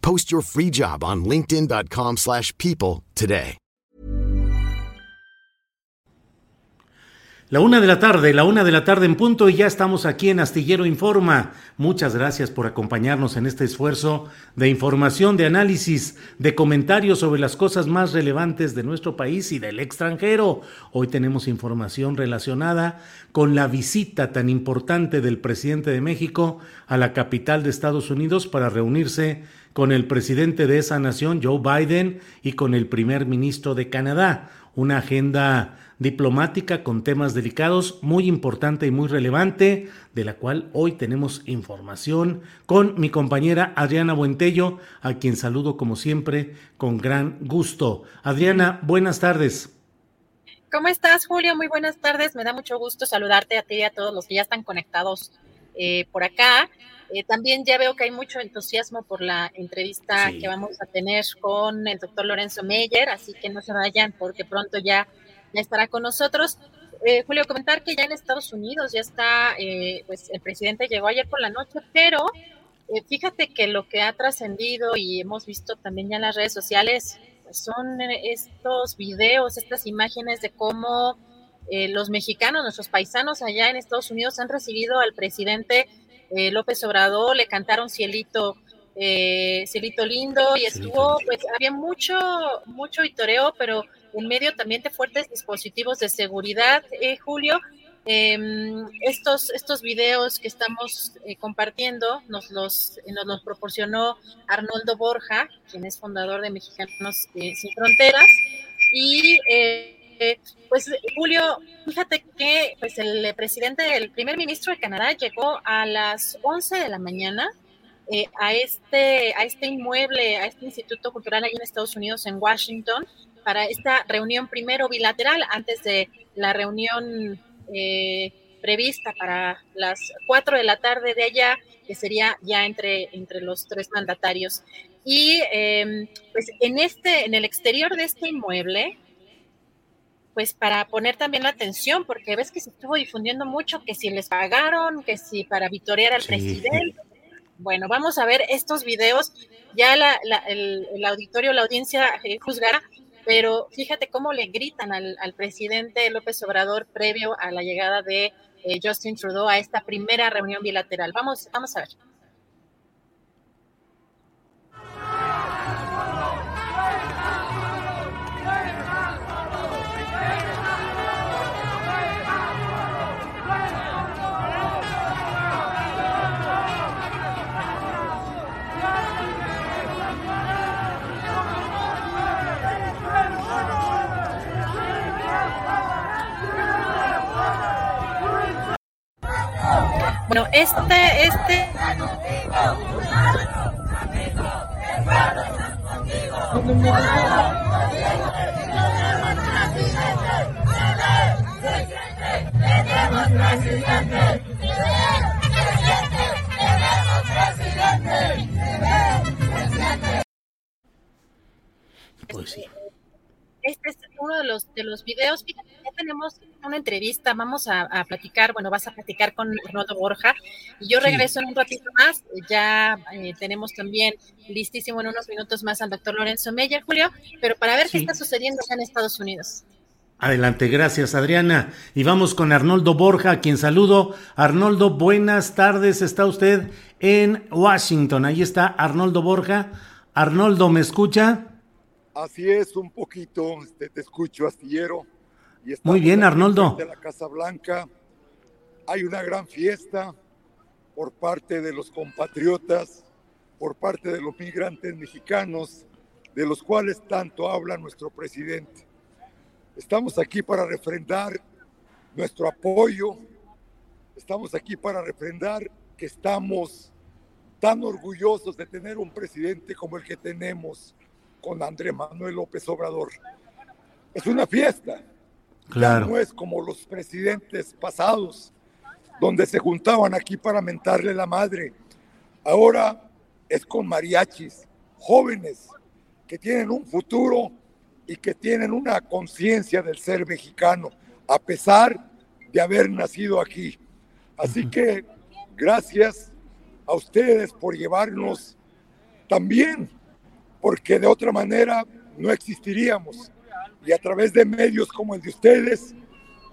Post your free job on linkedin.com/people slash people today. La una de la tarde, la una de la tarde en punto y ya estamos aquí en Astillero Informa. Muchas gracias por acompañarnos en este esfuerzo de información, de análisis, de comentarios sobre las cosas más relevantes de nuestro país y del extranjero. Hoy tenemos información relacionada con la visita tan importante del presidente de México a la capital de Estados Unidos para reunirse con el presidente de esa nación, Joe Biden, y con el primer ministro de Canadá. Una agenda diplomática con temas delicados, muy importante y muy relevante, de la cual hoy tenemos información con mi compañera Adriana Buentello, a quien saludo como siempre con gran gusto. Adriana, buenas tardes. ¿Cómo estás, Julio? Muy buenas tardes. Me da mucho gusto saludarte a ti y a todos los que ya están conectados eh, por acá. Eh, también ya veo que hay mucho entusiasmo por la entrevista Sí. que vamos a tener con el doctor Lorenzo Meyer, así que no se vayan porque pronto ya, ya estará con nosotros. Eh, Julio, comentar que ya en Estados Unidos ya está, eh, pues el presidente llegó ayer por la noche, pero eh, fíjate que lo que ha trascendido y hemos visto también ya en las redes sociales pues son eh, estos videos, estas imágenes de cómo los mexicanos, nuestros paisanos allá en Estados Unidos han recibido al presidente eh, López Obrador, le cantaron cielito, eh, cielito lindo y estuvo, pues había mucho, mucho vitoreo, pero en medio también de fuertes dispositivos de seguridad, eh, Julio. Em, estos, estos videos que estamos compartiendo nos los, nos los proporcionó Arnoldo Borja, quien es fundador de Mexicanos Sin Fronteras. Y eh, eh, pues Julio, fíjate que pues, el presidente, el primer ministro de Canadá llegó a las 11 de la mañana eh, a, este, a este inmueble, a este Instituto Cultural allí en Estados Unidos, en Washington, para esta reunión primero bilateral antes de la reunión eh, prevista para las 4 de la tarde de allá, que sería ya entre, entre los tres mandatarios. Y eh, pues en este, en el exterior de este inmueble, pues para poner también la atención, porque ves que se estuvo difundiendo mucho que si les pagaron, que si para vitorear al Sí. presidente. Bueno, vamos a ver estos videos, ya la, la- el, el auditorio, la audiencia eh, juzgará, pero fíjate cómo le gritan al, al presidente López Obrador previo a la llegada de eh, Justin Trudeau a esta primera reunión bilateral. Vamos, vamos a ver. Bueno, este, este. Pues sí. Este es uno de los de los videos. Fíjate, ya tenemos una entrevista. Vamos a, a platicar. Bueno, vas a platicar con Arnoldo Borja. Y yo Sí. regreso en un ratito más. Ya eh, tenemos también listísimo en unos minutos más al doctor Lorenzo Meyer, Julio. Pero para ver Sí. qué está sucediendo acá en Estados Unidos. Adelante, gracias Adriana. Y vamos con Arnoldo Borja, a quien saludo. Arnoldo, buenas tardes. Está usted en Washington. Ahí está Arnoldo Borja. Arnoldo, ¿me escucha? Así es, un poquito. Este, te, escucho, astillero. Muy bien, Arnoldo. De la Casa Blanca hay una gran fiesta por parte de los compatriotas, por parte de los migrantes mexicanos, de los cuales tanto habla nuestro presidente. Estamos aquí para refrendar nuestro apoyo, estamos aquí para refrendar que estamos tan orgullosos de tener un presidente como el que tenemos con Andrés Manuel López Obrador. Es una fiesta. Claro. no es como los presidentes pasados, donde se juntaban aquí para mentarle la madre. Ahora es con mariachis, jóvenes que tienen un futuro y que tienen una conciencia del ser mexicano, a pesar de haber nacido aquí. Así que gracias a ustedes por llevarnos también, porque de otra manera no existiríamos. Y a través de medios como el de ustedes,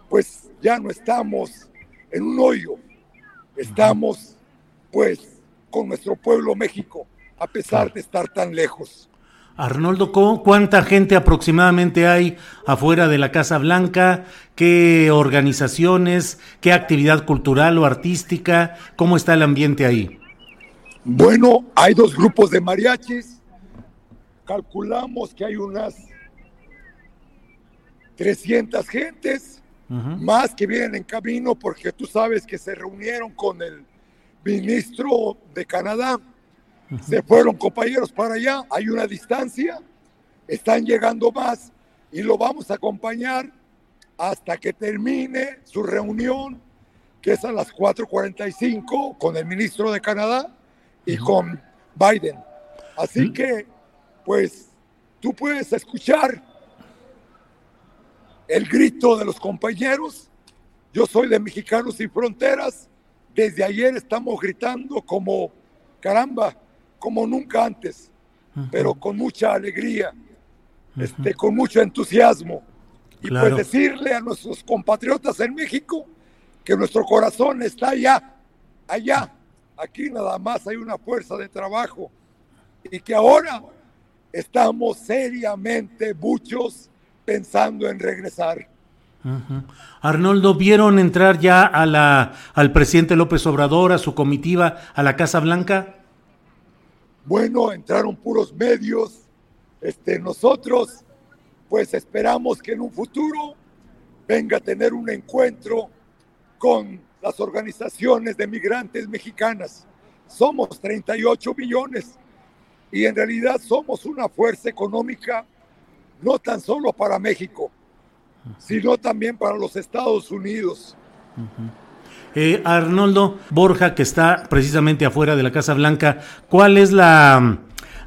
pues ya no estamos en un hoyo, estamos pues con nuestro pueblo México, a pesar de estar tan lejos. Arnoldo, ¿cuánta gente aproximadamente hay afuera de la Casa Blanca? ¿Qué organizaciones? ¿Qué actividad cultural o artística? ¿Cómo está el ambiente ahí? Bueno, hay dos grupos de mariachis. Calculamos que hay unas 300 gentes, más que vienen en camino porque tú sabes que se reunieron con el ministro de Canadá. Se fueron compañeros para allá, hay una distancia, están llegando más y lo vamos a acompañar hasta que termine su reunión, que es a las 4.45 con el ministro de Canadá y con Biden. Así que, pues, tú puedes escuchar el grito de los compañeros. Yo soy de Mexicanos Sin Fronteras. Desde ayer estamos gritando como, caramba, como nunca antes, pero con mucha alegría, este, con mucho entusiasmo. Y pues decirle a nuestros compatriotas en México que nuestro corazón está allá, allá. Aquí nada más hay una fuerza de trabajo y que ahora estamos seriamente muchos pensando en regresar. Arnoldo, ¿vieron entrar ya a la, al presidente López Obrador, a su comitiva, a la Casa Blanca? bueno, entraron puros medios. Este, nosotros, pues esperamos que en un futuro venga a tener un encuentro con las organizaciones de migrantes mexicanas. Somos 38 millones y en realidad somos una fuerza económica no tan solo para México, sino también para los Estados Unidos. Eh, Arnoldo Borja, que está precisamente afuera de la Casa Blanca, ¿cuál es la,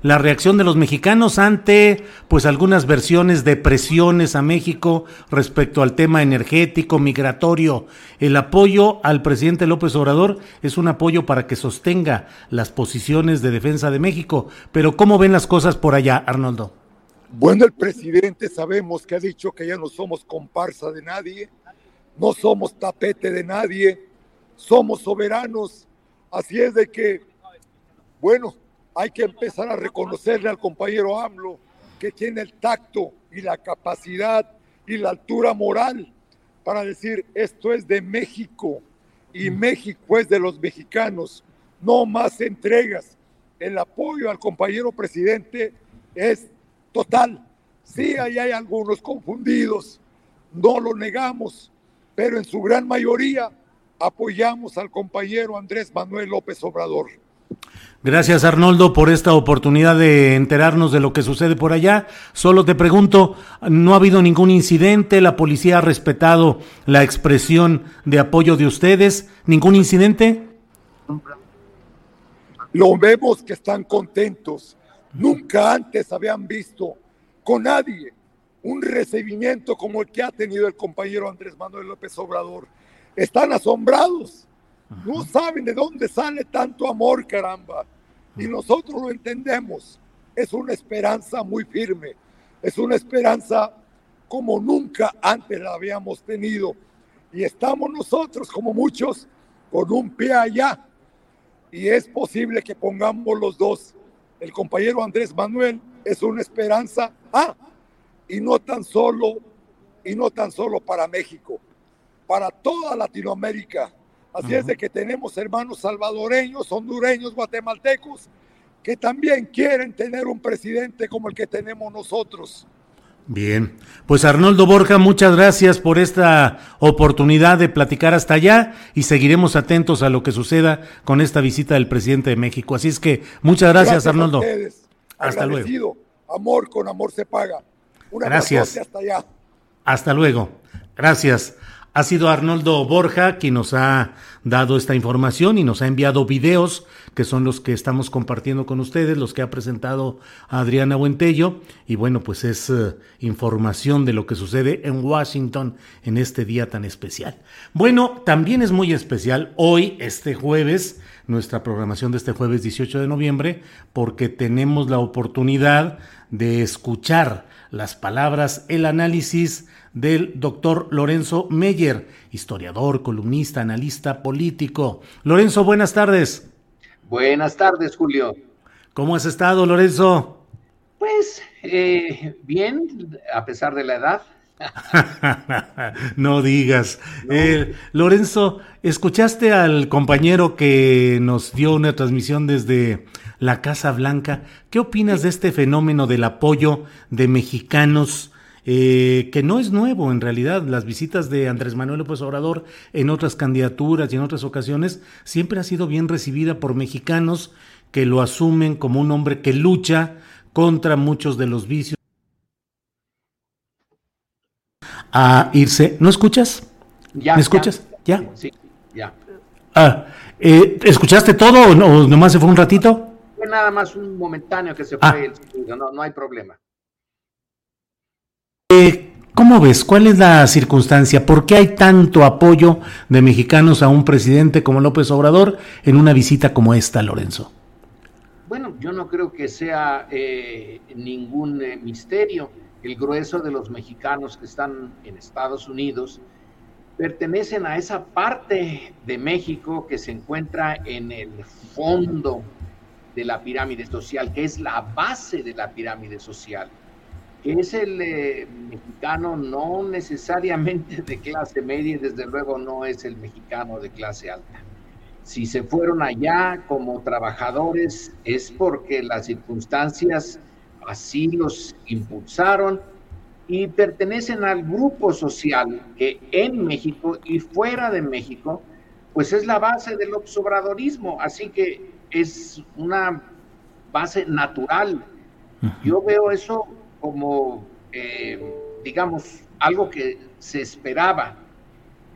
la reacción de los mexicanos ante pues algunas versiones de presiones a México respecto al tema energético, migratorio. El apoyo al presidente López Obrador es un apoyo para que sostenga las posiciones de defensa de México. Pero ¿cómo ven las cosas por allá, Arnoldo? Bueno, el presidente sabemos que ha dicho que ya no somos comparsa de nadie, no somos tapete de nadie, somos soberanos. Así es de que, bueno, hay que empezar a reconocerle al compañero AMLO que tiene el tacto y la capacidad y la altura moral para decir esto es de México y mm. México es de los mexicanos. No más entregas. El apoyo al compañero presidente es total. Sí, ahí hay algunos confundidos, no lo negamos, pero en su gran mayoría apoyamos al compañero Andrés Manuel López Obrador. Gracias Arnoldo por esta oportunidad de enterarnos de lo que sucede por allá. Solo te pregunto, ¿no ha habido ningún incidente? ¿La policía ha respetado la expresión de apoyo de ustedes? ¿Ningún incidente? Lo vemos que están contentos. Nunca antes habían visto con nadie un recibimiento como el que ha tenido el compañero Andrés Manuel López Obrador están asombrados. No saben de dónde sale tanto amor, caramba. Y nosotros lo entendemos. Es una esperanza muy firme. Es una esperanza como nunca antes la habíamos tenido. Y estamos nosotros, como muchos, con un pie allá. Y es posible que pongamos los dos. El compañero Andrés Manuel es una esperanza. Ah, y no tan solo, y no tan solo para México, para toda Latinoamérica. Así es de que tenemos hermanos salvadoreños, hondureños, guatemaltecos, que también quieren tener un presidente como el que tenemos nosotros. Bien, pues Arnoldo Borja, muchas gracias por esta oportunidad de platicar hasta allá y seguiremos atentos a lo que suceda con esta visita del presidente de México. Así es que muchas gracias, Arnoldo. hasta luego. Amor con amor se paga. gracias. Hasta allá. Hasta luego. Gracias. Ha sido Arnoldo Borja quien nos ha dado esta información y nos ha enviado videos que son los que estamos compartiendo con ustedes, los que ha presentado Adriana Buentello. Y bueno, pues es eh, información de lo que sucede en Washington en este día tan especial. Bueno, también es muy especial hoy, este jueves, nuestra programación de este jueves 18 de noviembre, porque tenemos la oportunidad de escuchar las palabras, el análisis, del doctor Lorenzo Meyer, historiador, columnista, analista político. Lorenzo, buenas tardes. Buenas tardes, Julio. ¿Cómo has estado, Lorenzo? Pues eh, bien, a pesar de la edad. no digas. Eh, Lorenzo, ¿escuchaste al compañero que nos dio una transmisión desde la Casa Blanca? ¿Qué opinas de este fenómeno del apoyo de mexicanos eh, que no es nuevo en realidad. Las visitas de Andrés Manuel López Obrador en otras candidaturas y en otras ocasiones siempre ha sido bien recibida por mexicanos que lo asumen como un hombre que lucha contra muchos de los vicios. A irse. ¿No escuchas? Ya, ¿Me escuchas? ¿Ya? Sí, ya. Ah, eh, ¿Escuchaste todo o, no, nomás se fue un ratito? Fue nada más un momentáneo que se ah. fue no, no hay problema. Eh, ¿Cómo ves? ¿Cuál es la circunstancia? ¿Por qué hay tanto apoyo de mexicanos a un presidente como López Obrador en una visita como esta, Lorenzo? Bueno, yo no creo que sea eh, ningún eh, misterio. El grueso de los mexicanos que están en Estados Unidos pertenecen a esa parte de México que se encuentra en el fondo de la pirámide social, que es la base de la pirámide social que es el eh, mexicano no necesariamente de clase media y desde luego no es el mexicano de clase alta. Si se fueron allá como trabajadores es porque las circunstancias así los impulsaron y pertenecen al grupo social que en México y fuera de México, pues es la base del observadorismo, así que es una base natural. Yo veo eso como, eh, digamos, algo que se esperaba.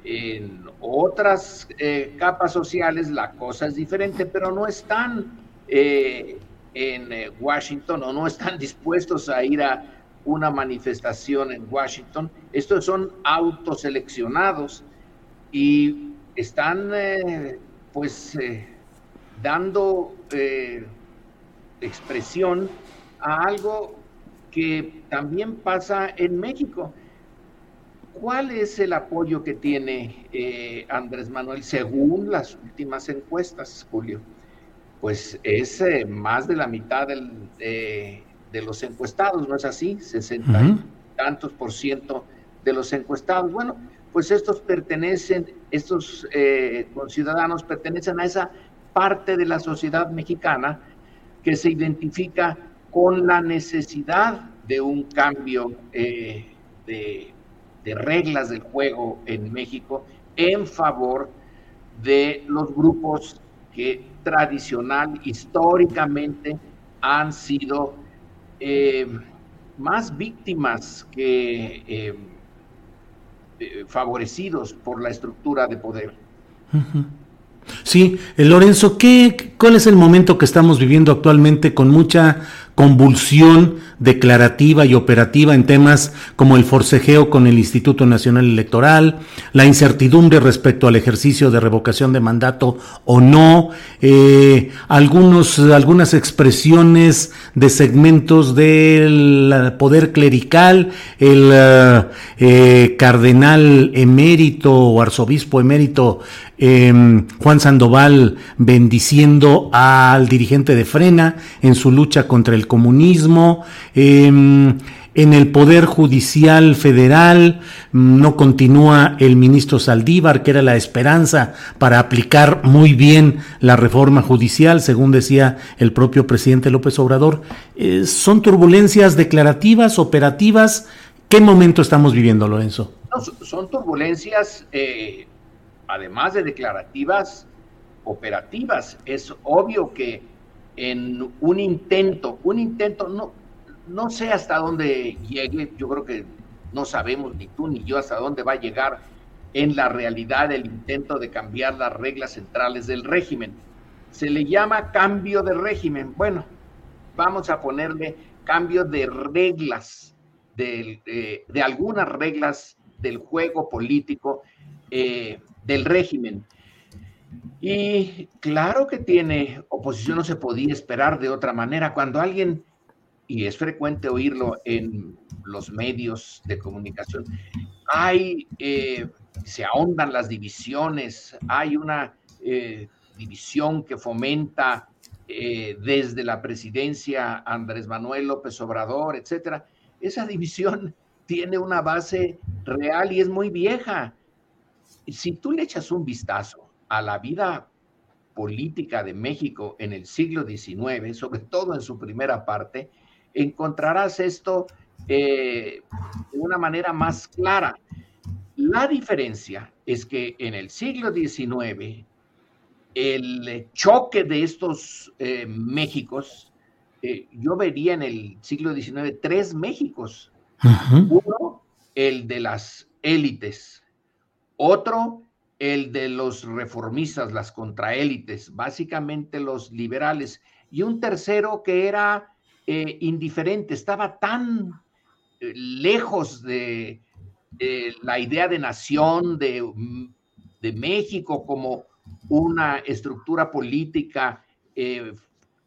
En otras eh, capas sociales la cosa es diferente, pero no están eh, en Washington o no están dispuestos a ir a una manifestación en Washington. Estos son autoseleccionados y están pues dando expresión a algo que también pasa en México. ¿Cuál es el apoyo que tiene eh, Andrés Manuel según las últimas encuestas, Julio? Pues es eh, más de la mitad de, los encuestados, ¿no es así? 60 y tantos por ciento de los encuestados. Bueno, pues estos pertenecen, estos eh, ciudadanos pertenecen a esa parte de la sociedad mexicana que se identifica con la necesidad de un cambio eh, de, reglas del juego en México en favor de los grupos que tradicional, históricamente, han sido eh, más víctimas que eh, favorecidos por la estructura de poder. Sí, Lorenzo, ¿qué, ¿cuál es el momento que estamos viviendo actualmente con mucha convulsión declarativa y operativa en temas como el forcejeo con el Instituto Nacional Electoral, la incertidumbre respecto al ejercicio de revocación de mandato o no, eh, algunos, algunas expresiones de segmentos del poder clerical, el eh, cardenal emérito o arzobispo emérito Em, Juan Sandoval bendiciendo al dirigente de Frena en su lucha contra el comunismo. Em, en el Poder Judicial Federal mm, no continúa el ministro Saldívar, que era la esperanza para aplicar muy bien la reforma judicial, según decía el propio presidente López Obrador. Eh, ¿Son turbulencias declarativas, operativas? ¿Qué momento estamos viviendo, Lorenzo? son turbulencias eh, además de declarativas, operativas. Es obvio que en un intento, un intento, no, no sé hasta dónde llegue, yo creo que no sabemos ni tú ni yo hasta dónde va a llegar en la realidad el intento de cambiar las reglas centrales del régimen. Se le llama cambio de régimen. Bueno, vamos a ponerle cambio de reglas, de, de algunas reglas del juego político eh, del régimen. Y claro que tiene oposición, no se podía esperar de otra manera. Cuando alguien, y es frecuente oírlo en los medios de comunicación, hay, eh, se ahondan las divisiones, hay una eh, división que fomenta eh, desde la presidencia Andrés Manuel López Obrador, etcétera. Esa división tiene una base real y es muy vieja si tú le echas un vistazo a la vida política de México en el siglo XIX, sobre todo en su primera parte, encontrarás esto eh, de una manera más clara. La diferencia es que en el siglo XIX, el choque de estos eh, Méxicos, eh, yo vería en el siglo XIX tres Méxicos. Uno, el de las élites, otro, el de los reformistas, las contraélites, básicamente los liberales. Y un tercero que era eh, indiferente, estaba tan eh, lejos de, la idea de nación de, de, México como una estructura política eh,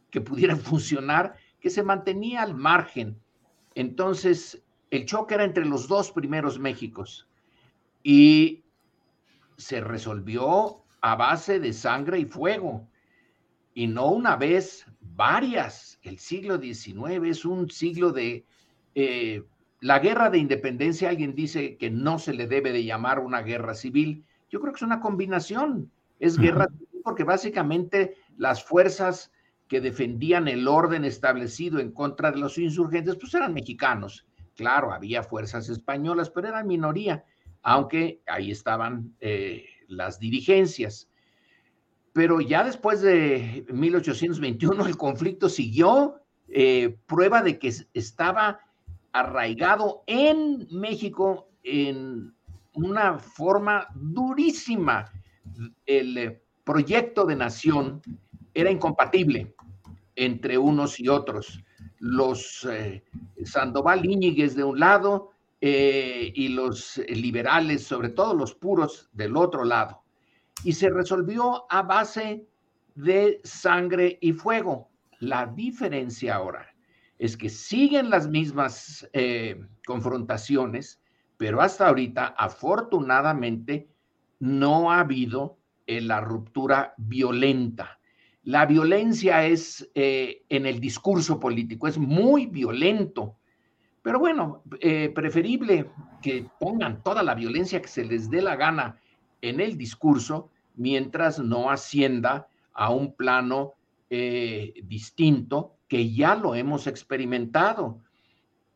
que pudiera funcionar, que se mantenía al margen. Entonces, el choque era entre los dos primeros Méxicos. Y se resolvió a base de sangre y fuego. Y no una vez, varias. El siglo XIX es un siglo de... Eh, la guerra de independencia, alguien dice que no se le debe de llamar una guerra civil. Yo creo que es una combinación. Es guerra civil porque básicamente las fuerzas que defendían el orden establecido en contra de los insurgentes, pues eran mexicanos. Claro, había fuerzas españolas, pero eran minoría aunque ahí estaban eh, las dirigencias. Pero ya después de 1821 el conflicto siguió, eh, prueba de que estaba arraigado en México en una forma durísima. El eh, proyecto de nación era incompatible entre unos y otros. Los Sandoval Íñiguez de un lado, eh, y los liberales, sobre todo los puros, del otro lado. Y se resolvió a base de sangre y fuego. La diferencia ahora es que siguen las mismas eh, confrontaciones, pero hasta ahorita, afortunadamente, no ha habido eh, la ruptura violenta. La violencia es en el discurso político, es muy violento pero bueno, eh, preferible que pongan toda la violencia que se les dé la gana en el discurso mientras no ascienda a un plano eh, distinto que ya lo hemos experimentado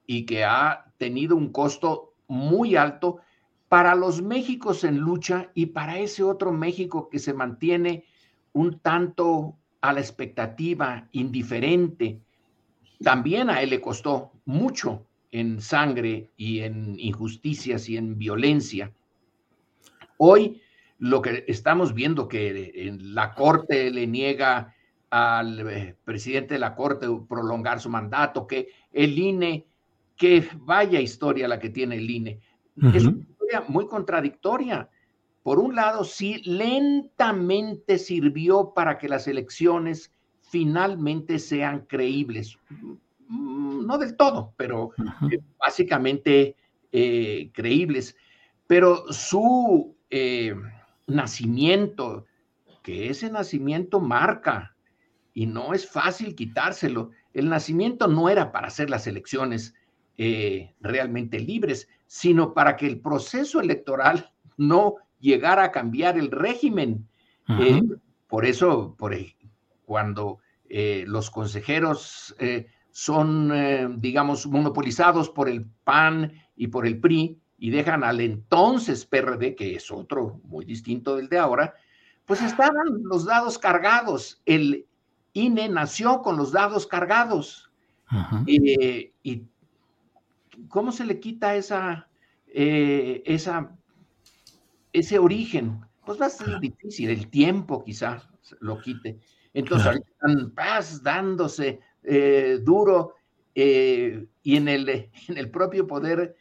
y que ha tenido un costo muy alto para los Méxicos en lucha y para ese otro México que se mantiene un tanto a la expectativa, indiferente. También a él le costó mucho en sangre y en injusticias y en violencia. Hoy lo que estamos viendo que en la Corte le niega al eh, presidente de la Corte prolongar su mandato, que el INE, que vaya historia la que tiene el INE. Es una historia muy contradictoria. Por un lado, sí, lentamente sirvió para que las elecciones finalmente sean creíbles. Mm, no del todo, pero eh, básicamente eh, creíbles. Pero su nacimiento, que ese nacimiento marca y no es fácil quitárselo. El nacimiento no era para hacer las elecciones eh, realmente libres, sino para que el proceso electoral no llegara a cambiar el régimen. Eh, por eso, por, cuando eh, los consejeros son, digamos, monopolizados por el PAN y por el PRI y dejan al entonces PRD, que es otro muy distinto del de ahora, pues estaban los dados cargados. El INE nació con los dados cargados. Eh, ¿Y cómo se le quita esa, eh, esa, ese origen? Pues va a ser difícil, el tiempo quizá lo quite. Entonces, están dándose eh, duro y en el, en el propio poder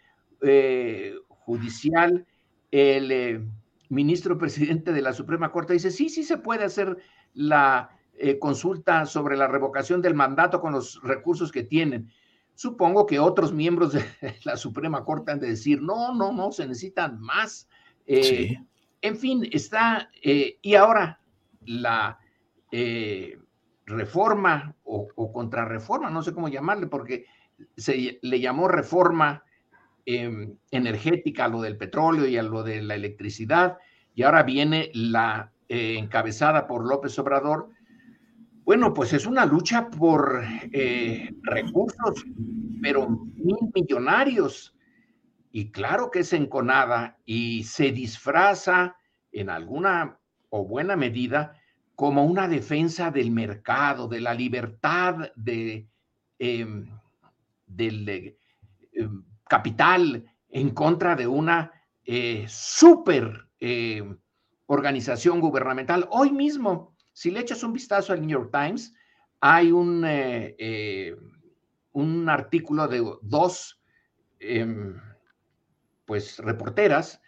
judicial, el ministro presidente de la Suprema Corte dice, sí, sí se puede hacer la eh, consulta sobre la revocación del mandato con los recursos que tienen. Supongo que otros miembros de la Suprema Corte han de decir, no, no, no, se necesitan más. Eh, en fin, está, eh, y ahora la reforma o, o, contrarreforma, no sé cómo llamarle, porque se le llamó reforma em, energética a lo del petróleo y a lo de la electricidad, y ahora viene la encabezada por López Obrador, bueno, pues es una lucha por eh, recursos, pero mil millonarios. Y claro que es enconada y se disfraza en alguna o buena medida como una defensa del mercado, de la libertad de, em, del em, capital en contra de una eh, eh, organización gubernamental. Hoy mismo si le echas un vistazo al New York Times, hay un, eh, eh, un artículo de dos em, pues, reporteras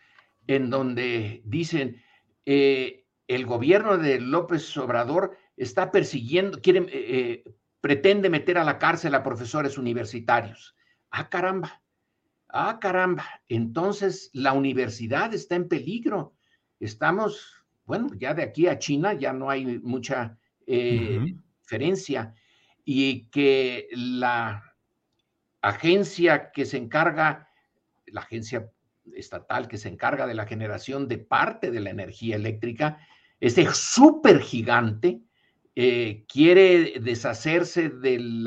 en donde dicen, eh, el gobierno de López Obrador está persiguiendo, quiere, pretende meter a la cárcel a profesores universitarios. Ah, caramba, ah, caramba. Entonces la universidad está en peligro. Estamos bueno, ya de aquí a China ya no hay mucha eh, diferencia y que la agencia que se encarga, la agencia estatal que se encarga de la generación de parte de la energía eléctrica, ese súper gigante, eh, quiere deshacerse del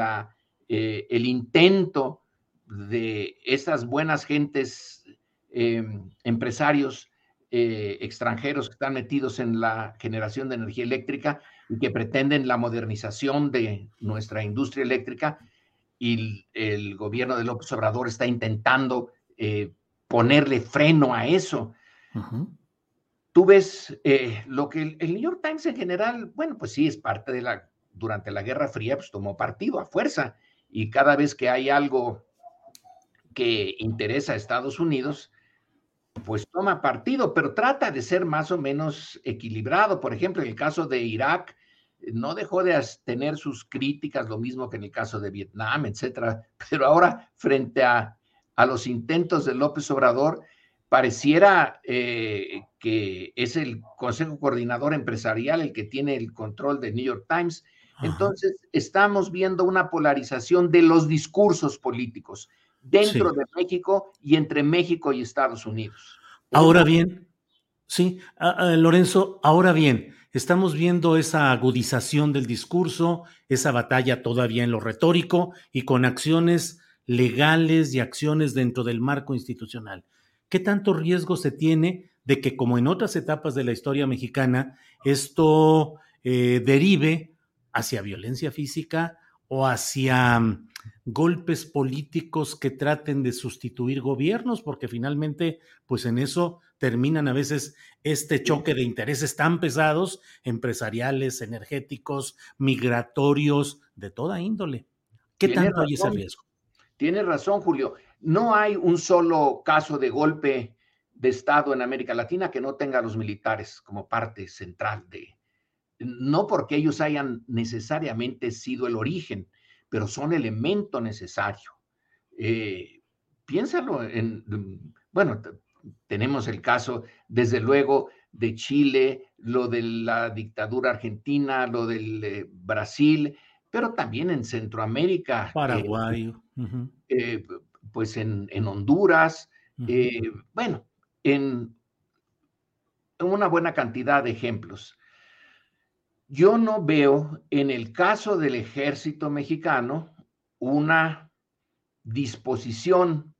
eh, el intento de esas buenas gentes, em, empresarios eh, extranjeros que están metidos en la generación de energía eléctrica y que pretenden la modernización de nuestra industria eléctrica y el, gobierno de López Obrador está intentando eh, ponerle freno a eso. Tú ves eh, lo que el, el, New York Times en general, bueno, pues sí, es parte de la, durante la Guerra Fría, pues tomó partido a fuerza y cada vez que hay algo que interesa a Estados Unidos, pues toma partido, pero trata de ser más o menos equilibrado. Por ejemplo, en el caso de Irak, no dejó de tener sus críticas, lo mismo que en el caso de Vietnam, etcétera. Pero ahora, frente a, los intentos de López Obrador, pareciera eh, que es el Consejo Coordinador Empresarial el que tiene el control de New York Times. Entonces, estamos viendo una polarización de los discursos políticos dentro de México y entre México y Estados Unidos. Ahora bien, sí, Lorenzo, ahora bien, estamos viendo esa agudización del discurso, esa batalla todavía en lo retórico y con acciones legales y acciones dentro del marco institucional. ¿Qué tanto riesgo se tiene de que, como en otras etapas de la historia mexicana, esto eh, derive hacia violencia física o hacia mm, golpes políticos que traten de sustituir gobiernos, porque finalmente, pues en eso terminan a veces este choque de intereses tan pesados, empresariales, energéticos, migratorios, de toda índole. ¿Qué tanto hay ese riesgo? Tienes razón, Julio. No hay un solo caso de golpe de Estado en América Latina que no tenga a los militares como parte central de, no porque ellos hayan necesariamente sido el origen, pero son elemento necesario. Eh, piénsalo en, bueno, tenemos el caso, desde luego, de Chile, lo de la dictadura argentina, lo del eh, Brasil, pero también en Centroamérica. Eh, Paraguay. Pues en, Honduras, bueno, en una buena cantidad de ejemplos. Yo no veo en el caso del ejército mexicano una disposición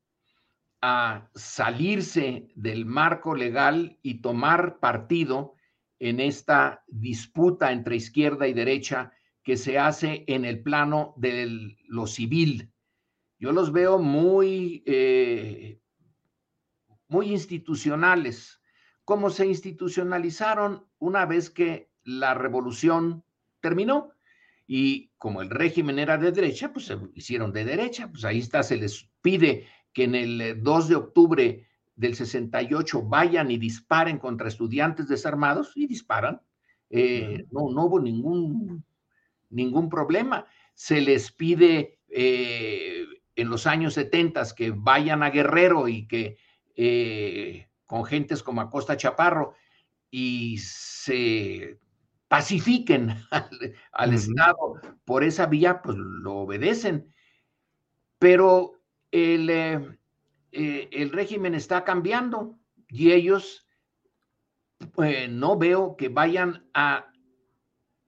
a salirse del marco legal y tomar partido en esta disputa entre izquierda y derecha que se hace en el plano de lo civil. Yo los veo muy, eh, muy institucionales, como se institucionalizaron una vez que la revolución terminó y como el régimen era de derecha, pues se hicieron de derecha, pues ahí está, se les pide que en el 2 de octubre del 68 vayan y disparen contra estudiantes desarmados y disparan. Eh, no, no hubo ningún, ningún problema. Se les pide eh, en los años 70 que vayan a Guerrero y que eh, con gentes como Acosta Chaparro y se pacifiquen al, Estado por esa vía, pues lo obedecen. Pero el, eh, eh, el régimen está cambiando y ellos eh, no veo que vayan a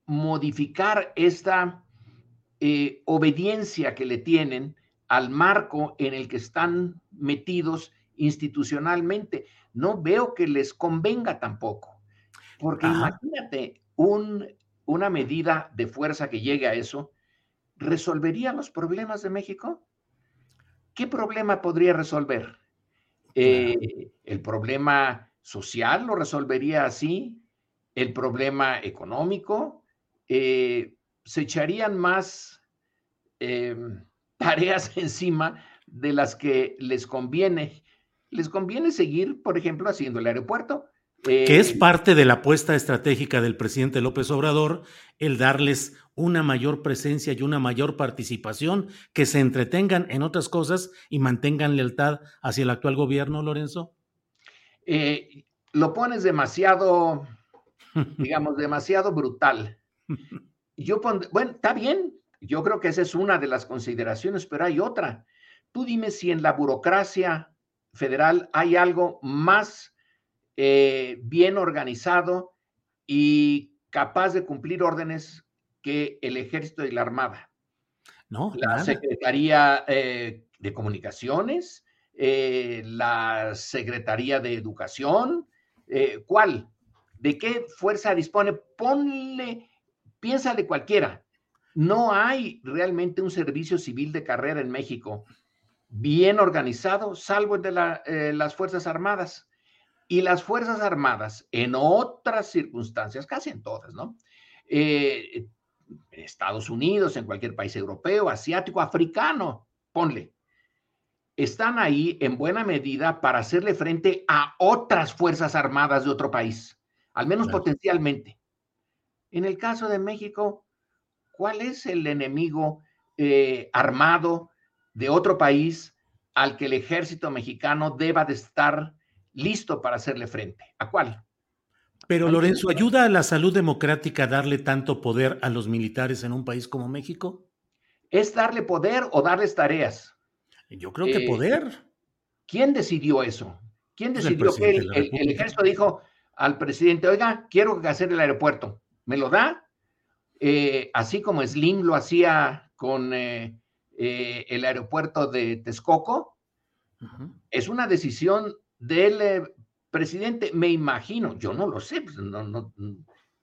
modificar esta obediencia que le tienen al marco en el que están metidos institucionalmente. No veo que les convenga tampoco. Porque imagínate, una medida de fuerza que llegue a eso, ¿resolvería los problemas de México? ¿Qué problema podría resolver? Eh, ¿El problema social lo resolvería así? ¿El problema económico? Eh, ¿Se echarían más em, tareas encima de las que les conviene? Les conviene seguir, por ejemplo, haciendo el aeropuerto, que es eh, parte de la apuesta estratégica del presidente López Obrador, el darles una mayor presencia y una mayor participación, que se entretengan en otras cosas y mantengan lealtad hacia el actual gobierno, Lorenzo? Eh, lo pones demasiado, digamos, demasiado brutal. Yo bueno, está bien, yo creo que esa es una de las consideraciones, pero hay otra. Tú dime si en la burocracia federal hay algo más eh, bien organizado y capaz de cumplir órdenes que el ejército y la armada. No, la Secretaría eh, de Comunicaciones, eh, la Secretaría de Educación, ¿cuál? ¿De qué fuerza dispone? Ponle, piensa de cualquiera. No hay realmente un servicio civil de carrera en México bien organizado, salvo el de las Fuerzas Armadas. Y las Fuerzas Armadas, en otras circunstancias, casi en todas, ¿no? Eh, Estados Unidos, en cualquier país europeo, asiático, africano, ponle, están ahí en buena medida para hacerle frente a otras Fuerzas Armadas de otro país, al menos potencialmente. En el caso de México, ¿cuál es el enemigo eh, armado de otro país al que el ejército mexicano deba de estar listo para hacerle frente. ¿A cuál? Pero Lorenzo, ¿ayuda a la salud democrática darle tanto poder a los militares en un país como México? ¿Es darle poder o darles tareas? Yo creo que eh, poder. ¿Quién decidió eso? ¿Quién pues decidió que el, ejército dijo al presidente, oiga, quiero hacer el aeropuerto? ¿Me lo da? Eh, así como Slim lo hacía con eh, el aeropuerto de Texcoco. Es una decisión del eh, presidente, me imagino, yo no lo sé, pues, no, no,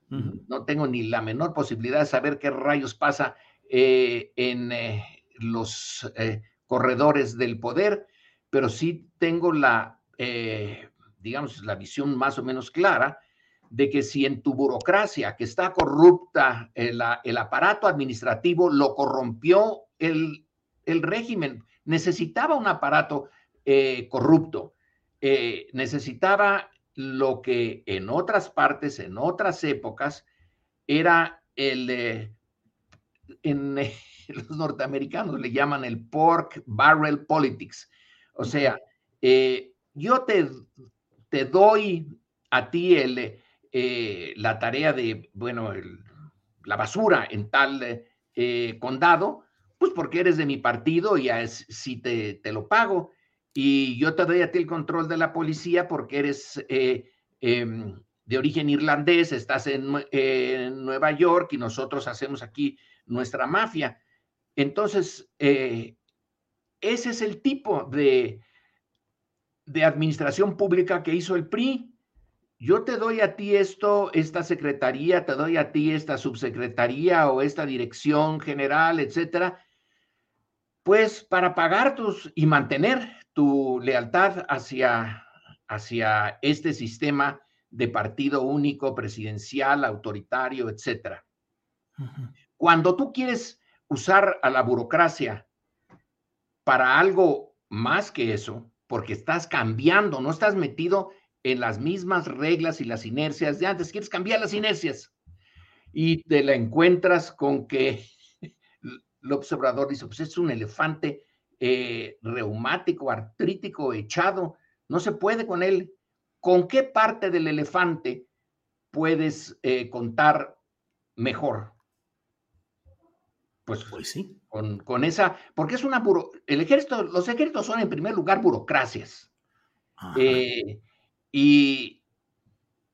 no tengo ni la menor posibilidad de saber qué rayos pasa eh, en eh, los corredores del poder, pero sí tengo la, digamos, la visión más o menos clara de que si en tu burocracia, que está corrupta, el, el aparato administrativo lo corrompió el, el, régimen, necesitaba un aparato corrupto, necesitaba lo que en otras partes, en otras épocas, era el, en los norteamericanos le llaman el pork barrel politics. O sea, eh, yo te, te, doy a ti el, eh, la tarea de, bueno, la basura en tal eh, condado, pues porque eres de mi partido y si te, te lo pago y yo te doy a ti el control de la policía porque eres eh, em, de origen irlandés, estás en, Nueva York y nosotros hacemos aquí nuestra mafia. Entonces, ese es el tipo de, de administración pública que hizo el PRI. Yo te doy a ti esto, esta secretaría, te doy a ti esta subsecretaría o esta dirección general, etcétera, pues para pagar tus y mantener tu lealtad hacia, hacia este sistema de partido único, presidencial, autoritario, etcétera. Cuando tú quieres usar a la burocracia para algo más que eso, porque estás cambiando, no estás metido en las mismas reglas y las inercias de antes, quieres cambiar las inercias y te la encuentras con que el observador dice, pues es un elefante eh, reumático, artrítico, echado, no se puede con él. ¿Con qué parte del elefante puedes eh, contar mejor? Pues, pues sí. Con, esa, porque es una el ejército, los ejércitos son en primer lugar burocracias. Eh, y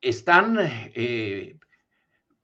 están,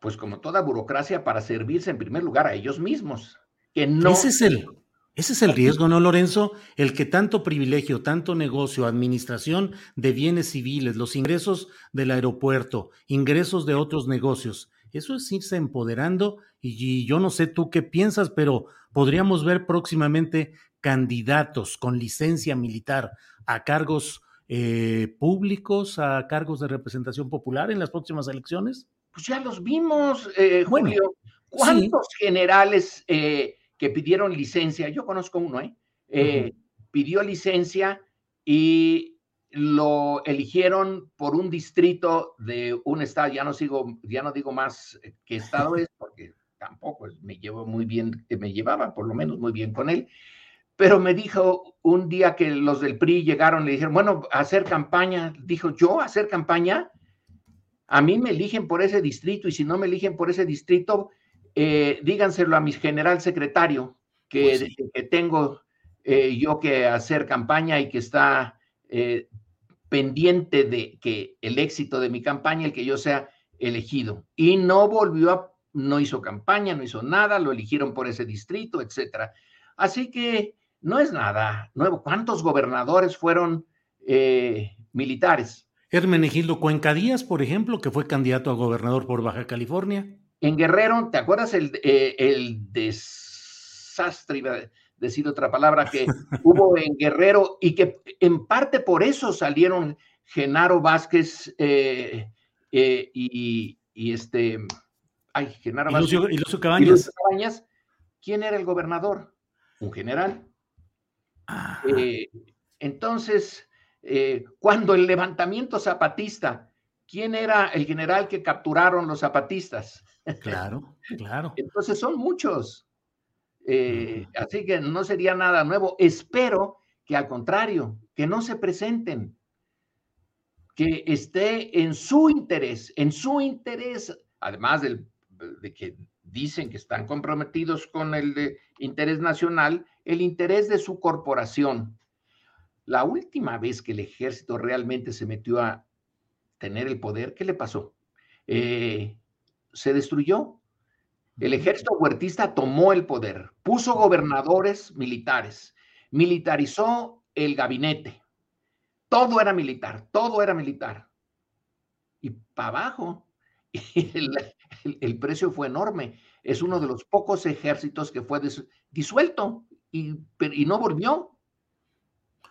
pues como toda burocracia, para servirse en primer lugar a ellos mismos. Que no, Ese es el, ese es el riesgo, ¿no, Lorenzo? El que tanto privilegio, tanto negocio, administración de bienes civiles, los ingresos del aeropuerto, ingresos de otros negocios, eso es irse empoderando y, yo no sé tú qué piensas, pero podríamos ver próximamente candidatos con licencia militar a cargos eh, públicos, a cargos de representación popular en las próximas elecciones. Pues ya los vimos, eh, Julio. ¿Cuántos generales... Eh, que pidieron licencia, yo conozco uno, ¿eh? eh pidió licencia y lo eligieron por un distrito de un estado, ya no sigo, ya no digo más qué estado es, porque tampoco me llevo muy bien, me llevaba por lo menos muy bien con él, pero me dijo un día que los del PRI llegaron, le dijeron, bueno, hacer campaña, dijo, yo hacer campaña, a mí me eligen por ese distrito y si no me eligen por ese distrito, eh, díganselo a mi general secretario, que, pues tengo eh, yo que hacer campaña y que está eh, pendiente de que el éxito de mi campaña, el que yo sea elegido. Y no volvió a, no hizo campaña, no hizo nada, lo eligieron por ese distrito, etcétera. Así que no es nada nuevo. ¿Cuántos gobernadores fueron militares? Hermenegildo Cuenca Díaz, por ejemplo, que fue candidato a gobernador por Baja California. En Guerrero, ¿te acuerdas el, eh, el desastre, iba a decir otra palabra, que hubo en Guerrero y que en parte por eso salieron Genaro Vázquez eh, eh, y, este, ay, Genaro Vázquez. Y Lucio, Cabañas. ¿Quién era el gobernador? Un general. Entonces, cuando el levantamiento zapatista, ¿quién era el general que capturaron los zapatistas? Claro, claro. Entonces son muchos. Eh, así que no sería nada nuevo. Espero que al contrario, que no se presenten, que esté en su interés, en su interés, además del, de que dicen que están comprometidos con el interés nacional, el interés de su corporación. La última vez que el ejército realmente se metió a tener el poder, ¿qué le pasó? Eh, se destruyó. El ejército huertista tomó el poder, puso gobernadores militares, militarizó el gabinete. Todo era militar, todo era militar. Y para abajo, el, precio fue enorme. Es uno de los pocos ejércitos que fue disuelto y, no volvió.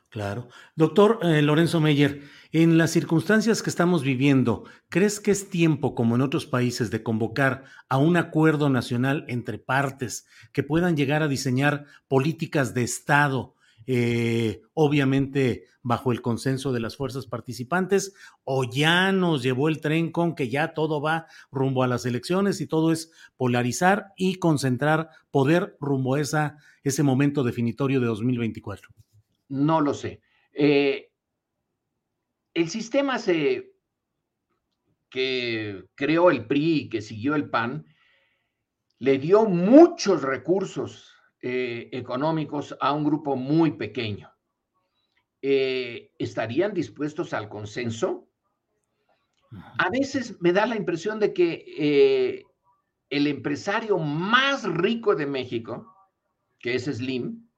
Claro. Doctor eh, Lorenzo Meyer, en las circunstancias que estamos viviendo, ¿crees que es tiempo, como en otros países, de convocar a un acuerdo nacional entre partes que puedan llegar a diseñar políticas de Estado, eh, obviamente bajo el consenso de las fuerzas participantes, o ya nos llevó el tren con que ya todo va rumbo a las elecciones y todo es polarizar y concentrar poder rumbo a esa, ese momento definitorio de 2024? No lo sé. Eh, el sistema se, que creó el PRI y que siguió el PAN le dio muchos recursos eh, económicos a un grupo muy pequeño. Eh, ¿Estarían dispuestos al consenso? A veces me da la impresión de que el empresario más rico de México, que es Slim,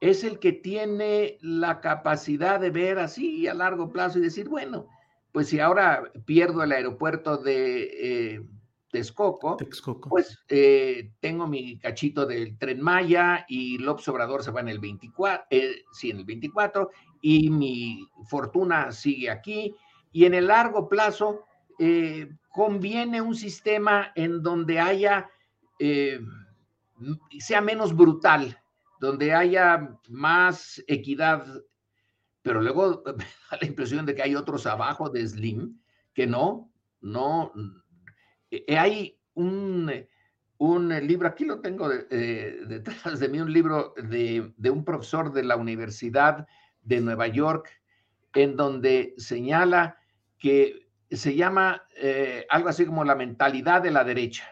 es el que tiene la capacidad de ver así a largo plazo y decir, bueno, pues si ahora pierdo el aeropuerto de eh, Texcoco, pues eh, tengo mi cachito del tren Maya y López Obrador se va en el 24, eh, sí, en el 24, y mi fortuna sigue aquí. Y en el largo plazo conviene un sistema en donde haya, sea menos brutal donde haya más equidad, pero luego me da la impresión de que hay otros abajo de Slim que no, no, eh, hay un, un libro, aquí lo tengo eh, detrás de mí, un libro de, un profesor de la Universidad de Nueva York, en donde señala que se llama eh, algo así como la mentalidad de la derecha.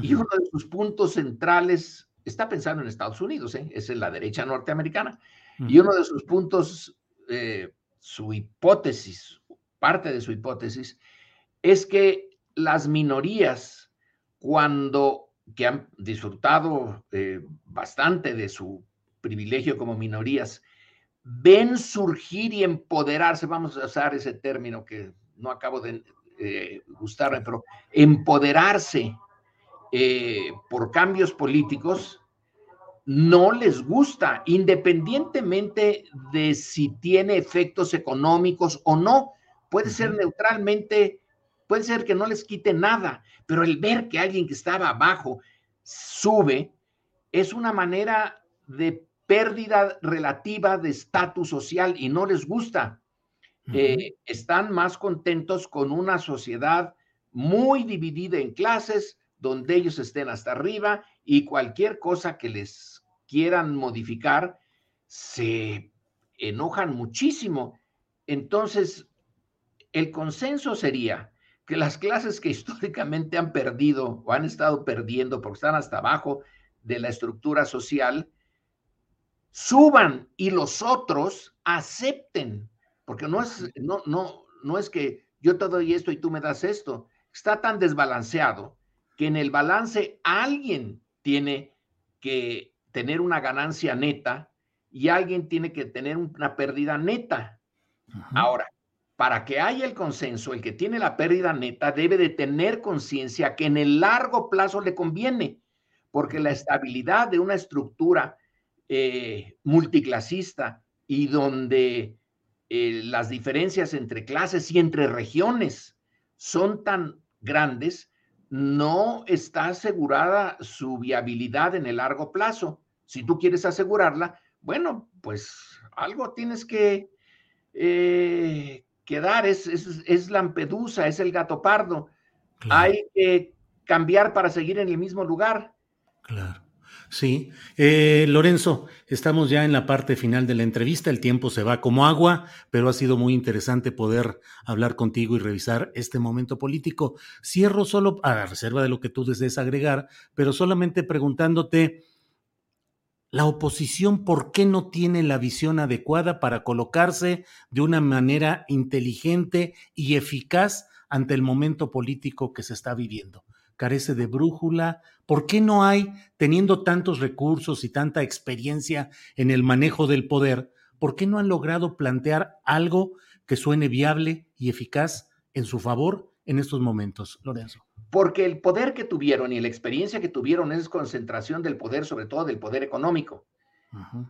Y uno de sus puntos centrales está pensando en Estados Unidos, ¿eh? es en la derecha norteamericana. Y uno de sus puntos, eh, su hipótesis, parte de su hipótesis, es que las minorías, cuando que han disfrutado eh, bastante de su privilegio como minorías, ven surgir y empoderarse, vamos a usar ese término que no acabo de eh, gustarme, pero empoderarse eh, por cambios políticos no les gusta, independientemente de si tiene efectos económicos o no. Puede ser neutralmente, puede ser que no les quite nada, pero el ver que alguien que estaba abajo sube es una manera de pérdida relativa de estatus social y no les gusta. Eh, están más contentos con una sociedad muy dividida en clases, donde ellos estén hasta arriba y cualquier cosa que les quieran modificar, se enojan muchísimo. Entonces, el consenso sería que las clases que históricamente han perdido o han estado perdiendo porque están hasta abajo de la estructura social, suban y los otros acepten, porque no es, no, no, no es que yo te doy esto y tú me das esto, está tan desbalanceado que en el balance alguien tiene que tener una ganancia neta y alguien tiene que tener una pérdida neta. Ahora, para que haya el consenso, el que tiene la pérdida neta debe de tener conciencia que en el largo plazo le conviene, porque la estabilidad de una estructura eh, multiclasista y donde eh, las diferencias entre clases y entre regiones son tan grandes, no está asegurada su viabilidad en el largo plazo. Si tú quieres asegurarla, bueno, pues algo tienes que, eh, dar, es, es, Lampedusa, es el gato pardo. Hay que cambiar para seguir en el mismo lugar. Claro. Sí, eh, Lorenzo, estamos ya en la parte final de la entrevista, el tiempo se va como agua, pero ha sido muy interesante poder hablar contigo y revisar este momento político. Cierro solo a reserva de lo que tú desees agregar, pero solamente preguntándote, la oposición, ¿por qué no tiene la visión adecuada para colocarse de una manera inteligente y eficaz ante el momento político que se está viviendo? carece de brújula? ¿Por qué no hay, teniendo tantos recursos y tanta experiencia en el manejo del poder, por qué no han logrado plantear algo que suene viable y eficaz en su favor en estos momentos, Lorenzo? Porque el poder que tuvieron y la experiencia que tuvieron es concentración del poder, sobre todo del poder económico.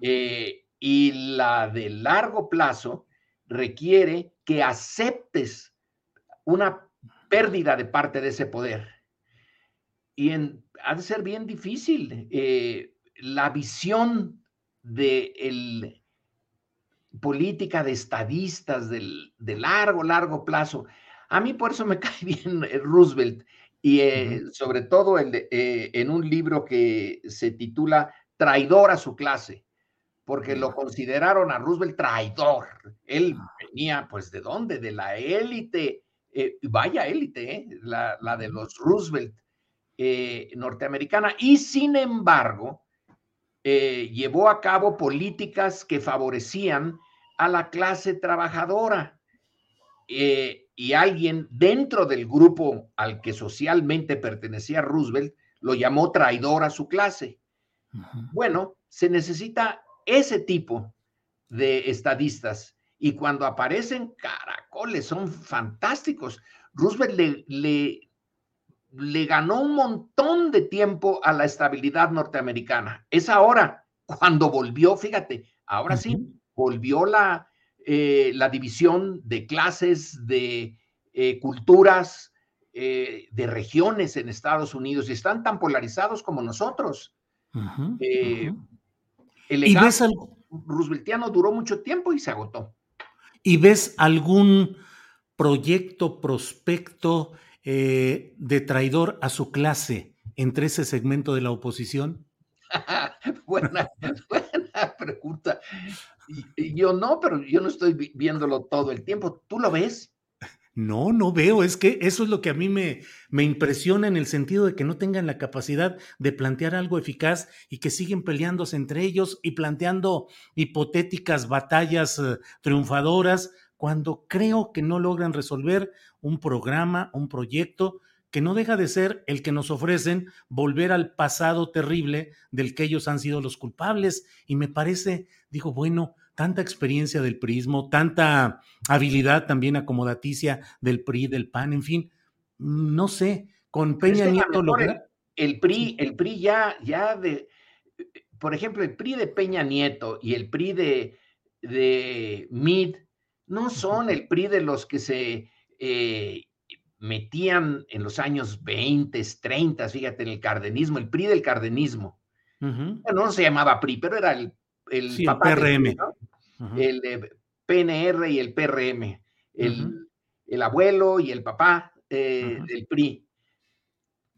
Eh, y la de largo plazo requiere que aceptes una pérdida de parte de ese poder. Y ha de ser bien difícil. Eh, la visión de el, política de estadistas del, de largo, largo plazo. A mí por eso me cae bien Roosevelt y eh, sobre todo el eh, en un libro que se titula Traidor a su clase, porque lo consideraron a Roosevelt traidor. Él ah. venía, pues, ¿de dónde? De la élite, eh, vaya élite, la, la, de los Roosevelt norteamericana, y sin embargo, llevó a cabo políticas que favorecían a la clase trabajadora. Eh, y alguien dentro del grupo al que socialmente pertenecía Roosevelt lo llamó traidor a su clase. Bueno, se necesita ese tipo de estadistas y cuando aparecen caracoles son fantásticos. Roosevelt le, le, le ganó un montón de tiempo a la estabilidad norteamericana. Es ahora, cuando volvió, fíjate, ahora sí, volvió la, eh, la división de clases, de eh, culturas, eh, de regiones en Estados Unidos y están tan polarizados como nosotros. El legado rooseveltiano duró mucho tiempo y se agotó. ¿Y ves algún proyecto, prospecto de traidor a su clase entre ese segmento de la oposición? buena, buena pregunta. Y, yo no, pero yo no estoy viéndolo todo el tiempo. ¿Tú lo ves? No, no veo. Es que eso es lo que a mí me, me impresiona en el sentido de que no tengan la capacidad de plantear algo eficaz y que siguen peleándose entre ellos y planteando hipotéticas batallas eh, triunfadoras cuando creo que no logran resolver un programa, un proyecto que no deja de ser el que nos ofrecen volver al pasado terrible del que ellos han sido los culpables. Y me parece, digo, bueno, tanta experiencia del prismo, tanta habilidad también acomodaticia del PRI, del PAN, en fin, no sé, con Peña Nieto logra... El, PRI, el PRI ya, ya de, por ejemplo, el PRI de Peña Nieto y el PRI de, de Mid no son el PRI de los que se eh, metían en los años 20, 30, fíjate, en el cardenismo, el PRI del cardenismo. no se llamaba PRI, pero era el, el, PRM. El PNR y el PRM. El, el abuelo y el papá eh, del PRI.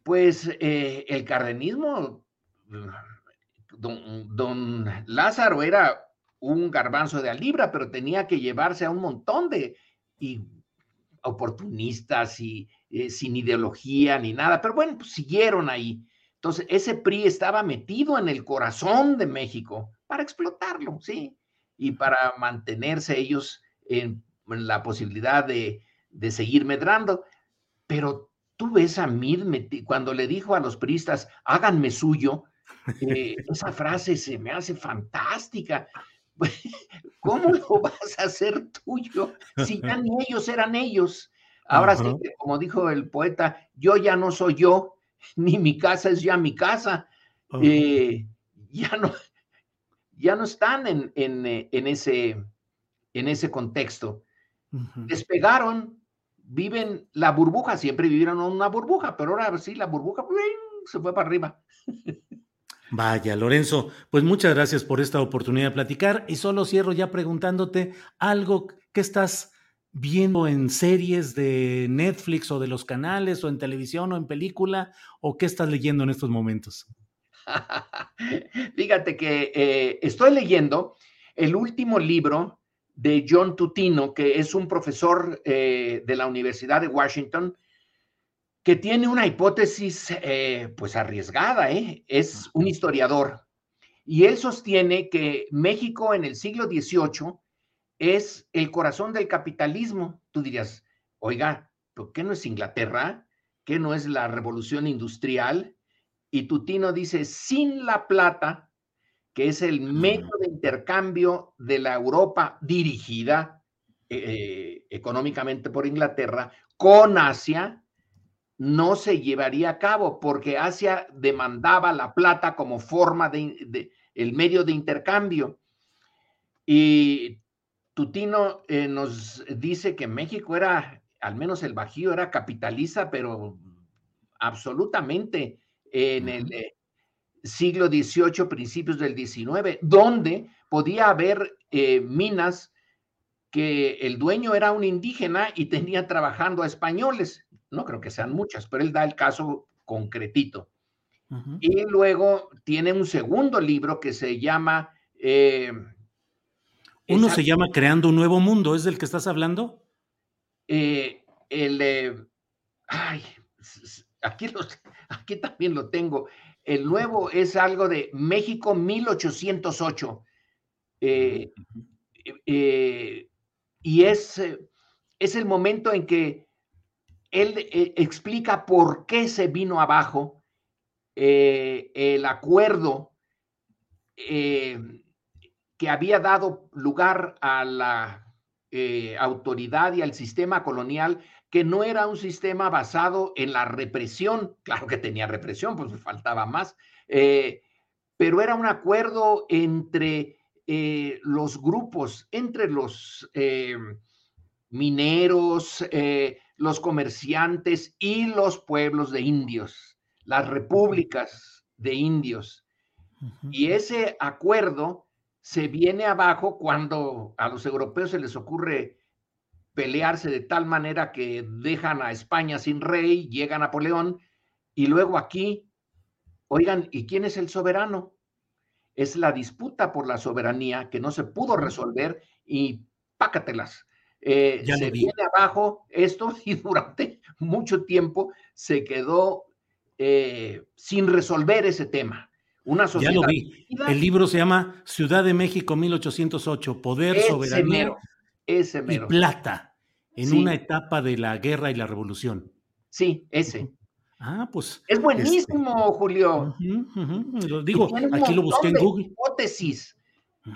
Pues eh, el cardenismo, don, don Lázaro era un garbanzo de alibra, pero tenía que llevarse a un montón de y oportunistas y eh, sin ideología ni nada, pero bueno, pues siguieron ahí. Entonces, ese PRI estaba metido en el corazón de México para explotarlo, ¿sí? Y para mantenerse ellos en, la posibilidad de, seguir medrando. Pero tú ves a Mir cuando le dijo a los priistas, háganme suyo, eh, esa frase se me hace fantástica. ¿Cómo lo vas a hacer tuyo si ya ni ellos eran ellos? Ahora sí, como dijo el poeta, yo ya no soy yo, ni mi casa es ya mi casa. Eh, ya, no, ya no están en, eh, ese, en ese contexto. Despegaron, viven la burbuja, siempre vivieron una burbuja, pero ahora sí, la burbuja se fue para arriba. Vaya, Lorenzo, pues muchas gracias por esta oportunidad de platicar y solo cierro ya preguntándote algo que estás viendo en series de Netflix o de los canales o en televisión o en película o qué estás leyendo en estos momentos. Fíjate que eh, estoy leyendo el último libro de John Tutino, que es un profesor eh, de la Universidad de Washington, que tiene una hipótesis eh, pues arriesgada, ¿eh? es un historiador. Y él sostiene que México en el siglo XVIII es el corazón del capitalismo. Tú dirías, oiga, ¿por qué no es Inglaterra? ¿Qué no es la revolución industrial? Y Tutino dice, sin la plata, que es el método de intercambio de la Europa dirigida eh, económicamente por Inglaterra con Asia, no se llevaría a cabo porque Asia demandaba la plata como forma de, el medio de intercambio. Y Tutino eh, nos dice que México era, al menos el Bajío era capitalista, pero absolutamente en el eh, siglo XVIII, principios del XIX, donde podía haber eh, minas que el dueño era un indígena y tenía trabajando a españoles. No creo que sean muchas, pero él da el caso concretito. Y luego tiene un segundo libro que se llama... Eh, Uno se llama Creando un Nuevo Mundo, ¿es del que estás hablando? Eh, el... ay, aquí, aquí también lo tengo. El nuevo es algo de México 1808. Eh, y es, es el momento en que él explica por qué se vino abajo eh, el acuerdo eh, que había dado lugar a la eh, autoridad y al sistema colonial, que no era un sistema basado en la represión, claro que tenía represión, pues faltaba más, pero era un acuerdo entre los grupos, entre los mineros, los comerciantes y los pueblos de indios las repúblicas de indios. Y ese acuerdo se viene abajo cuando a los europeos se les ocurre pelearse de tal manera que dejan a España sin rey, llega Napoleón, y luego aquí, oigan, ¿y quién es el soberano? Es la disputa por la soberanía que no se pudo resolver y pácatelas. Eh, se viene abajo esto y durante mucho tiempo se quedó eh, sin resolver ese tema. Una sociedad ya lo vi. El libro se llama Ciudad de México 1808, Poder, Soberanía y Plata, en una etapa de la guerra y la revolución. Sí, ese. Ah, pues. Es buenísimo, este, Julio. Lo digo, aquí lo busqué en Google. Hipótesis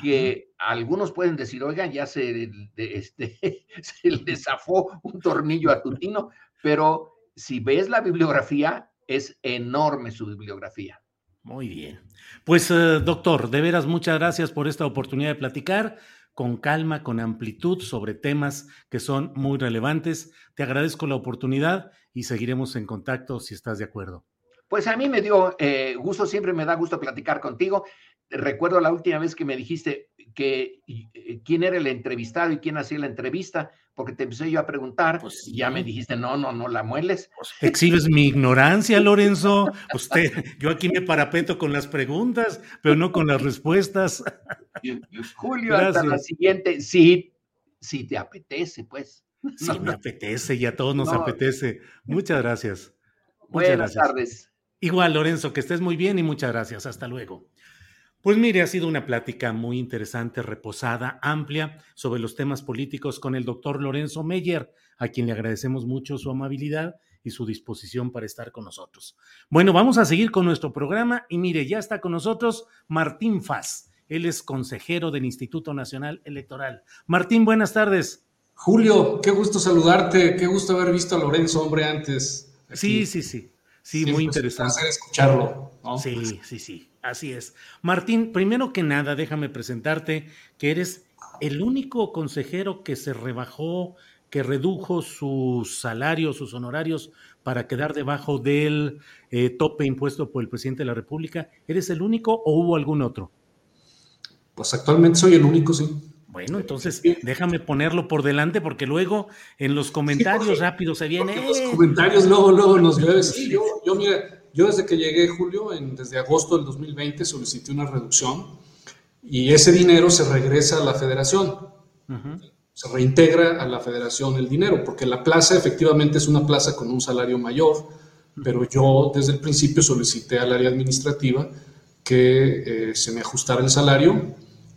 que algunos pueden decir, oigan, ya se, este, se le zafó un tornillo a Tutino, pero si ves la bibliografía, es enorme su bibliografía. Muy bien. Pues, eh, doctor, de veras, muchas gracias por esta oportunidad de platicar con calma, con amplitud sobre temas que son muy relevantes. Te agradezco la oportunidad y seguiremos en contacto si estás de acuerdo. Pues a mí me dio eh, gusto, siempre me da gusto platicar contigo. Recuerdo la última vez que me dijiste que eh, quién era el entrevistado y quién hacía la entrevista porque te empecé yo a preguntar pues y ya me dijiste, no, no, no la mueles. Pues, exhibes mi ignorancia, Lorenzo. Usted, yo aquí me parapeto con las preguntas, pero no con las respuestas. Julio, hasta la siguiente, sí, si te apetece, pues. Sí, me apetece y a todos nos apetece. Muchas gracias. Buenas tardes. Igual, Lorenzo, que estés muy bien y muchas gracias. Hasta luego. Pues mire, ha sido una plática muy interesante, reposada, amplia sobre los temas políticos con el doctor Lorenzo Meyer, a quien le agradecemos mucho su amabilidad y su disposición para estar con nosotros. Bueno, vamos a seguir con nuestro programa y mire, ya está con nosotros Martín Faz. Él es consejero del Instituto Nacional Electoral. Martín, buenas tardes. Julio, qué gusto saludarte, qué gusto haber visto a Lorenzo, hombre, antes. Sí, sí, sí. Sí, muy interesante. Es un escucharlo. Sí, sí, sí. Así es. Martín, primero que nada, déjame presentarte que eres el único consejero que se rebajó, que redujo sus salarios, sus honorarios para quedar debajo del eh, tope impuesto por el presidente de la República. ¿Eres el único o hubo algún otro? Pues actualmente soy el único, sí. Bueno, entonces déjame ponerlo por delante porque luego en los comentarios rápidos se viene. Los comentarios luego, luego nos llueve. Sí, yo, yo mira, yo desde que llegué, Julio, en, desde agosto del 2020 solicité una reducción y ese dinero se regresa a la federación. Se reintegra a la federación el dinero, porque la plaza efectivamente es una plaza con un salario mayor, pero yo desde el principio solicité al área administrativa que eh, se me ajustara el salario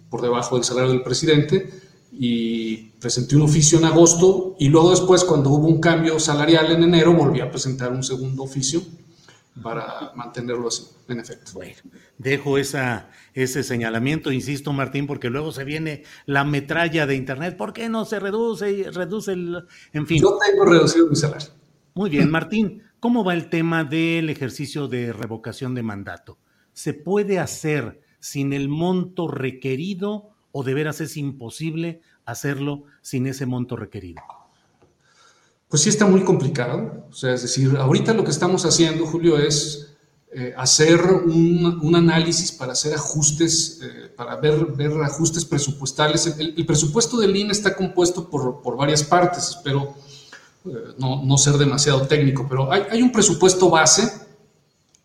por debajo del salario del presidente y presenté un oficio en agosto y luego después cuando hubo un cambio salarial en enero volví a presentar un segundo oficio para mantenerlo así, en efecto. Bueno, dejo esa, ese señalamiento, insisto, Martín, porque luego se viene la metralla de Internet. ¿Por qué no se reduce y reduce el... En fin. Yo tengo reducido mi salario. Muy bien, Martín. ¿Cómo va el tema del ejercicio de revocación de mandato? ¿Se puede hacer sin el monto requerido o de veras es imposible hacerlo sin ese monto requerido? Pues sí está muy complicado. O sea, es decir, ahorita lo que estamos haciendo, Julio, es eh, hacer un, análisis para hacer ajustes, eh, para ver, ver ajustes presupuestales. El, presupuesto del INE está compuesto por, por varias partes, espero eh, no, no, ser demasiado técnico, pero hay, hay, un presupuesto base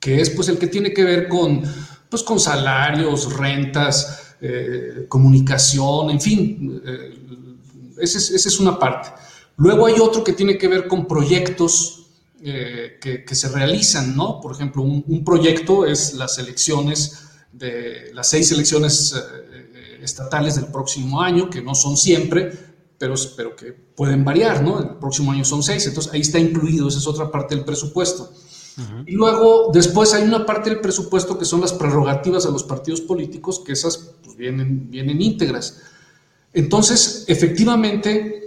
que es pues el que tiene que ver con, pues, con salarios, rentas, comunicación, en fin, esa es, es una parte. Luego hay otro que tiene que ver con proyectos eh, que, se realizan, ¿no? Por ejemplo, un, proyecto es las elecciones de las seis elecciones eh, estatales del próximo año, que no son siempre, pero, pero que pueden variar, ¿no? El próximo año son seis, entonces ahí está incluido, esa es otra parte del presupuesto. Y luego, después hay una parte del presupuesto que son las prerrogativas a los partidos políticos, que esas pues, vienen, vienen íntegras. Entonces, efectivamente,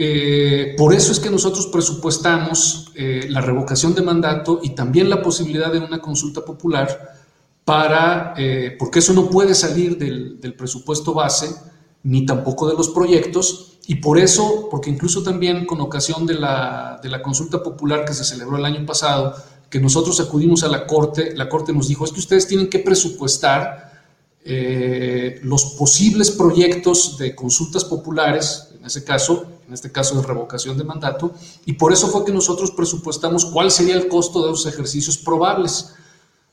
eh, por eso es que nosotros presupuestamos eh, la revocación de mandato y también la posibilidad de una consulta popular para, eh, porque eso no puede salir del, presupuesto base ni tampoco de los proyectos y por eso, porque incluso también con ocasión de la, de la consulta popular que se celebró el año pasado, que nosotros acudimos a la Corte, la Corte nos dijo, es que ustedes tienen que presupuestar los posibles proyectos de consultas populares, en ese caso, en este caso de revocación de mandato, y por eso fue que nosotros presupuestamos cuál sería el costo de esos ejercicios probables,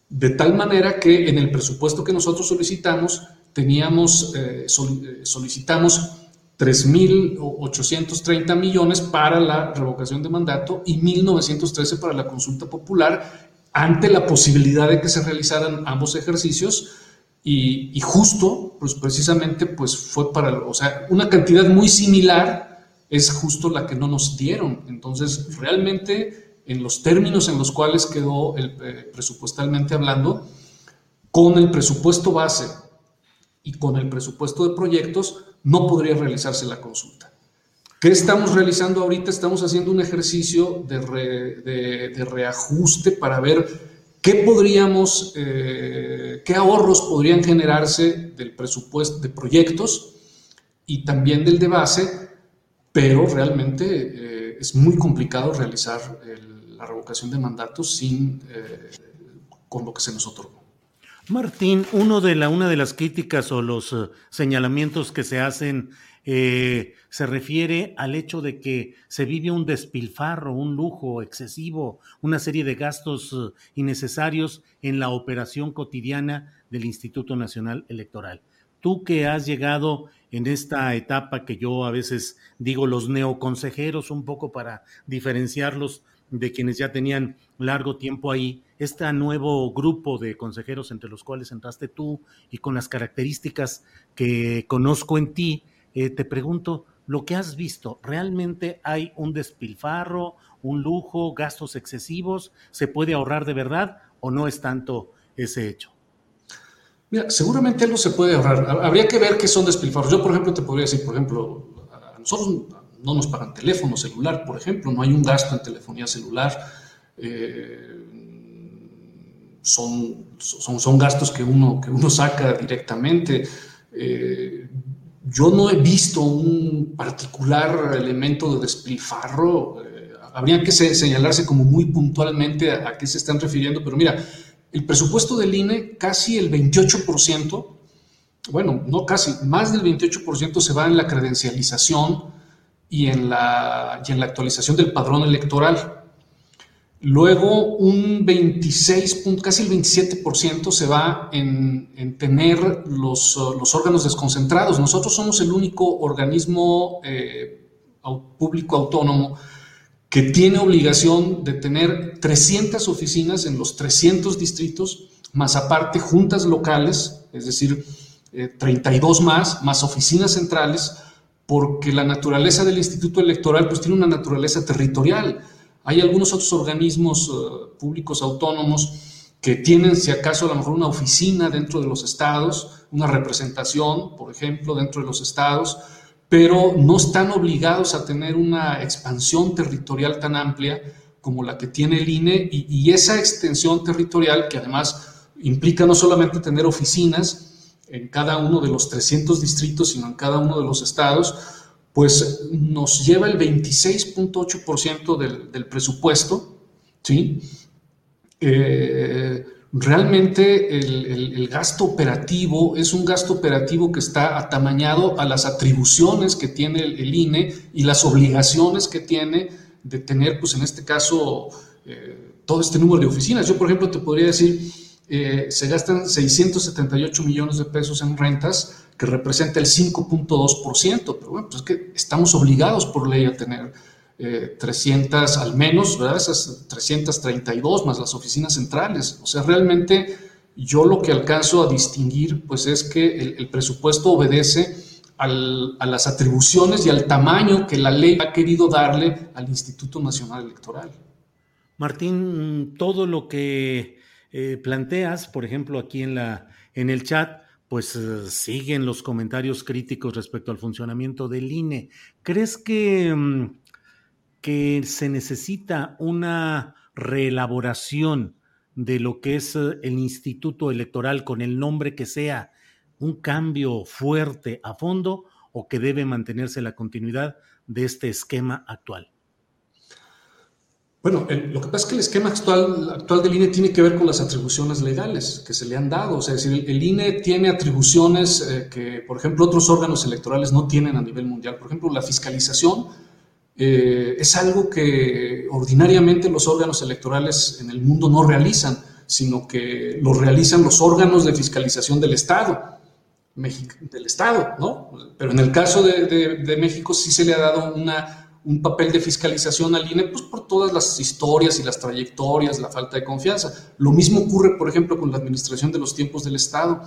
de tal manera que en el presupuesto que nosotros solicitamos, teníamos, eh, eh solicitamos 3.830 millones para la revocación de mandato y 1.913 para la consulta popular, ante la posibilidad de que se realizaran ambos ejercicios, y, justo, pues precisamente, pues fue para, o sea, una cantidad muy similar es justo la que no nos dieron. Entonces, realmente, en los términos en los cuales quedó el, eh, presupuestalmente hablando, con el presupuesto base y con el presupuesto de proyectos, no podría realizarse la consulta. ¿Qué estamos realizando ahorita? Estamos haciendo un ejercicio de, de, reajuste para ver qué podríamos, eh, qué ahorros podrían generarse del presupuesto de proyectos y también del de base pero realmente eh, es muy complicado realizar la revocación de mandatos sin, eh, con lo que se nos otorgó. Martín, una de las críticas o los señalamientos que se hacen se refiere al hecho de que se vive un despilfarro, un lujo excesivo, una serie de gastos innecesarios en la operación cotidiana del Instituto Nacional Electoral. Tú que has llegado en esta etapa que yo a veces digo los neoconsejeros, un poco para diferenciarlos de quienes ya tenían largo tiempo ahí, este nuevo grupo de consejeros entre los cuales entraste tú y con las características que conozco en ti, eh, te pregunto, lo que has visto, ¿realmente hay un despilfarro, un lujo, gastos excesivos? ¿Se puede ahorrar de verdad o no es tanto ese hecho? Mira, seguramente algo se puede ahorrar. Habría que ver qué son despilfarros. Yo, por ejemplo, te podría decir, por ejemplo, a nosotros no nos pagan teléfono celular, por ejemplo, no hay un gasto en telefonía celular. Eh, son, son, son, gastos que uno, que uno saca directamente. Eh, yo no he visto un particular elemento de despilfarro. Eh, habría que señalarse como muy puntualmente a, qué se están refiriendo, pero mira, el presupuesto del INE, casi el 28%, bueno, no casi, más del 28% se va en la credencialización y en la, en la actualización del padrón electoral. Luego un 26, casi el 27% se va en, tener los, los, órganos desconcentrados. Nosotros somos el único organismo eh, público autónomo que tiene obligación de tener 300 oficinas en los 300 distritos, más aparte juntas locales, es decir, 32 eh, más, más oficinas centrales, porque la naturaleza del Instituto Electoral pues tiene una naturaleza territorial. Hay algunos otros organismos eh, públicos autónomos que tienen, si acaso, a lo mejor una oficina dentro de los estados, una representación, por ejemplo, dentro de los estados, pero no están obligados a tener una expansión territorial tan amplia como la que tiene el INE y, esa extensión territorial que además implica no solamente tener oficinas en cada uno de los 300 distritos, sino en cada uno de los estados, pues nos lleva el 26.8% del, del presupuesto, ¿sí? Eh, realmente el, gasto operativo es un gasto operativo que está atamañado a las atribuciones que tiene el, INE y las obligaciones que tiene de tener, pues en este caso, eh, todo este número de oficinas. Yo, por ejemplo, te podría decir, eh, se gastan 678 millones de pesos en rentas, que representa el 5.2%, pero bueno, pues es que estamos obligados por ley a tener 300 eh, al menos, ¿verdad? Esas 332 más las oficinas centrales. O sea, realmente yo lo que alcanzo a distinguir, pues es que el, presupuesto obedece a las atribuciones y al tamaño que la ley ha querido darle al Instituto Nacional Electoral. Martín, todo lo que eh, planteas, por ejemplo, aquí en, la, en el chat, pues eh, siguen los comentarios críticos respecto al funcionamiento del INE. ¿Crees que... Mm, que se necesita una reelaboración de lo que es eh, el instituto electoral con el nombre que sea, un cambio fuerte a fondo o que debe mantenerse la continuidad de este esquema actual? Bueno, lo que pasa es que el esquema actual, actual del INE tiene que ver con las atribuciones legales que se le han dado. O sea, es decir, el, INE tiene atribuciones eh, que, por ejemplo, otros órganos electorales no tienen a nivel mundial. Por ejemplo, la fiscalización eh, es algo que ordinariamente los órganos electorales en el mundo no realizan, sino que lo realizan los órganos de fiscalización del Estado, del Estado, ¿no? Pero en el caso de, México sí se le ha dado una, un papel de fiscalización al INE, pues por todas las historias y las trayectorias, la falta de confianza. Lo mismo ocurre, por ejemplo, con la administración de los tiempos del Estado.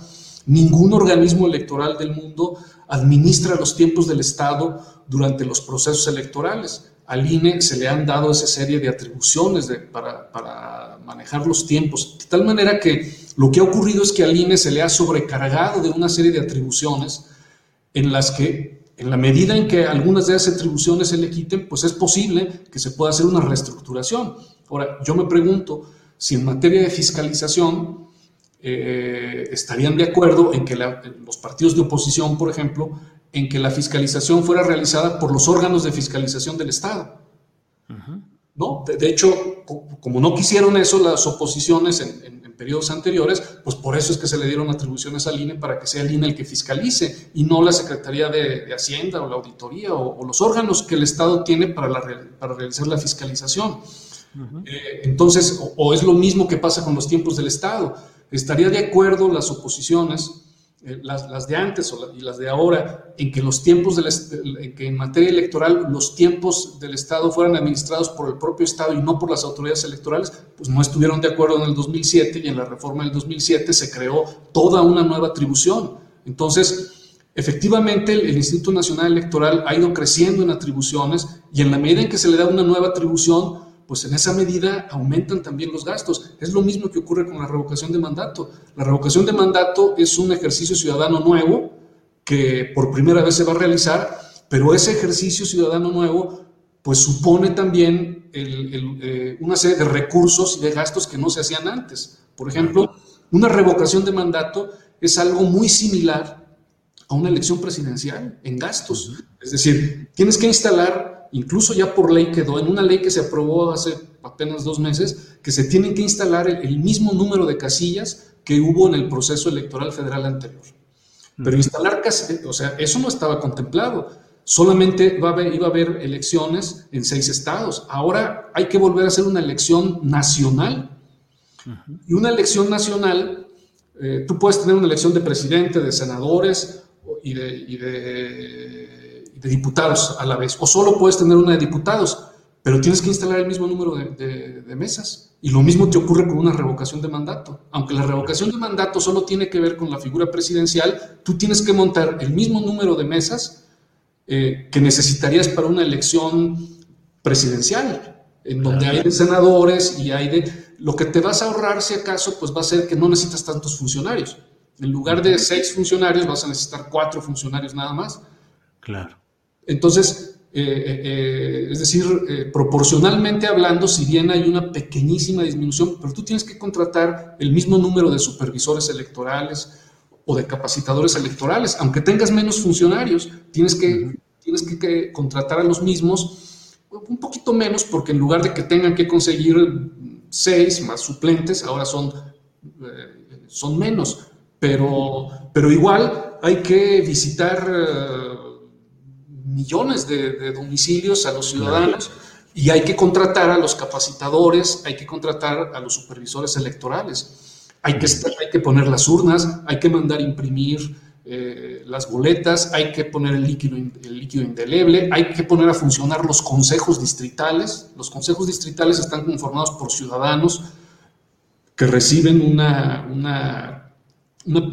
Ningún organismo electoral del mundo administra los tiempos del Estado durante los procesos electorales. Al INE se le han dado esa serie de atribuciones para, manejar los tiempos, de tal manera que lo que ha ocurrido es que al INE se le ha sobrecargado de una serie de atribuciones en las que, en la medida en que algunas de esas atribuciones se le quiten, pues es posible que se pueda hacer una reestructuración. Ahora, yo me pregunto si en materia de fiscalización, eh, estarían de acuerdo en que los partidos de oposición, por ejemplo, en que la fiscalización fuera realizada por los órganos de fiscalización del Estado. ¿No? De, hecho, como no quisieron eso las oposiciones en, periodos anteriores, pues por eso es que se le dieron atribuciones al INE para que sea el INE el que fiscalice y no la Secretaría de, Hacienda o la Auditoría o, los órganos que el Estado tiene para, para realizar la fiscalización. Eh, entonces, o es lo mismo que pasa con los tiempos del Estado ¿Estaría de acuerdo las oposiciones, eh, las, de antes y las de ahora, en que los tiempos del, que en materia electoral los tiempos del Estado fueran administrados por el propio Estado y no por las autoridades electorales? Pues no estuvieron de acuerdo en el 2007 y en la reforma del 2007 se creó toda una nueva atribución. Entonces, Efectivamente, el, Instituto Nacional Electoral ha ido creciendo en atribuciones y en la medida en que se le da una nueva atribución, pues en esa medida aumentan también los gastos. Es lo mismo que ocurre con la revocación de mandato. La revocación de mandato es un ejercicio ciudadano nuevo que por primera vez se va a realizar, pero ese ejercicio ciudadano nuevo pues supone también eh, una serie de recursos y de gastos que no se hacían antes. Por ejemplo, una revocación de mandato es algo muy similar a una elección presidencial en gastos. Es decir, tienes que instalar incluso ya por ley quedó, en una ley que se aprobó hace apenas dos meses, que se tienen que instalar el, mismo número de casillas que hubo en el proceso electoral federal anterior. Pero instalar casillas, o sea, eso no estaba contemplado. Solamente iba a haber elecciones en seis estados. Ahora hay que volver a hacer una elección nacional. Y una elección nacional, eh, tú puedes tener una elección de presidente, de senadores y de de diputados a la vez, o solo puedes tener una de diputados, pero tienes que instalar el mismo número de, mesas. Y lo mismo te ocurre con una revocación de mandato. Aunque la revocación de mandato solo tiene que ver con la figura presidencial, tú tienes que montar el mismo número de mesas eh, que necesitarías para una elección presidencial, en donde hay de senadores y hay de... Lo que te vas a ahorrar, si acaso, pues va a ser que no necesitas tantos funcionarios. En lugar de seis funcionarios, vas a necesitar cuatro funcionarios nada más. Claro. Entonces, es decir, proporcionalmente hablando, si bien hay una pequeñísima disminución, pero tú tienes que contratar el mismo número de supervisores electorales o de capacitadores electorales, aunque tengas menos funcionarios, tienes que, tienes que contratar a los mismos un poquito menos, porque en lugar de que tengan que conseguir seis más suplentes, ahora son, eh, son menos. Pero, pero igual hay que visitar eh, millones de, domicilios a los ciudadanos y hay que contratar a los capacitadores, hay que contratar a los supervisores electorales. Hay que, hay que poner las urnas, hay que mandar imprimir eh, las boletas, hay que poner el líquido, el líquido indeleble, hay que poner a funcionar los consejos distritales. Los consejos distritales están conformados por ciudadanos que reciben una, una,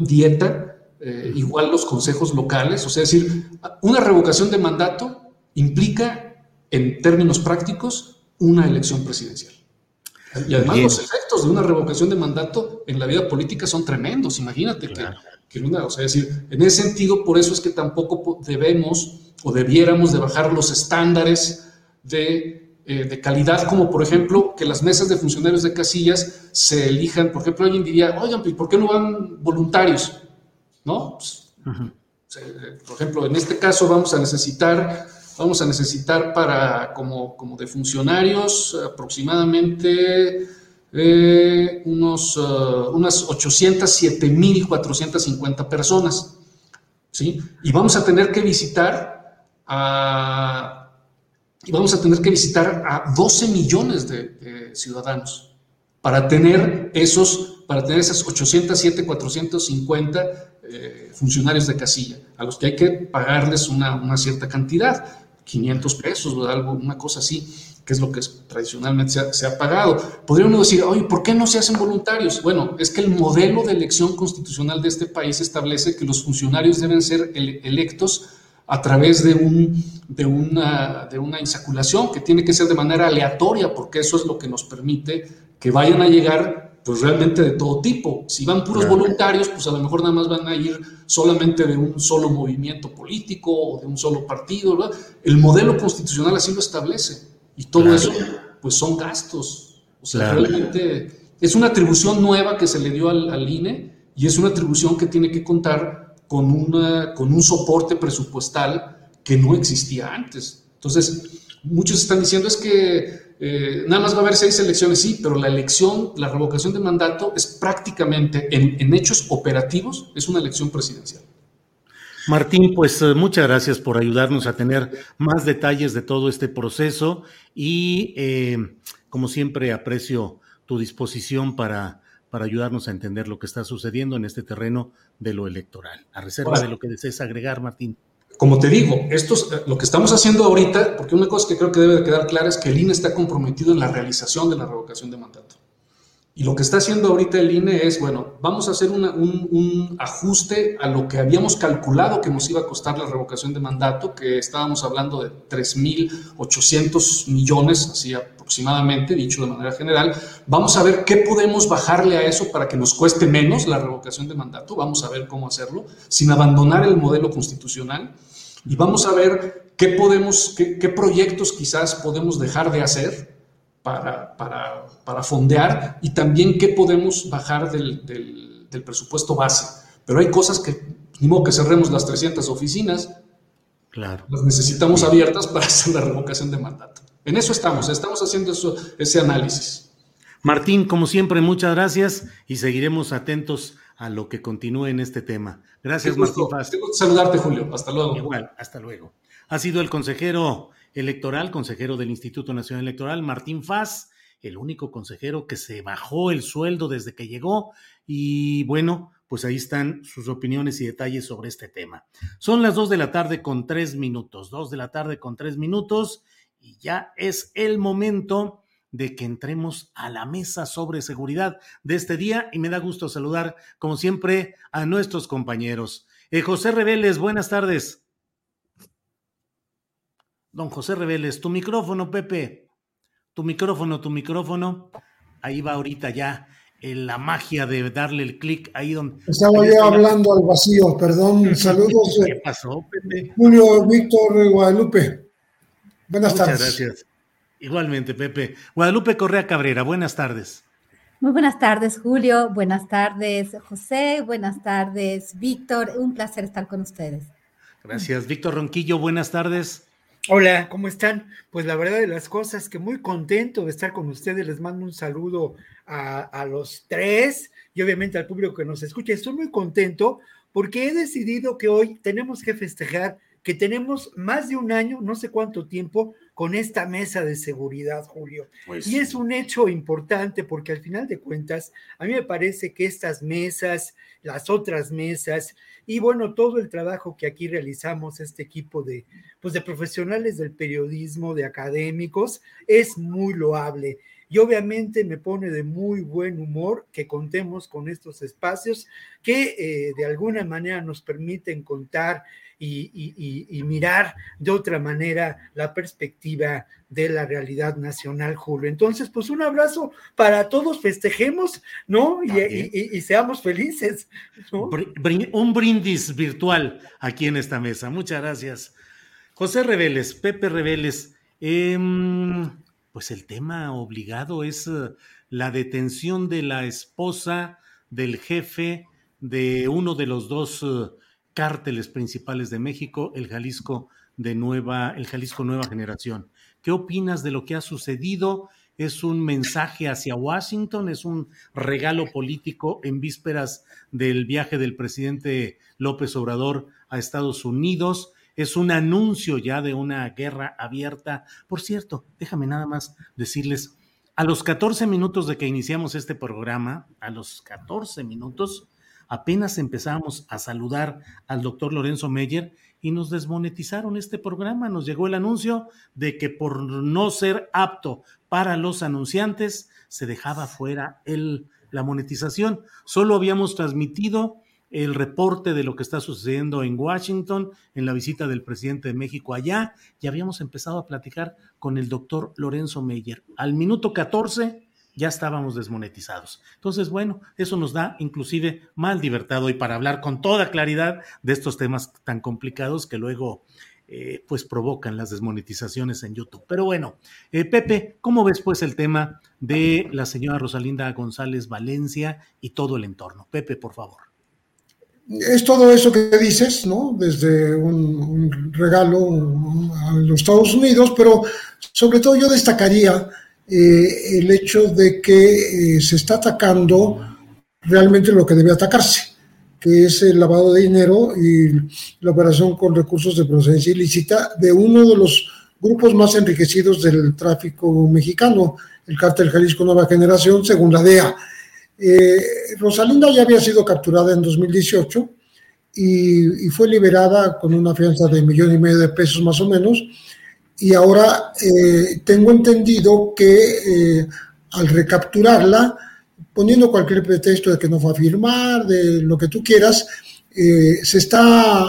dieta, eh, igual los consejos locales, o sea, es decir, una revocación de mandato implica, en términos prácticos, una elección presidencial. Y además los efectos de una revocación de mandato en la vida política son tremendos. Imagínate que o sea, es decir, en ese sentido, por eso es que tampoco debemos o debiéramos de bajar los estándares de, eh, de, calidad, como por ejemplo que las mesas de funcionarios de casillas se elijan, por ejemplo, alguien diría, oigan, ¿por qué no van voluntarios? ¿No? Por ejemplo, en este caso vamos a necesitar, vamos a necesitar para, como, como de funcionarios, aproximadamente eh, unos, uh, unas 807.450 personas. ¿sí? Y vamos a tener que visitar a, y vamos a tener que visitar a 12 millones de, ciudadanos para tener esos, para tener esas 807.450 eh, funcionarios de casilla, a los que hay que pagarles una, una cierta cantidad, 500 pesos, algo, una cosa así que es lo que tradicionalmente se ha, pagado. Podría uno decir, oye, ¿por qué no se hacen voluntarios? Bueno, es que el modelo de elección constitucional de este país establece que los funcionarios deben ser electos a través de, un, de, una, de una insaculación que tiene que ser de manera aleatoria, porque eso es lo que nos permite que vayan a llegar pues realmente de todo tipo. Si van puros voluntarios, pues a lo mejor nada más van a ir solamente de un solo movimiento político o de un solo partido. ¿verdad? El modelo constitucional así lo establece. Y todo eso, pues son gastos. O sea, realmente es una atribución nueva que se le dio al, INE y es una atribución que tiene que contar con, una, con un soporte presupuestal que no existía antes. Entonces, muchos están diciendo es que eh, nada más va a haber seis elecciones, sí, pero la elección, la revocación de mandato es prácticamente en, en hechos operativos, es una elección presidencial. Martín, pues eh, muchas gracias por ayudarnos a tener más detalles de todo este proceso y eh, como siempre aprecio tu disposición para, para ayudarnos a entender lo que está sucediendo en este terreno de lo electoral. A reserva de lo que desees agregar, Martín. Como te digo, esto eh, lo que estamos haciendo ahorita, porque una cosa que creo que debe de quedar clara es que el INE está comprometido en la realización de la revocación de mandato. Y lo que está haciendo ahorita el INE es, bueno, vamos a hacer un, ajuste a lo que habíamos calculado que nos iba a costar la revocación de mandato, que estábamos hablando de 3.800 millones, así aproximadamente, dicho de manera general. Vamos a ver qué podemos bajarle a eso para que nos cueste menos la revocación de mandato. Vamos a ver cómo hacerlo, sin abandonar el modelo constitucional. Y vamos a ver qué podemos, qué, qué proyectos quizás podemos dejar de hacer para, para, para fondear y también qué podemos bajar del, del, presupuesto base. Pero hay cosas que, ni modo que cerremos las 300 oficinas, claro. las necesitamos abiertas para hacer la revocación de mandato. En eso estamos, estamos haciendo eso, ese análisis. Martín, como siempre, muchas gracias y seguiremos atentos a lo que continúe en este tema. Gracias, Martín Faz. saludarte, Julio. Hasta luego. Igual, hasta luego. Ha sido el consejero electoral, consejero del Instituto Nacional Electoral, Martín Faz, el único consejero que se bajó el sueldo desde que llegó. Y bueno, pues ahí están sus opiniones y detalles sobre este tema. Son las dos de la tarde con tres minutos, dos de la tarde con tres minutos, y ya es el momento de que entremos a la mesa sobre seguridad de este día y me da gusto saludar, como siempre, a nuestros compañeros. Eh, José Reveles, buenas tardes. Don José Reveles, tu micrófono, Pepe. Tu micrófono, tu micrófono. Ahí va ahorita ya en la magia de darle el clic ahí donde. Estaba yo hablando al vacío, perdón. Saludos. ¿Qué pasó, Pepe? Julio Víctor Guadalupe. Buenas Muchas gracias. Igualmente, Pepe. Guadalupe Correa Cabrera, buenas tardes. Muy buenas tardes, Julio. Buenas tardes, José. Buenas tardes, Víctor. Un placer estar con ustedes. Gracias. Víctor Ronquillo, buenas tardes. Hola, ¿cómo están? Pues la verdad de las cosas que muy contento de estar con ustedes. Les mando un saludo a, a los tres y obviamente al público que nos escucha. Estoy muy contento porque he decidido que hoy tenemos que festejar que tenemos más de un año, no sé cuánto tiempo, con esta mesa de seguridad, Julio. Pues y es un hecho importante porque al final de cuentas, a mí me parece que estas mesas, las otras mesas y bueno, todo el trabajo que aquí realizamos, este equipo de, pues de profesionales del periodismo, de académicos, es muy loable y obviamente me pone de muy buen humor que contemos con estos espacios que eh, de alguna manera nos permiten contar y, mirar de otra manera la perspectiva de la realidad nacional, Julio. Entonces, pues un abrazo para todos, festejemos, ¿no? Y, seamos felices. Un brindis virtual aquí en esta mesa. Muchas gracias. José Reveles, Pepe Reveles, em, pues el tema obligado es eh, la detención de la esposa del jefe de uno de los dos eh, cárteles principales de México, el Jalisco de nueva, el Jalisco Nueva Generación. ¿Qué opinas de lo que ha sucedido? ¿Es un mensaje hacia Washington? ¿Es un regalo político en vísperas del viaje del presidente López Obrador a Estados Unidos? ¿Es un anuncio ya de una guerra abierta? Por cierto, déjame nada más decirles, a los 14 minutos de que iniciamos este programa, a los 14 minutos, apenas empezamos a saludar al doctor Lorenzo Meyer y nos desmonetizaron este programa. Nos llegó el anuncio de que por no ser apto para los anunciantes se dejaba fuera la monetización. Solo habíamos transmitido el reporte de lo que está sucediendo en Washington, en la visita del presidente de México allá, y habíamos empezado a platicar con el doctor Lorenzo Meyer. Al minuto 14 ya estábamos desmonetizados. Entonces, bueno, eso nos da inclusive más libertad hoy para hablar con toda claridad de estos temas tan complicados que luego eh, pues provocan las desmonetizaciones en YouTube. Pero bueno, eh, Pepe, ¿cómo ves pues el tema de la señora Rosalinda González Valencia y todo el entorno? Pepe, por favor. Es todo eso que dices, ¿no? Desde un regalo a los Estados Unidos, pero sobre todo yo destacaría eh, el hecho de que eh, se está atacando realmente lo que debe atacarse, que es el lavado de dinero y la operación con recursos de procedencia ilícita de uno de los grupos más enriquecidos del tráfico mexicano, el cártel Jalisco Nueva Generación, según la DEA. Eh, Rosalinda ya había sido capturada en 2018 y, y, fue liberada con una fianza de millón y medio de pesos más o menos, y ahora eh, tengo entendido que eh, al recapturarla, poniendo cualquier pretexto de que no fue a firmar, de lo que tú quieras, eh, se está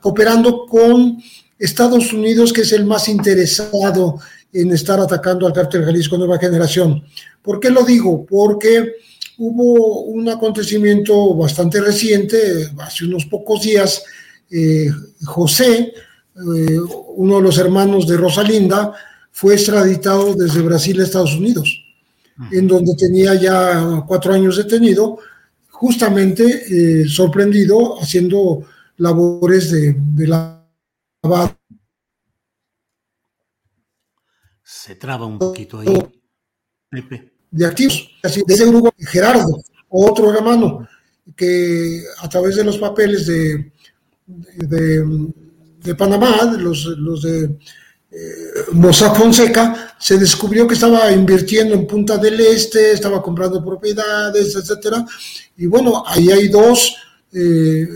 cooperando con Estados Unidos, que es el más interesado en estar atacando al cártel Jalisco Nueva Generación. ¿Por qué lo digo? Porque hubo un acontecimiento bastante reciente, hace unos pocos días, José, eh, uno de los hermanos de Rosalinda, fue extraditado desde Brasil a Estados Unidos, en donde tenía ya cuatro años detenido, justamente eh, sorprendido haciendo labores de, de lavado. Se traba un poquito ahí, Pepe. De activos, así, de Uruguay, Gerardo, otro hermano, que a través de los papeles de, de de Panamá, los, los de eh, Fonseca, se descubrió que estaba invirtiendo en Punta del Este, estaba comprando propiedades, etcétera. Y bueno, ahí hay dos eh,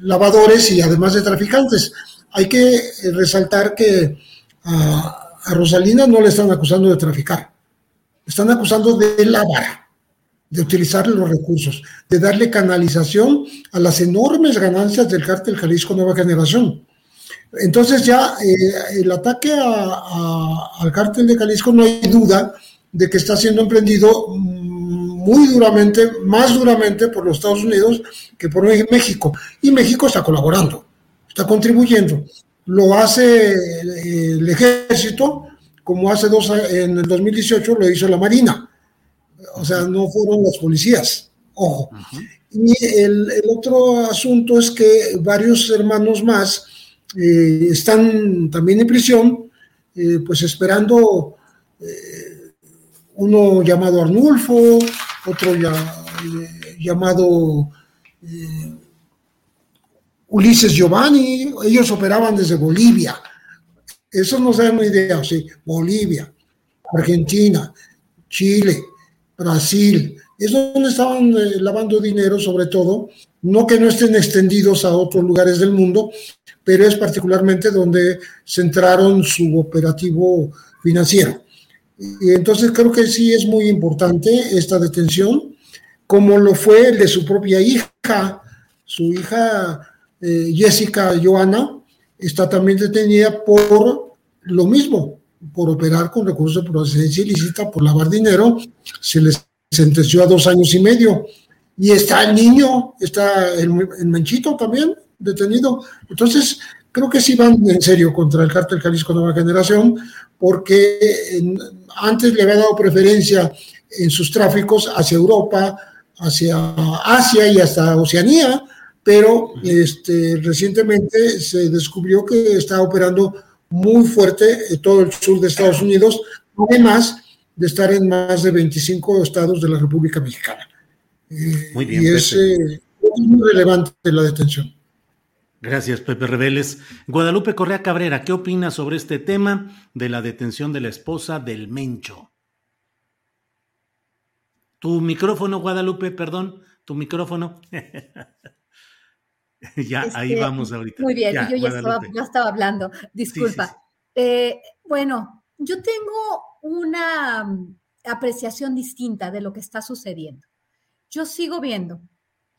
lavadores y además de traficantes. Hay que eh, resaltar que a, Rosalina no le están acusando de traficar, están acusando de lavar, de utilizar los recursos, de darle canalización a las enormes ganancias del cártel Jalisco Nueva Generación. Entonces ya eh, el ataque al cártel de Jalisco no hay duda de que está siendo emprendido muy duramente, más duramente por los Estados Unidos que por México. Y México está colaborando, está contribuyendo. lo hace el ejército, como hace dos en el 2018 lo hizo la Marina. O sea, no fueron los policías, ojo. Y el, otro asunto es que varios hermanos más eh, están también en prisión, eh, pues esperando eh, uno llamado Arnulfo, otro ya, llamado Ulises Giovanni, ellos operaban desde Bolivia. Eso nos da una idea, sí, Bolivia, Argentina, Chile, Brasil, es donde estaban lavando dinero sobre todo, no que no estén extendidos a otros lugares del mundo, pero es particularmente donde centraron su operativo financiero. Y entonces creo que sí es muy importante esta detención, como lo fue el de su propia hija, su hija eh, Jessica Joana, está también detenida por lo mismo, por operar con recursos de procedencia ilícita, por lavar dinero, se les sentenció a dos años y medio. Y está el niño, está el, Menchito también detenido. Entonces, creo que sí van en serio contra el cártel Jalisco Nueva Generación, porque antes le había dado preferencia en sus tráficos hacia Europa, hacia Asia y hasta Oceanía, pero este, recientemente se descubrió que está operando muy fuerte en todo el sur de Estados Unidos, además de estar en más de 25 estados de la República Mexicana. Eh, muy bien. Y es eh, muy relevante la detención. Gracias, Pepe Reveles. Guadalupe Correa Cabrera, ¿qué opinas sobre este tema de la detención de la esposa del Mencho? Tu micrófono, Guadalupe, perdón, tu micrófono. ya, ahí este, vamos ahorita. Muy bien, yo ya estaba, hablando, disculpa. Eh, bueno, yo tengo una mm, apreciación distinta de lo que está sucediendo. Yo sigo viendo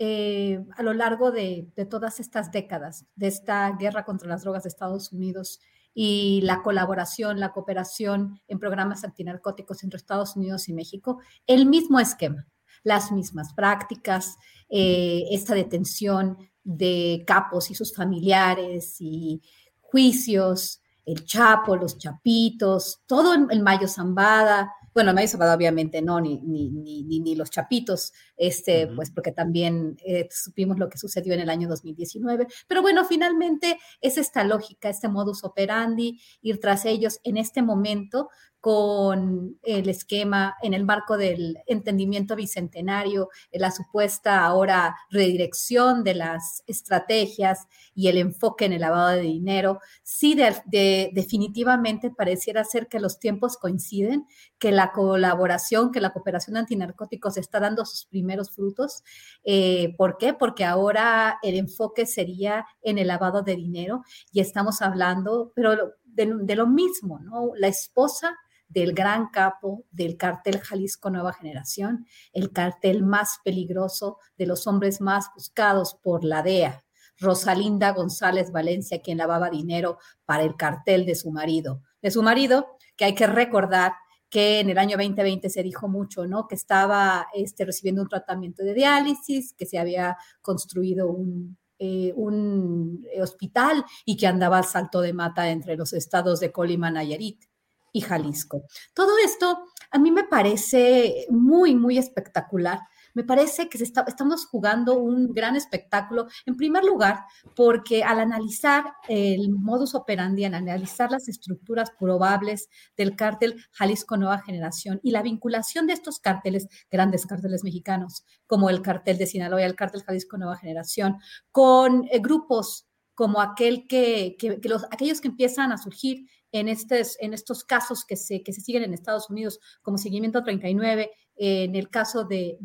eh, a lo largo de, todas estas décadas de esta guerra contra las drogas de Estados Unidos y la colaboración, la cooperación en programas antinarcóticos entre Estados Unidos y México, el mismo esquema, las mismas prácticas, eh, esta detención de capos y sus familiares y juicios, el Chapo, los Chapitos, todo el Mayo Zambada, bueno, Mayo Zambada obviamente no, ni, ni, ni, ni los Chapitos, este, pues porque también eh, supimos lo que sucedió en el año 2019, pero bueno, finalmente es esta lógica, este modus operandi, ir tras ellos en este momento, con el esquema en el marco del entendimiento bicentenario, la supuesta ahora redirección de las estrategias y el enfoque en el lavado de dinero, sí de, definitivamente pareciera ser que los tiempos coinciden, que la colaboración, que la cooperación antinarcóticos está dando sus primeros frutos. Eh, ¿Por qué? Porque ahora el enfoque sería en el lavado de dinero y estamos hablando, pero de lo mismo, ¿no? La esposa del gran capo del cartel Jalisco Nueva Generación, el cartel más peligroso de los hombres más buscados por la DEA, Rosalinda González Valencia, quien lavaba dinero para el cartel de su marido. De su marido, que hay que recordar que en el año 2020 se dijo mucho, ¿no? Que estaba este, recibiendo un tratamiento de diálisis, que se había construido un, eh, un hospital y que andaba al salto de mata entre los estados de Colima, Nayarit y Jalisco. Todo esto a mí me parece muy, muy espectacular. Me parece que estamos jugando un gran espectáculo, en primer lugar, porque al analizar el modus operandi, al analizar las estructuras probables del cártel Jalisco Nueva Generación y la vinculación de estos cárteles, grandes cárteles mexicanos, como el cártel de Sinaloa y el cártel Jalisco Nueva Generación, con eh, grupos como aquel que, los, aquellos que empiezan a surgir en, estos casos que se, siguen en Estados Unidos, como seguimiento 39, en el caso de,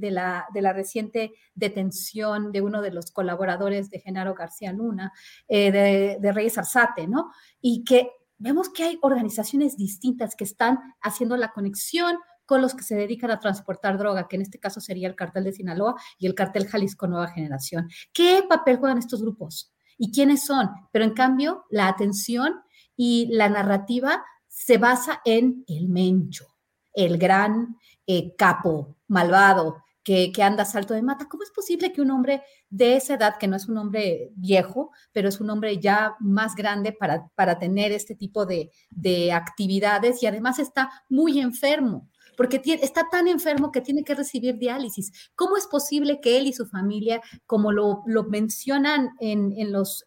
la, de, la, reciente detención de uno de los colaboradores de Genaro García Luna, eh, de, Reyes Arzate, ¿no? Y que vemos que hay organizaciones distintas que están haciendo la conexión con los que se dedican a transportar droga, que en este caso sería el cartel de Sinaloa y el cartel Jalisco Nueva Generación. ¿Qué papel juegan estos grupos? ¿Y quiénes son? Pero en cambio, la atención y la narrativa se basa en el Mencho, el gran eh, capo malvado que, anda salto de mata. ¿Cómo es posible que un hombre de esa edad, que no es un hombre viejo, pero es un hombre ya más grande para, para tener este tipo de, de actividades y además está muy enfermo? Porque está tan enfermo que tiene que recibir diálisis. ¿Cómo es posible que él y su familia, como lo, mencionan en, los,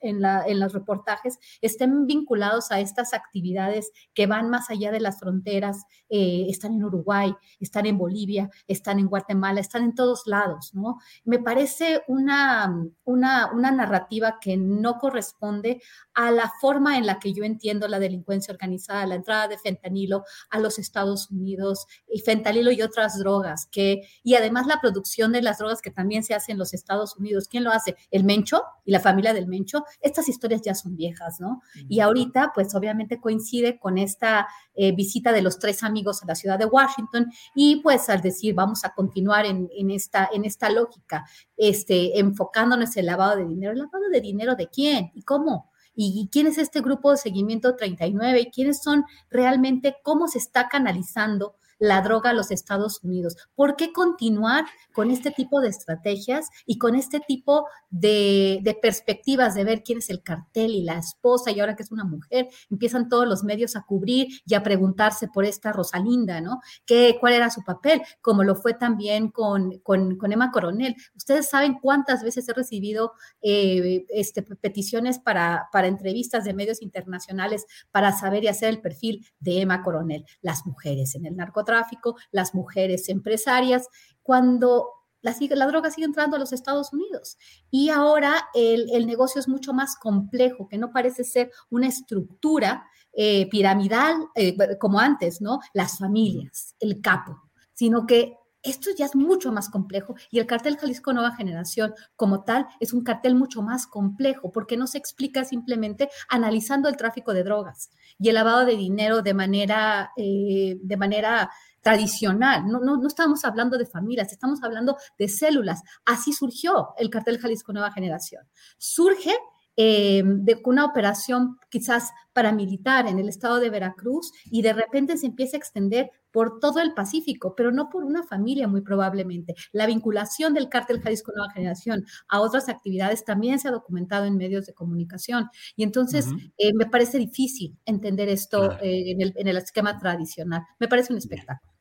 reportajes, estén vinculados a estas actividades que van más allá de las fronteras? Eh, están en Uruguay, están en Bolivia, están en Guatemala, están en todos lados, ¿no? Me parece una narrativa que no corresponde a la forma en la que yo entiendo la delincuencia organizada, la entrada de fentanilo a los Estados Unidos fentanilo y otras drogas, que, y además la producción de las drogas que también se hace en los Estados Unidos. ¿Quién lo hace? El Mencho y la familia del Mencho. Estas historias ya son viejas, ¿no? Y ahorita, pues obviamente coincide con esta eh, visita de los tres amigos a la ciudad de Washington y pues al decir, vamos a continuar en, en esta, en esta lógica, este, enfocándonos en el lavado de dinero. ¿El lavado de dinero de quién y cómo? y quién es este grupo de seguimiento 39 y quiénes son realmente, cómo se está canalizando la droga a los Estados Unidos. ¿Por qué continuar con este tipo de estrategias y con este tipo de, perspectivas de ver quién es el cartel y la esposa y ahora que es una mujer, empiezan todos los medios a cubrir y a preguntarse por esta Rosalinda, ¿no? ¿Qué, ¿Cuál era su papel? Como lo fue también con, con, Emma Coronel. Ustedes saben cuántas veces he recibido eh, este, peticiones para, para entrevistas de medios internacionales para saber y hacer el perfil de Emma Coronel, las mujeres en el narcotráfico tráfico, las mujeres empresarias, cuando la, droga sigue entrando a los Estados Unidos. Y ahora el, el negocio es mucho más complejo, que no parece ser una estructura eh, piramidal eh, como antes, ¿no? Las familias, el capo, sino que esto ya es mucho más complejo y el cartel Jalisco Nueva Generación como tal es un cartel mucho más complejo porque no se explica simplemente analizando el tráfico de drogas y el lavado de dinero de manera, eh, de manera tradicional. No, no, no estamos hablando de familias, estamos hablando de células. Así surgió el cartel Jalisco Nueva Generación. Surge eh, de una operación quizás paramilitar en el estado de Veracruz y de repente se empieza a extender por todo el Pacífico, pero no por una familia muy probablemente. La vinculación del cártel Jalisco Nueva Generación a otras actividades también se ha documentado en medios de comunicación y entonces eh, me parece difícil entender esto eh, en, el, en el esquema tradicional. Me parece un espectáculo.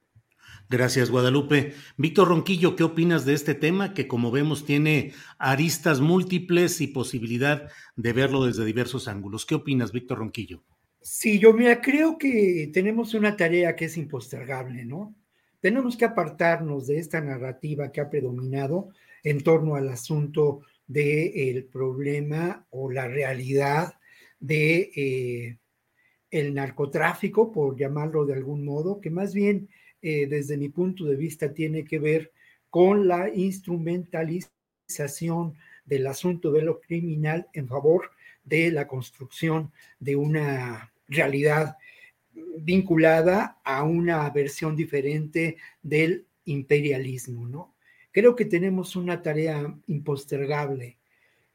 Gracias, Guadalupe. Víctor Ronquillo, ¿qué opinas de este tema que, como vemos, tiene aristas múltiples y posibilidad de verlo desde diversos ángulos? ¿Qué opinas, Víctor Ronquillo? Sí, yo mira, creo que tenemos una tarea que es impostergable, ¿no? Tenemos que apartarnos de esta narrativa que ha predominado en torno al asunto del problema o la realidad de eh, el narcotráfico, por llamarlo de algún modo, que más bien eh, desde mi punto de vista, tiene que ver con la instrumentalización del asunto de lo criminal en favor de la construcción de una realidad vinculada a una versión diferente del imperialismo, ¿no? Creo que tenemos una tarea impostergable.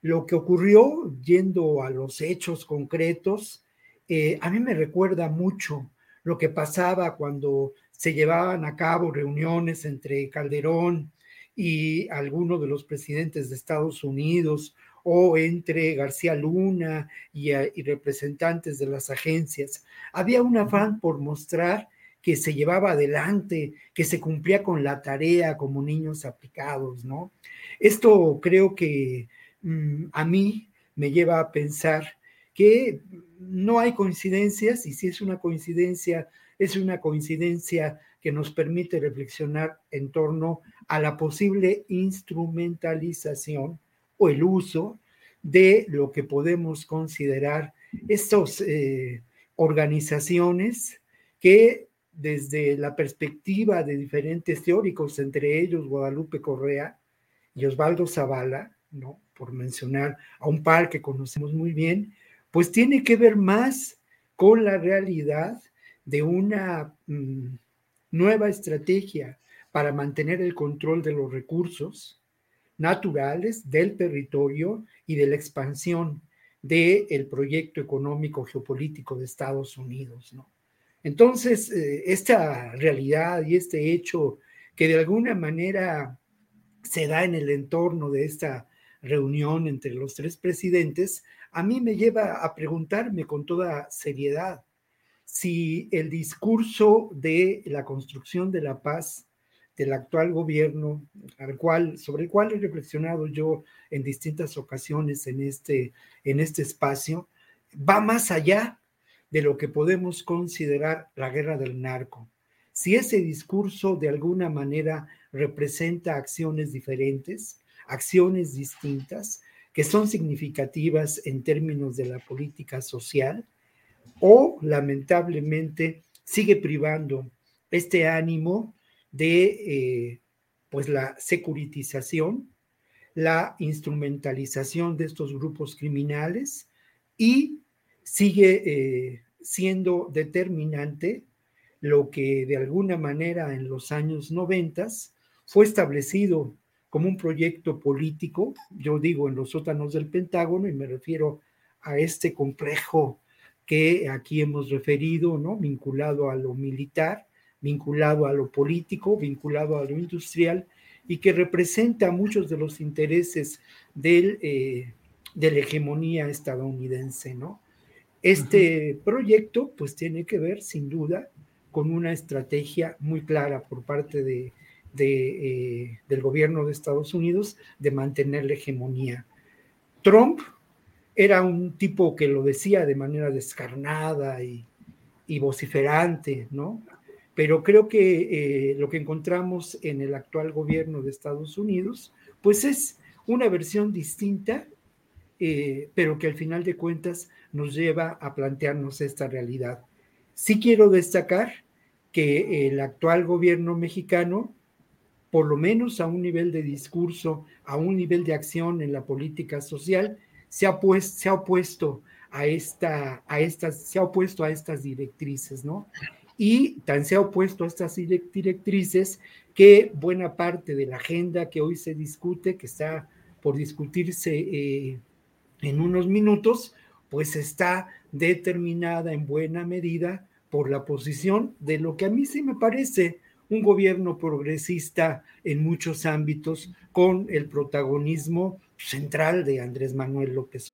Lo que ocurrió, yendo a los hechos concretos, eh, a mí me recuerda mucho lo que pasaba cuando se llevaban a cabo reuniones entre Calderón y algunos de los presidentes de Estados Unidos o entre García Luna y, eh, representantes de las agencias. Había un afán por mostrar que se llevaba adelante, que se cumplía con la tarea como niños aplicados, ¿no? Esto creo que mm, a mí me lleva a pensar que no hay coincidencias y si es una coincidencia es una coincidencia que nos permite reflexionar en torno a la posible instrumentalización o el uso de lo que podemos considerar estas eh, organizaciones que desde la perspectiva de diferentes teóricos, entre ellos Guadalupe Correa y Osvaldo Zavala, ¿no? por mencionar a un par que conocemos muy bien, pues tiene que ver más con la realidad de una mm, nueva estrategia para mantener el control de los recursos naturales del territorio y de la expansión del proyecto económico geopolítico de Estados Unidos. ¿no? Entonces, eh, esta realidad y este hecho que de alguna manera se da en el entorno de esta reunión entre los tres presidentes, a mí me lleva a preguntarme con toda seriedad si el discurso de la construcción de la paz del actual gobierno, al cual, sobre el cual he reflexionado yo en distintas ocasiones en este, en este espacio, va más allá de lo que podemos considerar la guerra del narco. Si ese discurso de alguna manera representa acciones diferentes, acciones distintas, que son significativas en términos de la política social, o lamentablemente sigue privando este ánimo de eh, pues la securitización, la instrumentalización de estos grupos criminales y sigue eh, siendo determinante lo que de alguna manera en los años noventas fue establecido como un proyecto político, yo digo en los sótanos del Pentágono y me refiero a este complejo que aquí hemos referido, ¿no? Vinculado a lo militar, vinculado a lo político, vinculado a lo industrial y que representa muchos de los intereses del, eh, de la hegemonía estadounidense, ¿no? Este proyecto pues tiene que ver sin duda con una estrategia muy clara por parte de, eh, del gobierno de Estados Unidos de mantener la hegemonía. Trump era un tipo que lo decía de manera descarnada y, y vociferante, ¿no? Pero creo que eh, lo que encontramos en el actual gobierno de Estados Unidos, pues es una versión distinta, eh, pero que al final de cuentas nos lleva a plantearnos esta realidad. Sí quiero destacar que el actual gobierno mexicano, por lo menos a un nivel de discurso, a un nivel de acción en la política social, se ha, ha opuesto a, esta, a estas, se ha opuesto a estas directrices, ¿no? Y tan se ha opuesto a estas directrices que buena parte de la agenda que hoy se discute, que está por discutirse eh, en unos minutos, pues está determinada en buena medida por la posición de lo que a mí sí me parece un gobierno progresista en muchos ámbitos con el protagonismo central de Andrés Manuel López.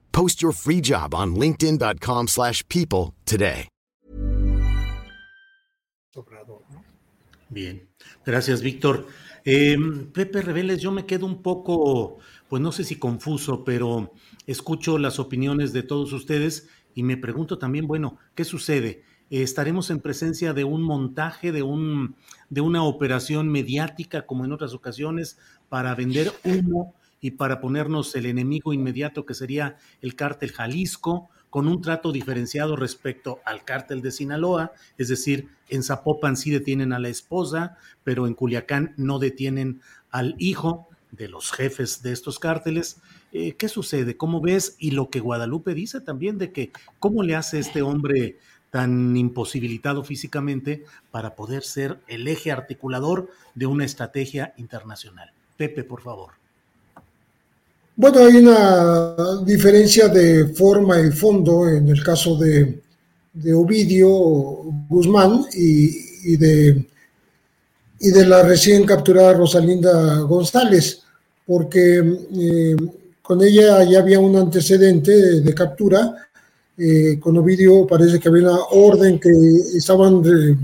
Post your free job on linkedin.com/people today. Bien. Gracias, Víctor. Eh, Pepe Reveles, yo me quedo un poco, pues no sé si confuso, pero escucho las opiniones de todos ustedes y me pregunto también, bueno, ¿qué sucede? Eh, ¿Estaremos en presencia de un montaje, de, un, de una operación mediática, como en otras ocasiones, para vender humo y para ponernos el enemigo inmediato que sería el cártel Jalisco, con un trato diferenciado respecto al cártel de Sinaloa, es decir, en Zapopan sí detienen a la esposa, pero en Culiacán no detienen al hijo de los jefes de estos cárteles. Eh, ¿Qué sucede? ¿Cómo ves? Y lo que Guadalupe dice también de que cómo le hace este hombre tan imposibilitado físicamente para poder ser el eje articulador de una estrategia internacional. Pepe, por favor. Bueno, hay una diferencia de forma y fondo en el caso de, Ovidio Guzmán y, de, y de la recién capturada Rosalinda González, porque eh, con ella ya había un antecedente de, captura. Eh, con Ovidio parece que había una orden que estaban eh,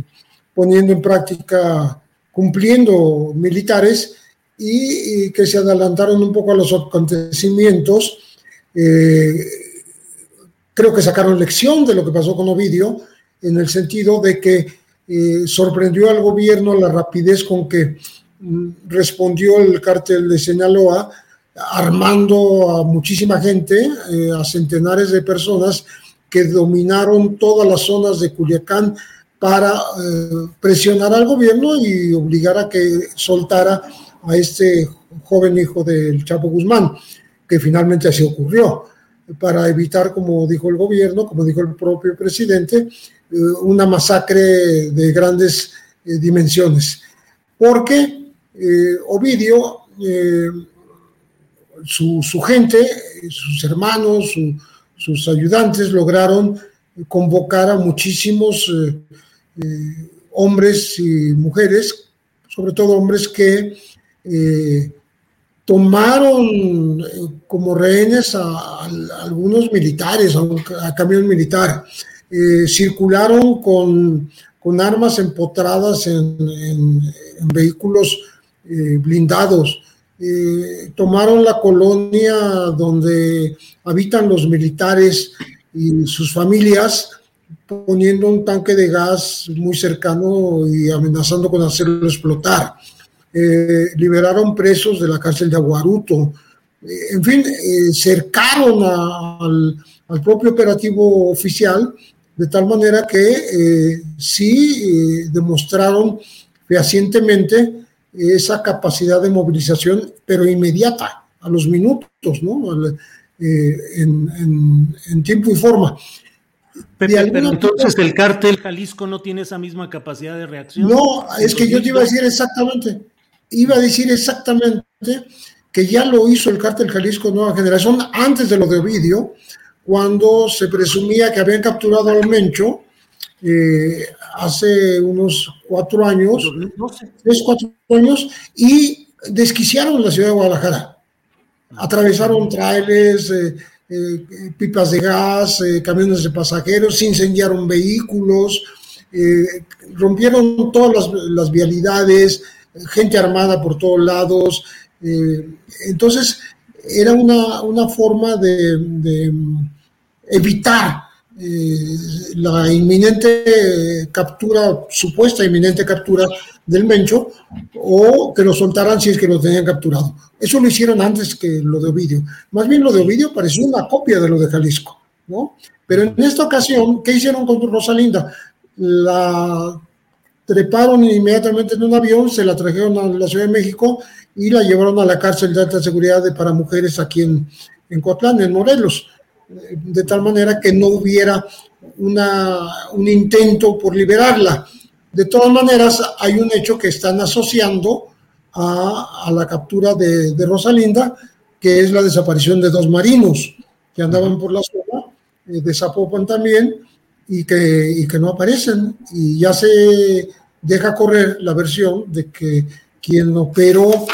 poniendo en práctica, cumpliendo militares y, que se adelantaron un poco a los acontecimientos. Eh, creo que sacaron lección de lo que pasó con Ovidio, en el sentido de que eh, sorprendió al gobierno la rapidez con que mm, respondió el cártel de Sinaloa, armando a muchísima gente, eh, a centenares de personas que dominaron todas las zonas de Culiacán para presionar al gobierno y obligar a que soltara a este joven hijo del Chapo Guzmán, que finalmente así ocurrió, para evitar, como dijo el gobierno, como dijo el propio presidente, eh, una masacre de grandes eh, dimensiones. Porque eh, Ovidio, su, gente, sus hermanos, sus ayudantes lograron convocar a muchísimos hombres y mujeres, sobre todo hombres que eh, tomaron eh, como rehenes a, algunos militares, a, camión militar, eh, circularon con, armas empotradas en, vehículos blindados, tomaron la colonia donde habitan los militares y sus familias, poniendo un tanque de gas muy cercano y amenazando con hacerlo explotar. Eh, liberaron presos de la cárcel de Aguaruto, eh, en fin, eh, cercaron al, propio operativo oficial, de tal manera que sí demostraron fehacientemente esa capacidad de movilización, pero inmediata, a los minutos, ¿no? en, tiempo y forma. pero entonces el cártel Jalisco no tiene esa misma capacidad de reacción. No, es que yo te iba a decir exactamente iba a decir exactamente que ya lo hizo el cártel Jalisco Nueva Generación antes de lo de Ovidio, cuando se presumía que habían capturado al Mencho eh, hace unos cuatro años, tres, cuatro años, y desquiciaron la ciudad de Guadalajara. Atravesaron trailers, eh, eh, pipas de gas, camiones de pasajeros, incendiaron vehículos, rompieron todas las vialidades, gente armada por todos lados. Eh, entonces, era una, forma de, evitar eh, la inminente captura, supuesta inminente captura del Mencho, o que lo soltaran si es que lo tenían capturado. Eso lo hicieron antes que lo de Ovidio. Más bien lo de Ovidio pareció una copia de lo de Jalisco, ¿no? Pero en esta ocasión, ¿qué hicieron con Rosalinda? La treparon inmediatamente en un avión, se la trajeron a la Ciudad de México y la llevaron a la cárcel de alta seguridad de, para mujeres aquí en, en Coatlán, en Morelos, de tal manera que no hubiera una, un intento por liberarla. De todas maneras, hay un hecho que están asociando a, a la captura de, de, Rosalinda, que es la desaparición de dos marinos que andaban por la zona, eh, de Zapopan también, y que, y que no aparecen. Y ya se deja correr la versión de que quien operó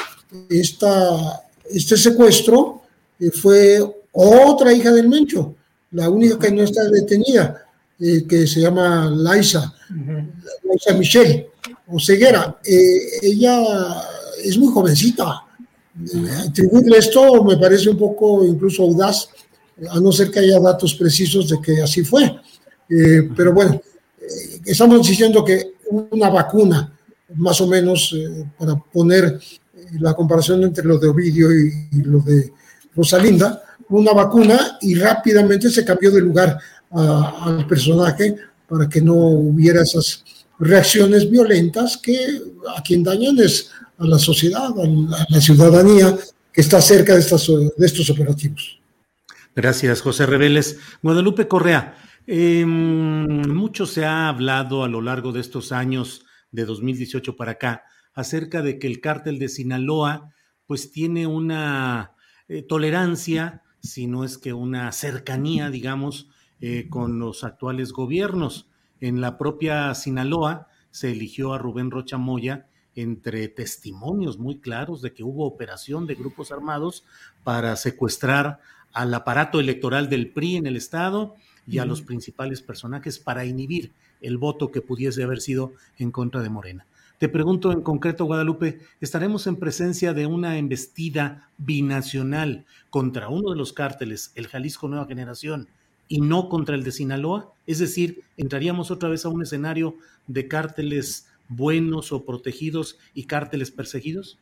esta, este secuestro eh, fue otra hija del Mencho, la única que no está detenida, eh, que se llama Laisa, Laisa Michelle, o Ceguera. Eh, ella es muy jovencita. Atribuirle esto me parece un poco incluso audaz, a no ser que haya datos precisos de que así fue. Pero bueno, estamos diciendo que una vacuna, más o menos, eh, para poner la comparación entre lo de Ovidio y, lo de Rosalinda, una vacuna y rápidamente se cambió de lugar al personaje para que no hubiera esas reacciones violentas que a quien dañan es a la sociedad, a la, ciudadanía que está cerca de, estas, de estos operativos. Gracias, José Reveles. Guadalupe Correa, eh, mucho se ha hablado a lo largo de estos años de 2018 para acá acerca de que el cártel de Sinaloa pues tiene una eh, tolerancia, si no es que una cercanía, digamos, eh, con los actuales gobiernos. En la propia Sinaloa se eligió a Rubén Rocha Moya entre testimonios muy claros de que hubo operación de grupos armados para secuestrar al aparato electoral del PRI en el estado y a los principales personajes para inhibir el voto que pudiese haber sido en contra de Morena. Te pregunto en concreto, Guadalupe, ¿estaremos en presencia de una embestida binacional contra uno de los cárteles, el Jalisco Nueva Generación, y no contra el de Sinaloa? Es decir, ¿entraríamos otra vez a un escenario de cárteles buenos o protegidos y cárteles perseguidos?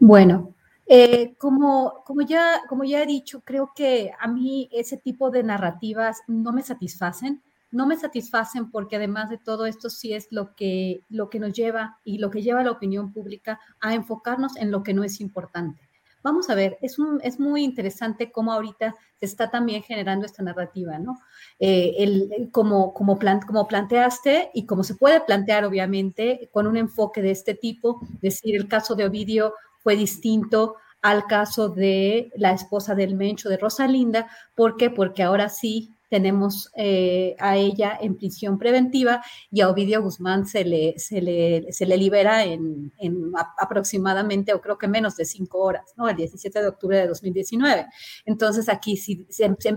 Bueno, eh, como, ya, he dicho, creo que a mí ese tipo de narrativas no me satisfacen. No me satisfacen porque además de todo esto sí es lo que, nos lleva y lo que lleva a la opinión pública a enfocarnos en lo que no es importante. Vamos a ver, es, muy interesante cómo ahorita se está también generando esta narrativa, ¿no? Eh, como, como, como planteaste y como se puede plantear, obviamente, con un enfoque de este tipo, decir, el caso de Ovidio fue distinto al caso de la esposa del Mencho de Rosalinda. ¿Por qué? Porque ahora sí tenemos eh, a ella en prisión preventiva y a Ovidio Guzmán se le, se le, se le libera en, en, aproximadamente, o creo que menos de cinco horas, ¿no? El 17 de octubre de 2019. Entonces aquí sí,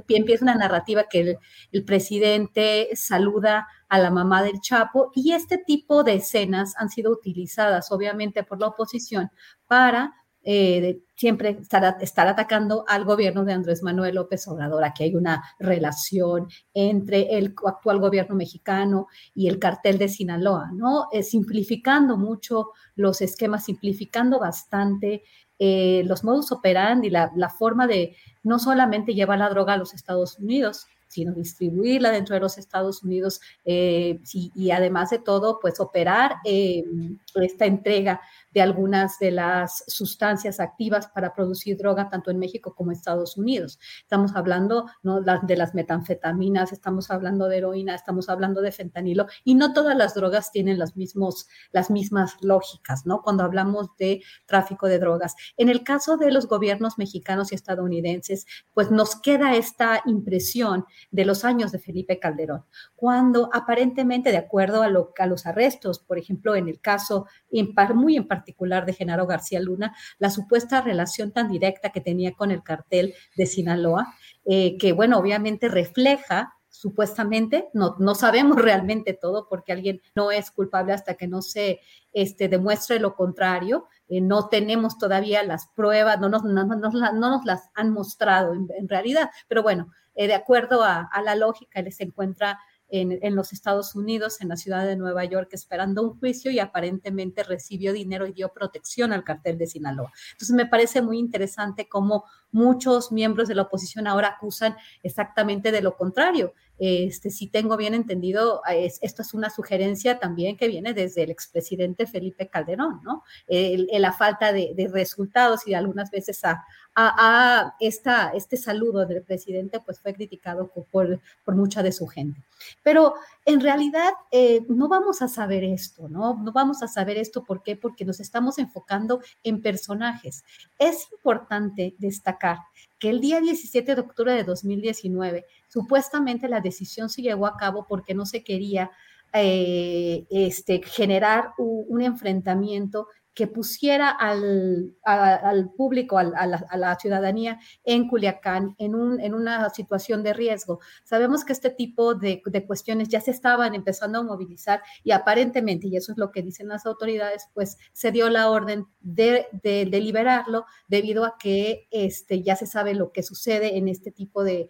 empieza una narrativa que el, el presidente saluda a la mamá del Chapo y este tipo de escenas han sido utilizadas obviamente por la oposición para eh, siempre estar, atacando al gobierno de Andrés Manuel López Obrador. Aquí hay una relación entre el actual gobierno mexicano y el cartel de Sinaloa, ¿no? Eh, simplificando mucho los esquemas, simplificando bastante eh, los modus operandi, la, la forma de no solamente llevar la droga a los Estados Unidos, sino distribuirla dentro de los Estados Unidos y, además de todo, pues operar esta entrega de algunas de las sustancias activas para producir droga tanto en México como en Estados Unidos. Estamos hablando ¿no? de las metanfetaminas, estamos hablando de heroína, estamos hablando de fentanilo y no todas las drogas tienen los mismos, las mismas lógicas, ¿no? Cuando hablamos de tráfico de drogas. En el caso de los gobiernos mexicanos y estadounidenses, pues nos queda esta impresión de los años de Felipe Calderón, cuando aparentemente, de acuerdo a, lo, a los arrestos, por ejemplo, en el caso en par, muy en particular de Genaro García Luna, la supuesta relación tan directa que tenía con el cartel de Sinaloa, eh, que bueno, obviamente refleja supuestamente, no, no sabemos realmente todo porque alguien no es culpable hasta que no se este, demuestre lo contrario, eh, no tenemos todavía las pruebas, no nos, no, no, no nos las han mostrado en, en realidad, pero bueno, eh, de acuerdo a, a, la lógica, él se encuentra en, en, los Estados Unidos, en la ciudad de Nueva York, esperando un juicio y aparentemente recibió dinero y dio protección al cartel de Sinaloa. Entonces me parece muy interesante cómo muchos miembros de la oposición ahora acusan exactamente de lo contrario. Este, si tengo bien entendido, es, esto es una sugerencia también que viene desde el expresidente Felipe Calderón, ¿no? El, el, la falta de, de, resultados y algunas veces a, a, a, esta, este saludo del presidente pues fue criticado por, por mucha de su gente. Pero en realidad eh, no vamos a saber esto, ¿no? No vamos a saber esto, ¿por qué? Porque nos estamos enfocando en personajes. Es importante destacar que el día 17 de octubre de 2019, supuestamente la decisión se llevó a cabo porque no se quería eh, este, generar un, un enfrentamiento que pusiera al, al público, a, la, ciudadanía en Culiacán en, un, en, una situación de riesgo. Sabemos que este tipo de, de, cuestiones ya se estaban empezando a movilizar y aparentemente, y eso es lo que dicen las autoridades, pues se dio la orden de, de, liberarlo debido a que este, ya se sabe lo que sucede en este tipo de,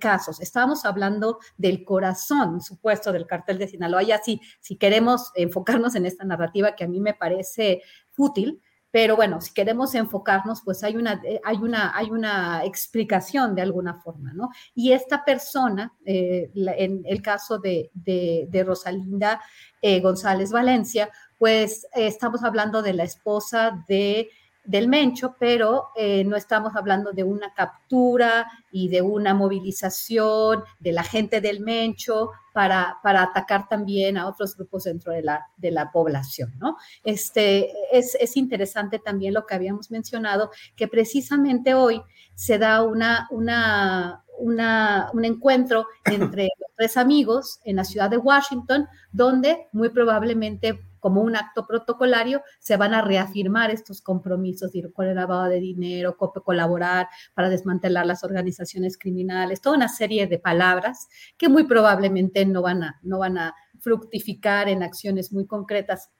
casos. Estábamos hablando del corazón supuesto del cartel de Sinaloa. Ya si, si queremos enfocarnos en esta narrativa que a mí me parece útil, pero bueno, si queremos enfocarnos, pues hay una, eh, hay una, hay una explicación de alguna forma, ¿no? Y esta persona, eh, en el caso de, de, de Rosalinda eh, González Valencia, pues estamos hablando de la esposa de del Mencho, pero eh, no estamos hablando de una captura y de una movilización de la gente del Mencho para, para atacar también a otros grupos dentro de la, de la población, ¿no? Este, es, es interesante también lo que habíamos mencionado, que precisamente hoy se da una, una, una, un encuentro entre los tres amigos en la ciudad de Washington, donde muy probablemente como un acto protocolario, se van a reafirmar estos compromisos con el lavado de dinero, colaborar para desmantelar las organizaciones criminales, toda una serie de palabras que muy probablemente no van a, no van a fructificar en acciones muy concretas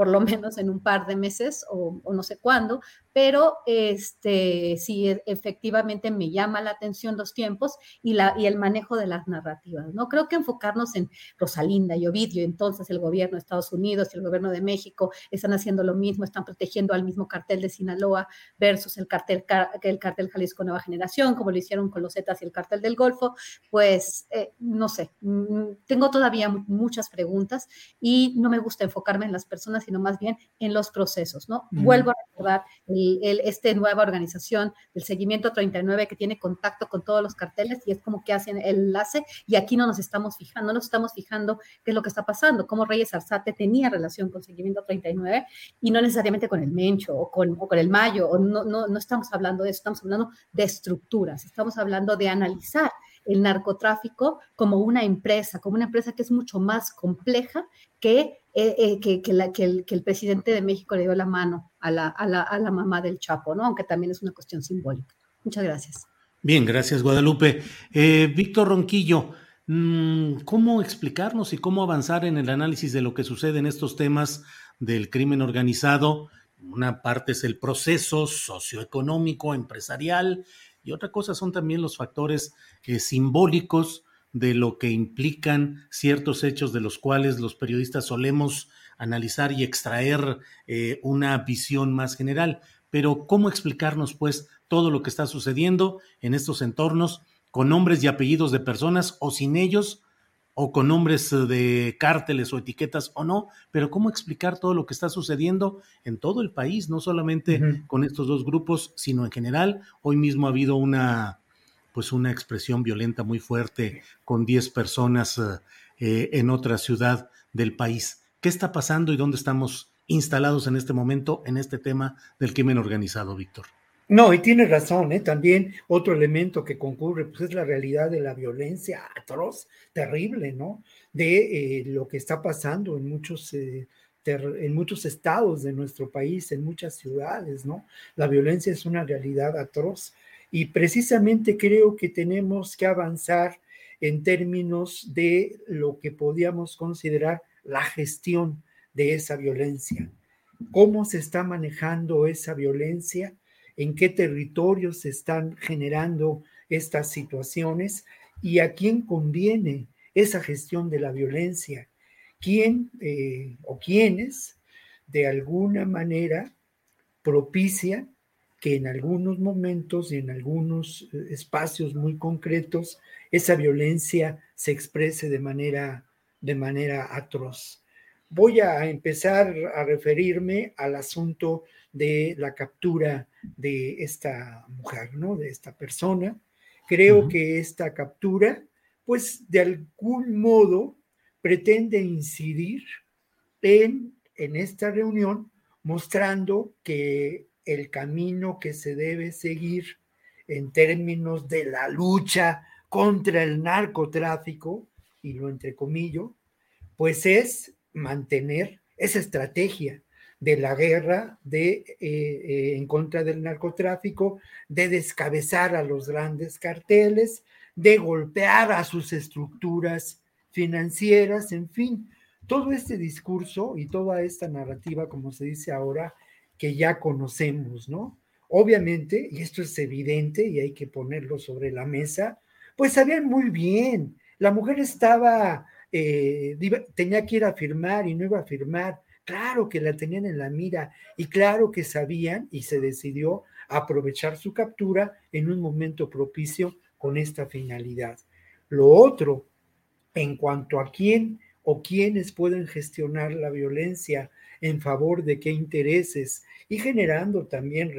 por lo menos en un par de meses o, no sé cuándo, pero este, sí, e, efectivamente me llama la atención los tiempos y, la, y el manejo de las narrativas. No creo que enfocarnos en Rosalinda y Ovidio, entonces el gobierno de Estados Unidos y el gobierno de México están haciendo lo mismo, están protegiendo al mismo cartel de Sinaloa versus el cartel, el cartel Jalisco Nueva Generación, como lo hicieron con los Zetas y el cartel del Golfo, pues eh, no sé, mm, tengo todavía muchas preguntas y no me gusta enfocarme en las personas, sino más bien en los procesos, ¿no? Vuelvo a recordar el, este nueva organización del seguimiento 39 que tiene contacto con todos los carteles y es como que hacen el enlace y aquí no nos estamos fijando, no nos estamos fijando qué es lo que está pasando, cómo Reyes Arzate tenía relación con seguimiento 39 y no necesariamente con el Mencho o con, o con el Mayo, o no, no, no estamos hablando de eso, estamos hablando de estructuras, estamos hablando de analizar el narcotráfico como una empresa, como una empresa que es mucho más compleja que, eh, eh, que, el, que, el, presidente de México le dio la mano a la, mamá del Chapo, ¿no? Aunque también es una cuestión simbólica. Muchas gracias. Bien, gracias Guadalupe. Eh, Víctor Ronquillo, mm, ¿cómo explicarnos y cómo avanzar en el análisis de lo que sucede en estos temas del crimen organizado? Una parte es el proceso socioeconómico, empresarial, y otra cosa son también los factores simbólicos de lo que implican ciertos hechos de los cuales los periodistas solemos analizar y extraer eh, una visión más general. Pero ¿cómo explicarnos pues todo lo que está sucediendo en estos entornos con nombres y apellidos de personas o sin ellos o con nombres de cárteles o etiquetas o no, pero cómo explicar todo lo que está sucediendo en todo el país, no solamente con estos dos grupos, sino en general. Hoy mismo ha habido una pues una expresión violenta muy fuerte con 10 personas eh, eh, en otra ciudad del país. ¿Qué está pasando y dónde estamos instalados en este momento en este tema del crimen organizado, Víctor? No, y tiene razón, ¿eh? también otro elemento que concurre pues es la realidad de la violencia atroz, terrible, ¿no? De eh, lo que está pasando en muchos, eh, en muchos estados de nuestro país, en muchas ciudades, ¿no? La violencia es una realidad atroz y precisamente creo que tenemos que avanzar en términos de lo que podíamos considerar la gestión de esa violencia. ¿Cómo se está manejando esa violencia? en qué territorios se están generando estas situaciones y a quién conviene esa gestión de la violencia, quién eh, o quiénes de alguna manera propicia que en algunos momentos y en algunos eh, espacios muy concretos esa violencia se exprese de manera, de manera atroz. Voy a empezar a referirme al asunto de la captura de esta mujer, ¿no? De esta persona. Creo que esta captura, pues de algún modo pretende incidir en, en esta reunión, mostrando que el camino que se debe seguir en términos de la lucha contra el narcotráfico, y lo entrecomillo, pues es mantener esa estrategia de la guerra de, eh, eh, en contra del narcotráfico, de descabezar a los grandes carteles, de golpear a sus estructuras financieras, en fin, todo este discurso y toda esta narrativa, como se dice ahora, que ya conocemos, ¿no? Obviamente, y esto es evidente y hay que ponerlo sobre la mesa, pues sabían muy bien, la mujer estaba, eh, tenía que ir a firmar y no iba a firmar, Claro que la tenían en la mira y claro que sabían y se decidió aprovechar su captura en un momento propicio con esta finalidad. Lo otro, en cuanto a quién o quiénes pueden gestionar la violencia en favor de qué intereses y generando también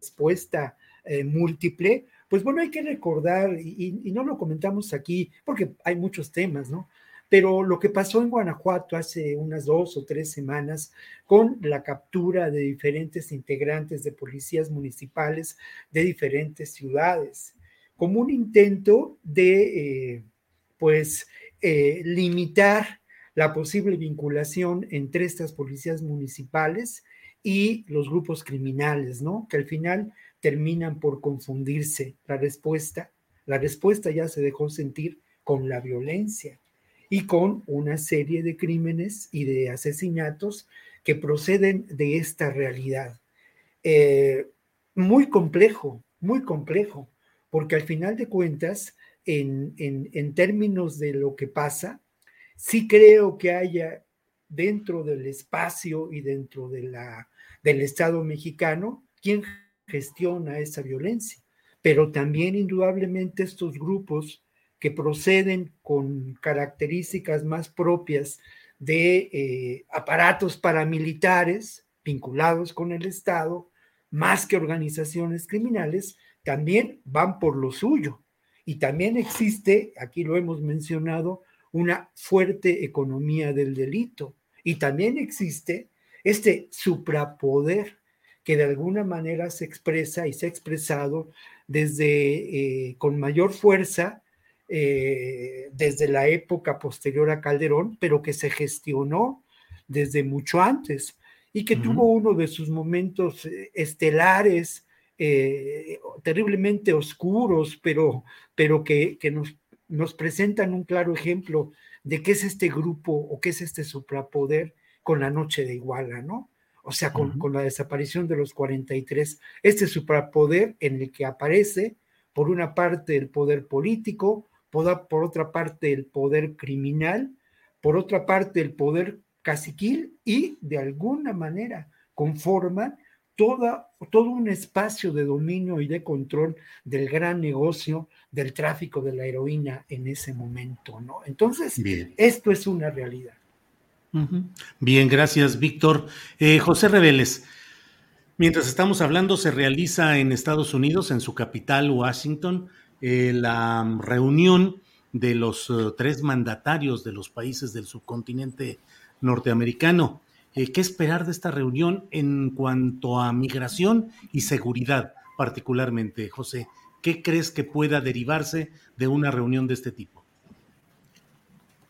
respuesta eh, múltiple, pues bueno, hay que recordar, y, no lo comentamos aquí, porque hay muchos temas, ¿no? Pero lo que pasó en Guanajuato hace unas dos o tres semanas con la captura de diferentes integrantes de policías municipales de diferentes ciudades, como un intento de, eh, pues, eh, limitar la posible vinculación entre estas policías municipales y los grupos criminales, ¿no? Que al final terminan por confundirse la respuesta. La respuesta ya se dejó sentir con la violencia y con una serie de crímenes y de asesinatos que proceden de esta realidad. Eh, muy complejo, muy complejo, porque al final de cuentas, en, en, términos de lo que pasa, sí creo que haya dentro del espacio y dentro de la, del Estado mexicano quien gestiona esa violencia, pero también indudablemente estos grupos que proceden con características más propias de eh, aparatos paramilitares vinculados con el Estado, más que organizaciones criminales, también van por lo suyo. Y también existe, aquí lo hemos mencionado, una fuerte economía del delito. Y también existe este suprapoder que de alguna manera se expresa y se ha expresado desde eh, con mayor fuerza eh, desde la época posterior a Calderón, pero que se gestionó desde mucho antes y que tuvo uno de sus momentos eh, estelares, eh, terriblemente oscuros, pero, pero que, nos, nos presentan un claro ejemplo de qué es este grupo o qué es este suprapoder con la noche de Iguala, ¿no? O sea, con, con, la desaparición de los 43, este suprapoder en el que aparece, por una parte, el poder político, por, por otra parte, el poder criminal, por otra parte, el poder caciquil y de alguna manera conforman toda, todo un espacio de dominio y de control del gran negocio del tráfico de la heroína en ese momento, ¿no? Entonces, esto es una realidad. Bien, gracias, Víctor. Eh, José Reveles, mientras estamos hablando, se realiza en Estados Unidos, en su capital, Washington, eh, la reunión de los eh, tres mandatarios de los países del subcontinente norteamericano. Eh, ¿Qué esperar de esta reunión en cuanto a migración y seguridad, particularmente, José? ¿Qué crees que pueda derivarse de una reunión de este tipo?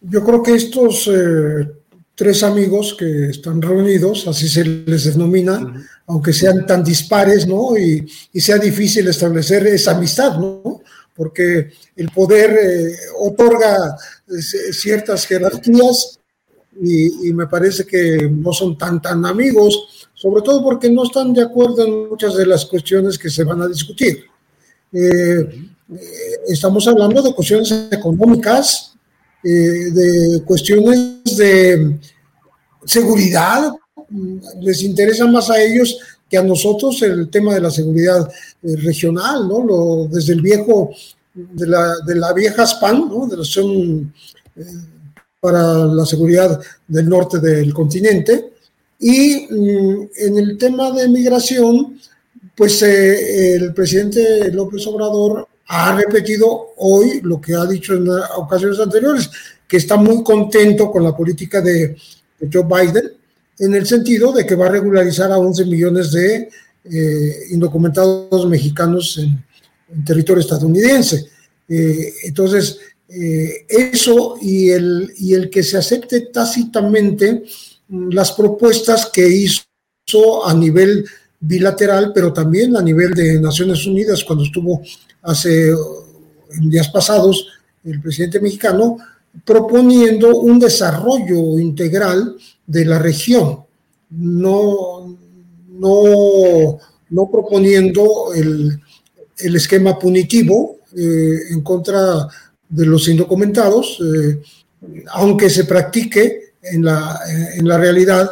Yo creo que estos eh, tres amigos que están reunidos, así se les denomina, aunque sean tan dispares, ¿no? Y, sea difícil establecer esa amistad, ¿no? Porque el poder eh, otorga ciertas jerarquías y, me parece que no son tan, tan amigos, sobre todo porque no están de acuerdo en muchas de las cuestiones que se van a discutir. Eh, eh, estamos hablando de cuestiones económicas, eh, de cuestiones de seguridad, les interesa más a ellos que a nosotros el tema de la seguridad regional, ¿no? Lo, desde el viejo, de la, de la vieja SPAN, ¿no? De la son para la seguridad del norte del continente. Y mm, en el tema de migración, pues eh, el presidente López Obrador ha repetido hoy lo que ha dicho en ocasiones anteriores, que está muy contento con la política de, Joe Biden, en el sentido de que va a regularizar a 11 millones de eh, indocumentados mexicanos en, territorio estadounidense. Eh, entonces, eh, eso y el, y el que se acepte tácitamente mm, las propuestas que hizo a nivel bilateral, pero también a nivel de Naciones Unidas, cuando estuvo hace en días pasados el presidente mexicano, proponiendo un desarrollo integral de la región, no, no, no proponiendo el, el esquema punitivo eh, en contra de los indocumentados, eh, aunque se practique en la, en la realidad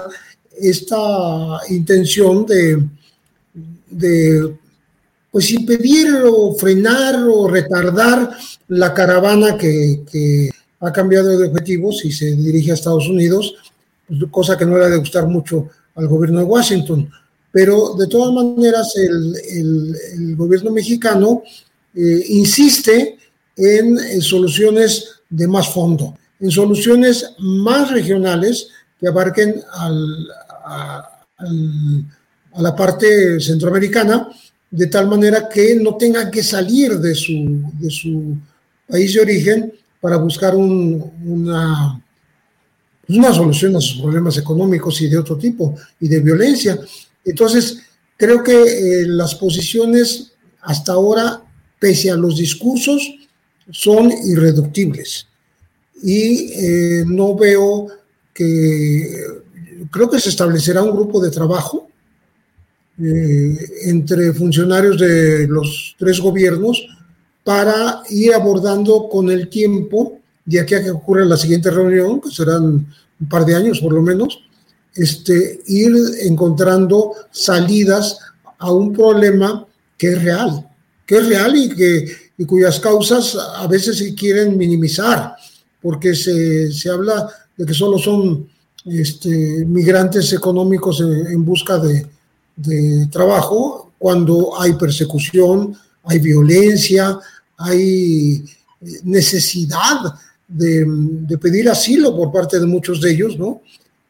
esta intención de, de pues impedir o frenar o retardar la caravana que, ha cambiado de objetivos y se dirige a Estados Unidos, pues, cosa que no le ha de gustar mucho al gobierno de Washington. Pero de todas maneras el, el, el gobierno mexicano eh, insiste en, soluciones de más fondo, en soluciones más regionales que abarquen a, la parte centroamericana, de tal manera que no tengan que salir de su, de su país de origen para buscar una, una solución a sus problemas económicos y de otro tipo, y de violencia. Entonces, creo que eh, las posiciones hasta ahora, pese a los discursos, son irreductibles. Y eh, no veo que, creo que se establecerá un grupo de trabajo entre funcionarios de los tres gobiernos para ir abordando con el tiempo, de aquí que ocurra la siguiente reunión, que serán un par de años por lo menos, este, ir encontrando salidas a un problema que es real, que es real y, que, y cuyas causas a veces se quieren minimizar, porque se, se habla de que solo son este, migrantes económicos en, busca de, trabajo, cuando hay persecución, hay violencia, hay necesidad de, de pedir asilo por parte de muchos de ellos, ¿no?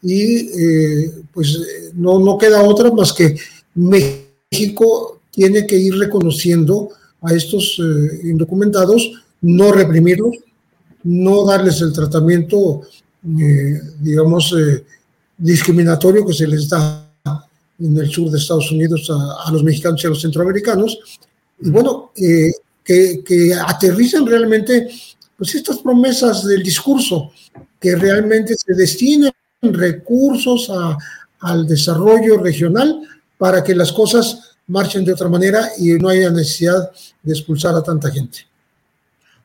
y eh, pues no, no queda otra más que México tiene que ir reconociendo a estos eh, indocumentados, no reprimirlos, no darles el tratamiento, eh, digamos, discriminatorio que se les da en el sur de Estados Unidos a, los mexicanos y a los centroamericanos, y bueno, que, que aterricen realmente pues estas promesas del discurso, que realmente se destinen recursos al desarrollo regional para que las cosas marchen de otra manera y no haya necesidad de expulsar a tanta gente.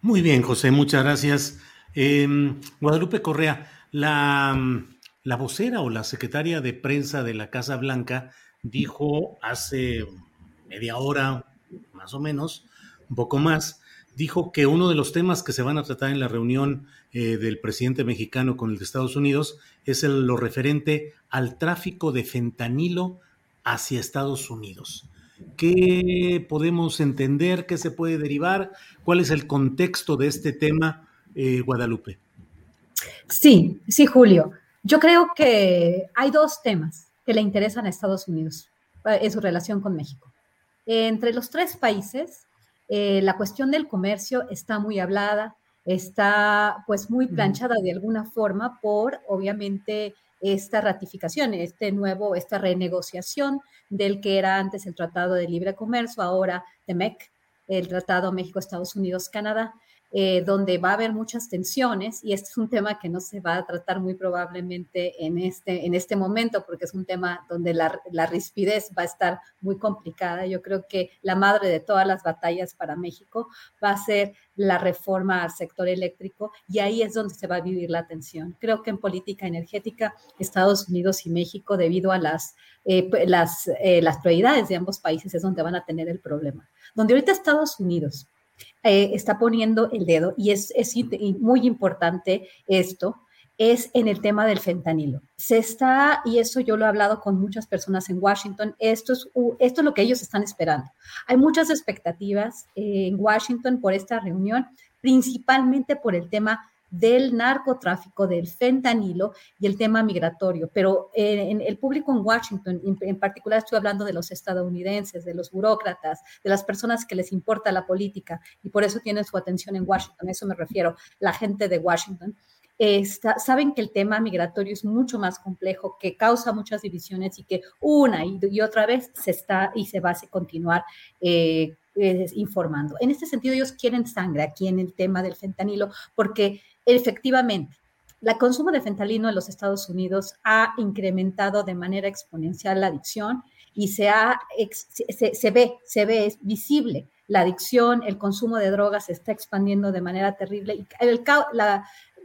Muy bien, José, muchas gracias. Em, Guadalupe Correa, la, la vocera o la secretaria de prensa de la Casa Blanca dijo hace media hora, más o menos, un poco más, dijo que uno de los temas que se van a tratar en la reunión eh, del presidente mexicano con el de Estados Unidos es lo referente al tráfico de fentanilo hacia Estados Unidos. ¿Qué podemos entender? ¿Qué se puede derivar? ¿Cuál es el contexto de este tema, eh, Guadalupe? Sí, sí, Julio. Yo creo que hay dos temas que le interesan a Estados Unidos eh, en su relación con México. Entre los tres países, eh, la cuestión del comercio está muy hablada, está pues muy planchada de alguna forma por obviamente esta ratificación, este nuevo, esta renegociación del que era antes el Tratado de Libre Comercio, ahora de MEC, el Tratado México, Estados Unidos, Canadá. Eh, donde va a haber muchas tensiones y este es un tema que no se va a tratar muy probablemente en este, en este momento porque es un tema donde la, la rispidez va a estar muy complicada. Yo creo que la madre de todas las batallas para México va a ser la reforma al sector eléctrico y ahí es donde se va a vivir la tensión. Creo que en política energética Estados Unidos y México, debido a las, eh, las, eh, las prioridades de ambos países, es donde van a tener el problema. Donde ahorita Estados Unidos eh, está poniendo el dedo, y es, es muy importante esto, es en el tema del fentanilo. Se está, y eso yo lo he hablado con muchas personas en Washington, esto es, esto es lo que ellos están esperando. Hay muchas expectativas eh, en Washington por esta reunión, principalmente por el tema del narcotráfico, del fentanilo y el tema migratorio. Pero eh, en el público en Washington, en, particular estoy hablando de los estadounidenses, de los burócratas, de las personas que les importa la política y por eso tienen su atención en Washington, eso me refiero, la gente de Washington. saben que el tema migratorio es mucho más complejo, que causa muchas divisiones y que una y, otra vez se está y se va a continuar eh, informando. En este sentido, ellos quieren sangre aquí en el tema del fentanilo porque efectivamente, el consumo de fentanilo en los Estados Unidos ha incrementado de manera exponencial la adicción y se, ha, se, ve, se ve, es visible. La adicción, el consumo de drogas se está expandiendo de manera terrible y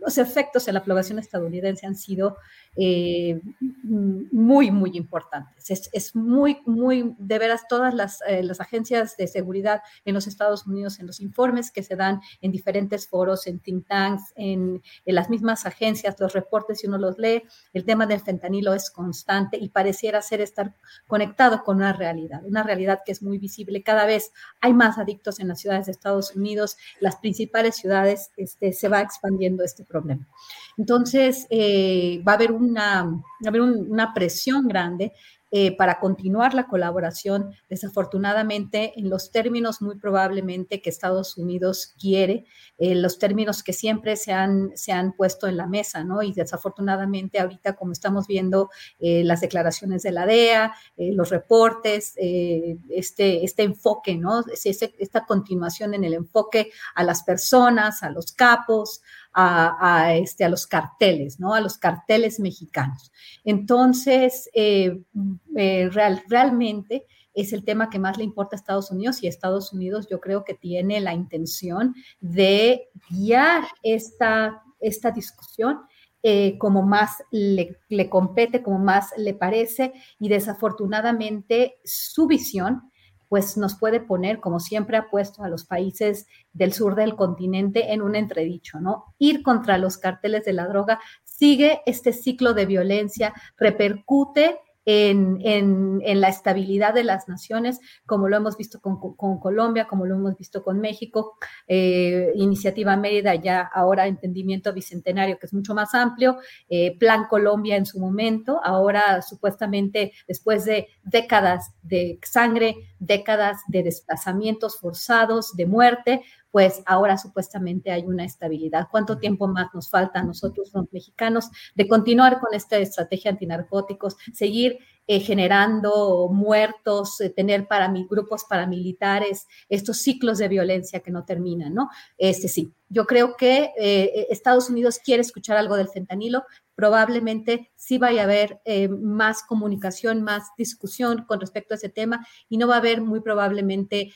los efectos en la población estadounidense han sido eh, muy, muy importantes. Es, es, muy, muy, de veras, todas las, eh, las, agencias de seguridad en los Estados Unidos, en los informes que se dan en diferentes foros, en think tanks, en, en las mismas agencias, los reportes, si uno los lee, el tema del fentanilo es constante y pareciera ser estar conectado con una realidad, una realidad que es muy visible. Cada vez hay más adictos en las ciudades de Estados Unidos, las principales ciudades, este, se va expandiendo este problema. Entonces, eh, va a haber una, una presión grande eh, para continuar la colaboración, desafortunadamente en los términos muy probablemente que Estados Unidos quiere, eh, los términos que siempre se han, se han puesto en la mesa, ¿no? Y desafortunadamente ahorita como estamos viendo las declaraciones de la DEA, los reportes, este, este enfoque, ¿no? Esta continuación en el enfoque a las personas, a los capos, a, este, a los carteles, ¿no? A los carteles mexicanos. Entonces, eh, eh, realmente es el tema que más le importa a Estados Unidos y Estados Unidos yo creo que tiene la intención de guiar esta, esta discusión eh, como más le, le, compete, como más le parece y desafortunadamente su visión pues nos puede poner, como siempre ha puesto a los países del sur del continente, en un entredicho, ¿no? Ir contra los carteles de la droga sigue este ciclo de violencia, repercute en, la estabilidad de las naciones, como lo hemos visto con, Colombia, como lo hemos visto con México, eh, Iniciativa Mérida, ya ahora Entendimiento Bicentenario, que es mucho más amplio, eh, Plan Colombia en su momento, ahora supuestamente después de décadas de sangre, décadas de desplazamientos forzados, de muerte, pues ahora supuestamente hay una estabilidad. ¿Cuánto tiempo más nos falta a nosotros los mexicanos de continuar con esta estrategia antinarcóticos, seguir eh, generando muertos, eh, tener para, grupos paramilitares, estos ciclos de violencia que no terminan, ¿no? Este sí, yo creo que eh, Estados Unidos quiere escuchar algo del fentanilo, probablemente sí vaya a haber más comunicación, más discusión con respecto a ese tema y no va a haber muy probablemente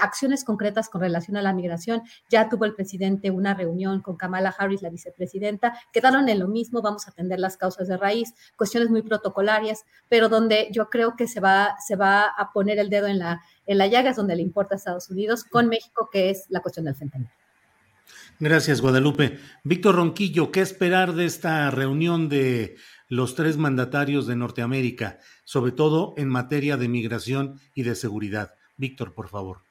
acciones concretas con relación a la migración. Ya tuvo el presidente una reunión con Kamala Harris, la vicepresidenta, quedaron en lo mismo, vamos a atender las causas de raíz, cuestiones muy protocolarias, pero donde yo creo que se va, se va a poner el dedo en la, en la llaga es donde le importa a Estados Unidos, con México, que es la cuestión del fentanilo. Gracias, Guadalupe. Víctor Ronquillo, ¿qué esperar de esta reunión de los tres mandatarios de Norteamérica, sobre todo en materia de migración y de seguridad? Víctor, por favor.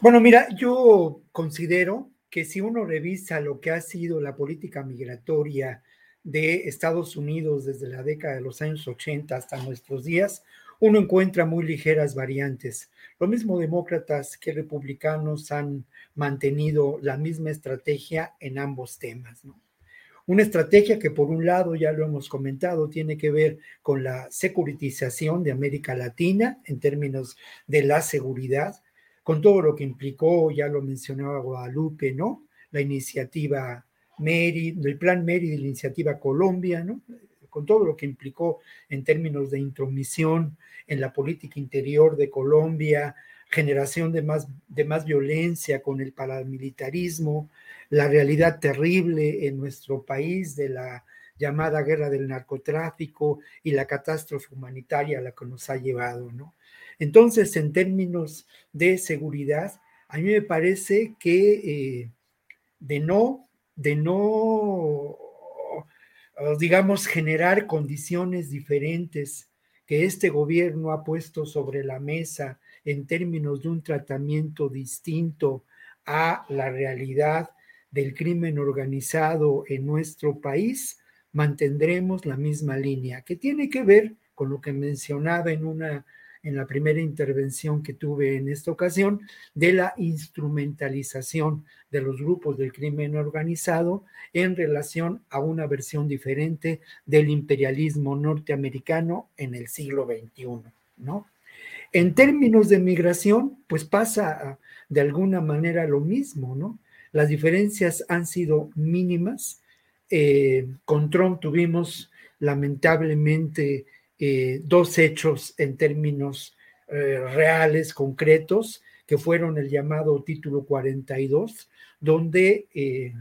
Bueno, mira, yo considero que si uno revisa lo que ha sido la política migratoria de Estados Unidos desde la década de los años 80 hasta nuestros días, uno encuentra muy ligeras variantes. Lo mismo demócratas que republicanos han mantenido la misma estrategia en ambos temas. Una estrategia que por un lado, ya lo hemos comentado, tiene que ver con la securitización de América Latina en términos de la seguridad, con todo lo que implicó, ya lo mencionaba Guadalupe, ¿no? La iniciativa Meri, el plan Meri de la iniciativa Colombia, ¿no? Con todo lo que implicó en términos de intromisión en la política interior de Colombia, generación de más, de más violencia con el paramilitarismo, la realidad terrible en nuestro país de la llamada guerra del narcotráfico y la catástrofe humanitaria a la que nos ha llevado, ¿no? Entonces, en términos de seguridad, a mí me parece que eh, de no, de no, digamos, generar condiciones diferentes que este gobierno ha puesto sobre la mesa en términos de un tratamiento distinto a la realidad del crimen organizado en nuestro país, mantendremos la misma línea, que tiene que ver con lo que mencionaba en una en la primera intervención que tuve en esta ocasión, de la instrumentalización de los grupos del crimen organizado en relación a una versión diferente del imperialismo norteamericano en el siglo XXI, ¿no? En términos de migración, pues pasa de alguna manera lo mismo, ¿no? Las diferencias han sido mínimas. Eh, con Trump tuvimos lamentablemente eh, dos hechos en términos eh, reales, concretos, que fueron el llamado título 42, donde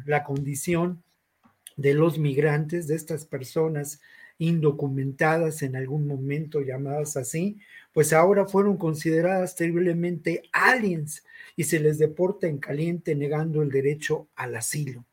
la condición de los migrantes, de estas personas indocumentadas en algún momento llamadas así, pues ahora fueron consideradas terriblemente aliens y se les deporta en caliente negando el derecho al asilo.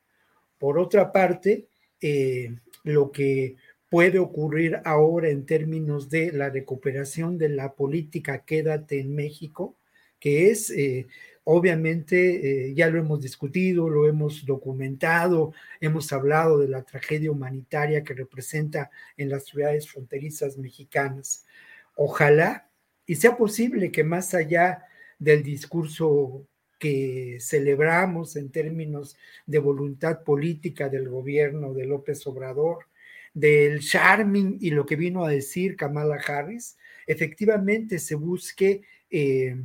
Por otra parte, eh, lo que puede ocurrir ahora en términos de la recuperación de la política Quédate en México, que es eh, Obviamente, eh, ya lo hemos discutido, lo hemos documentado, hemos hablado de la tragedia humanitaria que representa en las ciudades fronterizas mexicanas. Ojalá y sea posible que más allá del discurso que celebramos en términos de voluntad política del gobierno de López Obrador, del charming y lo que vino a decir Kamala Harris, efectivamente se busque eh,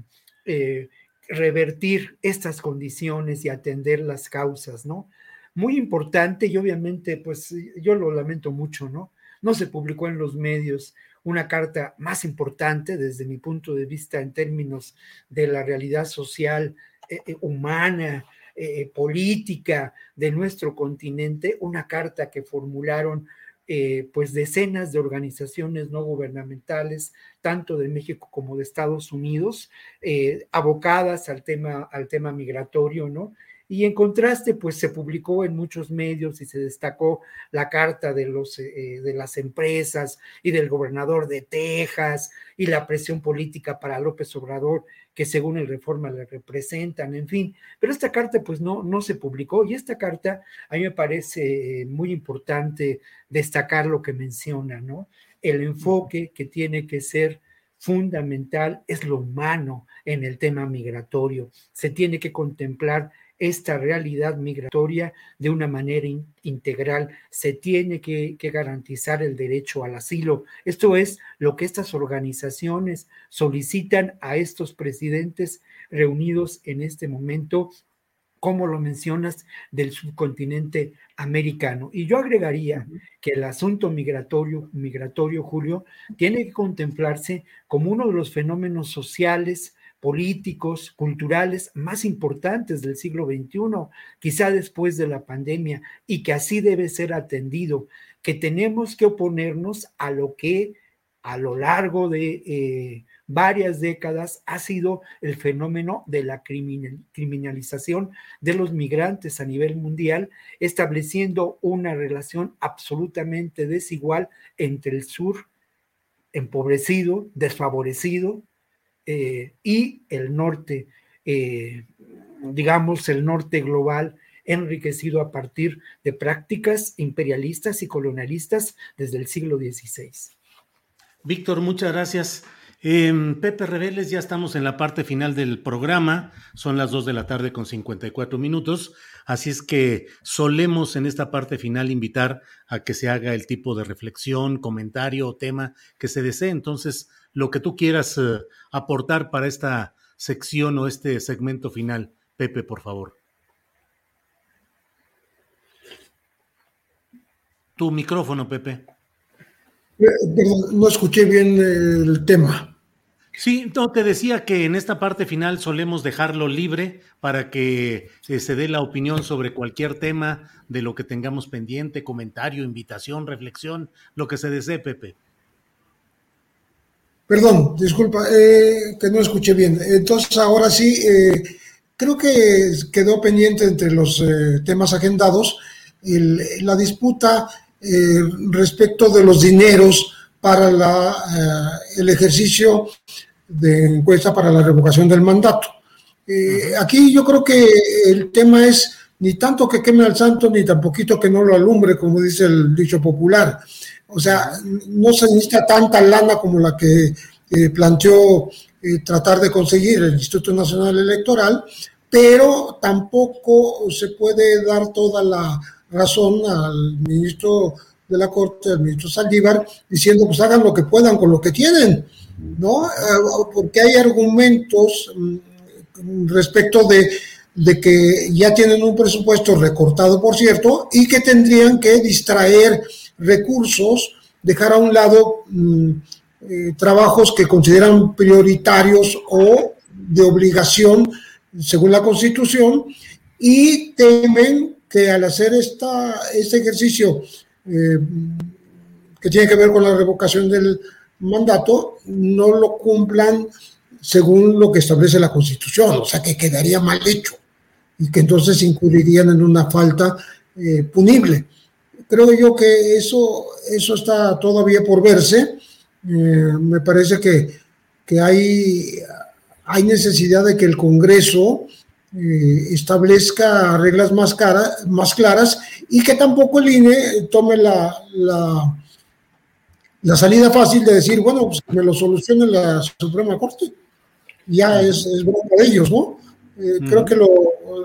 eh, revertir estas condiciones y atender las causas, ¿no? muy importante y obviamente, pues yo lo lamento mucho, ¿no? No se publicó en los medios una carta más importante desde mi punto de vista en términos de la realidad social, eh, humana, política de nuestro continente, una carta que formularon pues decenas de organizaciones no gubernamentales, tanto de México como de Estados Unidos, abocadas al tema, al tema migratorio, ¿no? Y en contraste, pues se publicó en muchos medios y se destacó la carta de, los, eh, de las empresas y del gobernador de Texas y la presión política para López Obrador que según el reforma le representan, en fin. Pero esta carta pues no, no se publicó y esta carta a mí me parece muy importante destacar lo que menciona, ¿no? El enfoque que tiene que ser fundamental es lo humano en el tema migratorio. Se tiene que contemplar esta realidad migratoria de una manera integral. Se tiene que, garantizar el derecho al asilo. Esto es lo que estas organizaciones solicitan a estos presidentes reunidos en este momento como lo mencionas, del subcontinente americano. Y yo agregaría que el asunto migratorio, migratorio, Julio, tiene que contemplarse como uno de los fenómenos sociales, políticos, culturales más importantes del siglo XXI, quizá después de la pandemia, y que así debe ser atendido, que tenemos que oponernos a lo que a lo largo de eh, varias décadas ha sido el fenómeno de la criminalización de los migrantes a nivel mundial, estableciendo una relación absolutamente desigual entre el sur empobrecido, desfavorecido, eh, y el norte, eh, digamos, el norte global enriquecido a partir de prácticas imperialistas y colonialistas desde el siglo XVI. Víctor, muchas gracias. Em, Pepe Rebeles, ya estamos en la parte final del programa, son las 2 de la tarde con 54 minutos, así es que solemos en esta parte final invitar a que se haga el tipo de reflexión, comentario o tema que se desee. Entonces, lo que tú quieras eh, aportar para esta sección o este segmento final. Pepe, por favor. Tu micrófono, Pepe. Eh, no escuché bien el tema. Sí, no, te decía que en esta parte final solemos dejarlo libre para que eh, se dé la opinión sobre cualquier tema de lo que tengamos pendiente, comentario, invitación, reflexión, lo que se desee, Pepe. Perdón, disculpa, eh, que no escuché bien. Entonces, ahora sí, eh, creo que quedó pendiente entre los eh, temas agendados la disputa respecto de los dineros para la, el ejercicio de encuesta para la revocación del mandato. aquí yo creo que el tema es ni tanto que queme al santo, ni tampoco que no lo alumbre, como dice el dicho popular. O sea, no se necesita tanta lana como la que eh, planteó eh, tratar de conseguir el Instituto Nacional Electoral, pero tampoco se puede dar toda la razón al ministro de la Corte, al ministro Saldívar, diciendo pues hagan lo que puedan con lo que tienen, ¿no? Eh, porque hay argumentos mm, respecto de, de que ya tienen un presupuesto recortado, por cierto, y que tendrían que distraer recursos, dejar a un lado mm, eh, trabajos que consideran prioritarios o de obligación según la Constitución y temen que al hacer esta, este ejercicio eh, que tiene que ver con la revocación del mandato, no lo cumplan según lo que establece la Constitución, o sea que quedaría mal hecho y que entonces incurrirían en una falta eh, punible creo yo que eso, eso está todavía por verse. Eh, me parece que, hay, hay necesidad de que el Congreso eh, establezca reglas más, más claras y que tampoco el INE tome la, la, salida fácil de decir, bueno, pues me lo solucione la Suprema Corte. Ya es, es bueno para ellos, ¿no? Eh, creo que lo,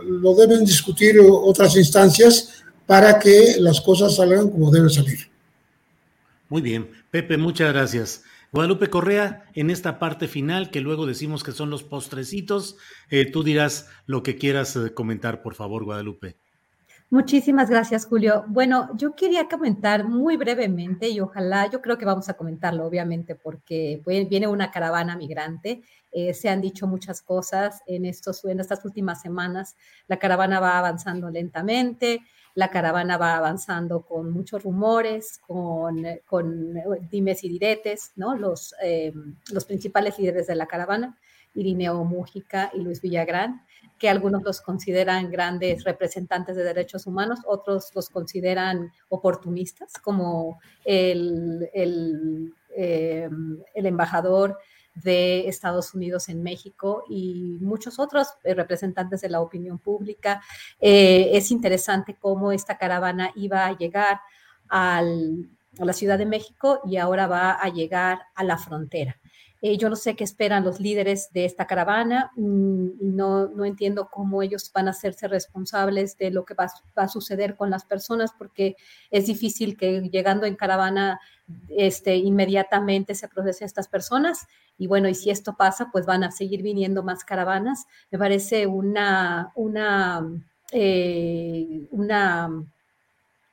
lo deben discutir otras instancias para que las cosas salgan como deben salir. Muy bien, Pepe, muchas gracias. Guadalupe Correa, en esta parte final, que luego decimos que son los postrecitos, eh, tú dirás lo que quieras eh, comentar, por favor, Guadalupe. Muchísimas gracias, Julio. Bueno, yo quería comentar muy brevemente y ojalá, yo creo que vamos a comentarlo, obviamente, porque viene una caravana migrante. Eh, se han dicho muchas cosas en, estos, en estas últimas semanas. La caravana va avanzando lentamente, la caravana va avanzando con muchos rumores, con, con dimes y diretes, ¿no? Los, eh, los principales líderes de la caravana, Irineo Mújica y Luis Villagrán que algunos los consideran grandes representantes de derechos humanos, otros los consideran oportunistas, como el, el, eh, embajador de Estados Unidos en México y muchos otros eh, representantes de la opinión pública. Eh, es interesante cómo esta caravana iba a llegar a la Ciudad de México y ahora va a llegar a la frontera. Eh, yo no sé qué esperan los líderes de esta caravana mm, no, no, entiendo cómo ellos van a hacerse responsables de lo que va, a suceder con las personas porque es difícil que llegando en caravana este, inmediatamente se procesen estas personas. Y bueno, y si esto pasa, pues van a seguir viniendo más caravanas. Me parece una, una, eh, una,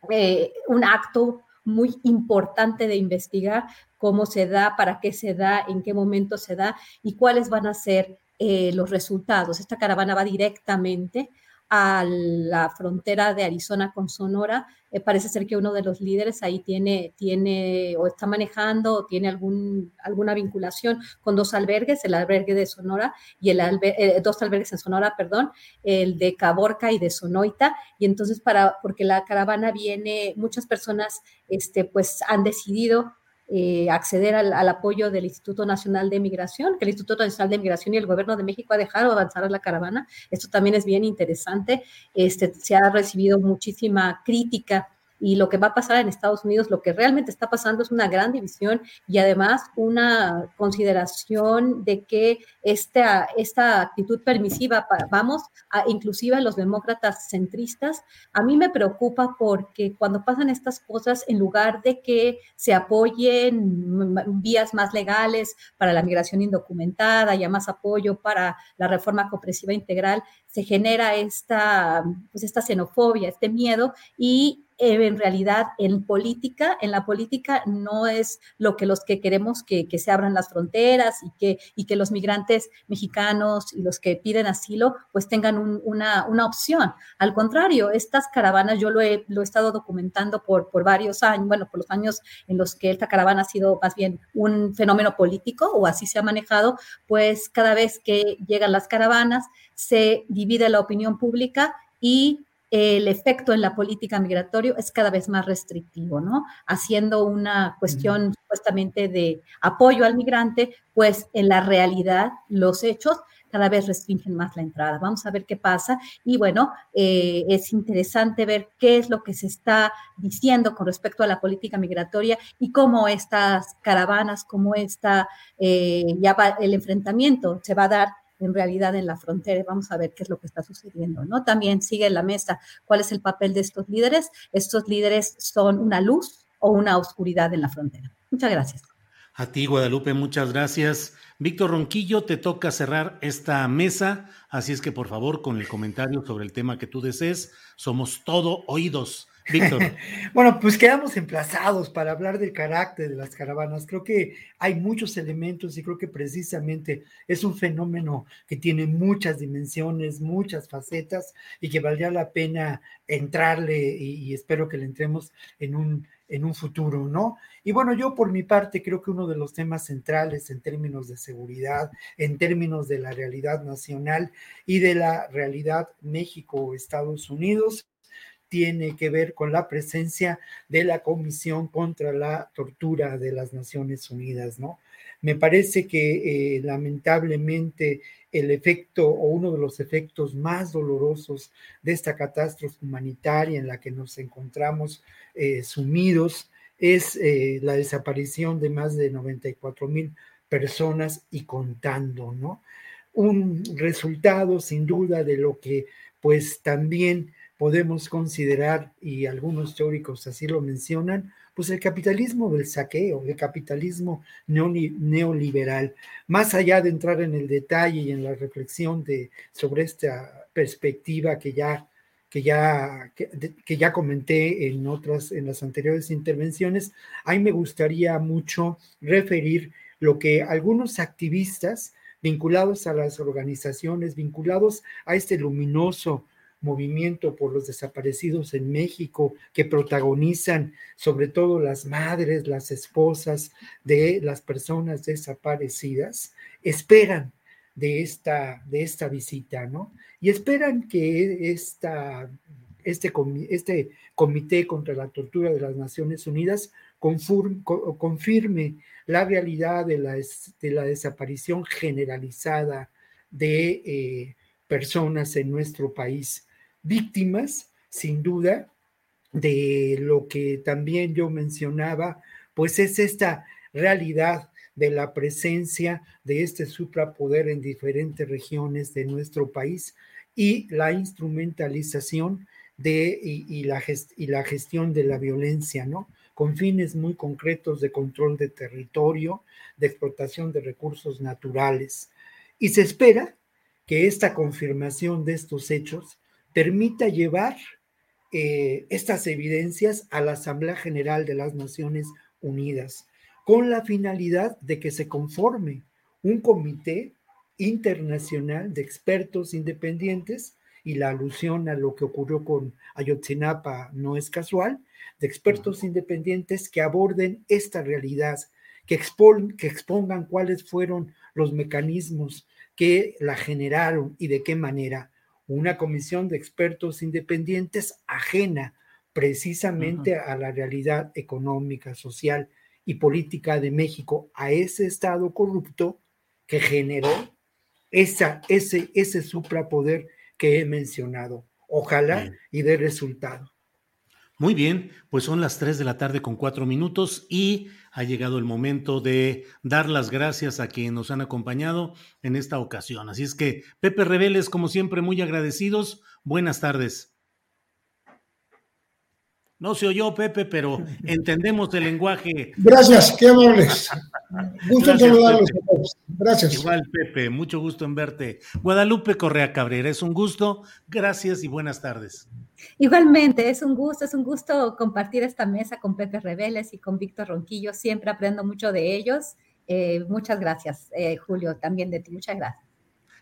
eh, un acto muy importante de investigar cómo se da, para qué se da, en qué momento se da y cuáles van a ser eh, los resultados. Esta caravana va directamente a la frontera de Arizona con Sonora. Eh, parece ser que uno de los líderes ahí tiene, tiene o está manejando o tiene algún, alguna vinculación con dos albergues, el albergue de Sonora y el eh, dos albergues en Sonora, perdón, el de Caborca y de Sonoita. Y entonces, para, porque la caravana viene, muchas personas este, pues han decidido eh, acceder al, apoyo del Instituto Nacional de Migración, que el Instituto Nacional de Migración y el Gobierno de México ha dejado avanzar a la caravana. Esto también es bien interesante. Este, se ha recibido muchísima crítica y lo que va a pasar en Estados Unidos, lo que realmente está pasando es una gran división y además una consideración de que esta, esta actitud permisiva, vamos, a, inclusive a los demócratas centristas, a mí me preocupa porque cuando pasan estas cosas, en lugar de que se apoyen vías más legales para la migración indocumentada, ya más apoyo para la reforma compresiva integral, se genera esta, pues esta xenofobia, este miedo y en realidad en política, en la política no es lo que los que queremos que, se abran las fronteras y que, y que los migrantes mexicanos y los que piden asilo pues tengan una, una, opción. Al contrario, estas caravanas yo lo he, lo he estado documentando por, por varios años, bueno, por los años en los que esta caravana ha sido más bien un fenómeno político o así se ha manejado, pues cada vez que llegan las caravanas se divide la opinión pública y el efecto en la política migratoria es cada vez más restrictivo, ¿no? Haciendo una cuestión supuestamente de apoyo al migrante, pues en la realidad los hechos cada vez restringen más la entrada. Vamos a ver qué pasa. Y bueno, eh, es interesante ver qué es lo que se está diciendo con respecto a la política migratoria y cómo estas caravanas, cómo está eh, ya el enfrentamiento se va a dar en realidad en la frontera. Vamos a ver qué es lo que está sucediendo, ¿no? También sigue en la mesa cuál es el papel de estos líderes. Estos líderes son una luz o una oscuridad en la frontera. Muchas gracias. A ti, Guadalupe, muchas gracias. Víctor Ronquillo, te toca cerrar esta mesa, así es que por favor, con el comentario sobre el tema que tú desees, somos todo oídos. Víctor. bueno, pues quedamos emplazados para hablar del carácter de las caravanas. Creo que hay muchos elementos y creo que precisamente es un fenómeno que tiene muchas dimensiones, muchas facetas y que valdría la pena entrarle y, espero que le entremos en un, en un futuro, ¿no? Y bueno, yo por mi parte creo que uno de los temas centrales en términos de seguridad, en términos de la realidad nacional y de la realidad México-Estados Unidos, tiene que ver con la presencia de la Comisión contra la Tortura de las Naciones Unidas, ¿no? Me parece que eh, lamentablemente el efecto o uno de los efectos más dolorosos de esta catástrofe humanitaria en la que nos encontramos eh, sumidos es eh, la desaparición de más de 94 mil personas y contando, ¿no? Un resultado sin duda de lo que pues también podemos considerar, y algunos teóricos así lo mencionan, pues el capitalismo del saqueo, el capitalismo neoliberal. Más allá de entrar en el detalle y en la reflexión de, sobre esta perspectiva que ya que ya, que, ya comenté en otras, en las anteriores intervenciones, ahí me gustaría mucho referir lo que algunos activistas vinculados a las organizaciones, vinculados a este luminoso movimiento por los desaparecidos en México, que protagonizan sobre todo las madres, las esposas de las personas desaparecidas, esperan de esta, de esta visita, ¿no? Y esperan que esta, este, este Comité contra la Tortura de las Naciones Unidas confirme la realidad de la, de la desaparición generalizada de eh, personas en nuestro país, víctimas, sin duda, de lo que también yo mencionaba, pues es esta realidad de la presencia de este suprapoder en diferentes regiones de nuestro país y la instrumentalización de, y, la, y la gestión de la violencia, ¿no? Con fines muy concretos de control de territorio, de explotación de recursos naturales. Y se espera que esta confirmación de estos hechos permita llevar eh, estas evidencias a la Asamblea General de las Naciones Unidas con la finalidad de que se conforme un comité internacional de expertos independientes y la alusión a lo que ocurrió con Ayotzinapa no es casual, de expertos independientes que aborden esta realidad, que, que expongan cuáles fueron los mecanismos que la generaron y de qué manera. Una comisión de expertos independientes ajena precisamente a la realidad económica, social y política de México a ese Estado corrupto que generó esa, ese, ese suprapoder que he mencionado. Ojalá y dé resultado. Muy bien, pues son las 3 de la tarde con cuatro minutos y ha llegado el momento de dar las gracias a quienes nos han acompañado en esta ocasión. Así es que, Pepe Reveles, como siempre, muy agradecidos. Buenas tardes. No se oyó, Pepe, pero entendemos el lenguaje. Gracias, qué amables. Gusto en saludarlos. Gracias. Igual, Pepe, mucho gusto en verte. Guadalupe Correa Cabrera, es un gusto. Gracias y buenas tardes. Igualmente, es un gusto, es un gusto compartir esta mesa con Pepe Reveles y con Víctor Ronquillo. Siempre aprendo mucho de ellos. Eh, muchas gracias, eh, Julio, también de ti. Muchas gracias.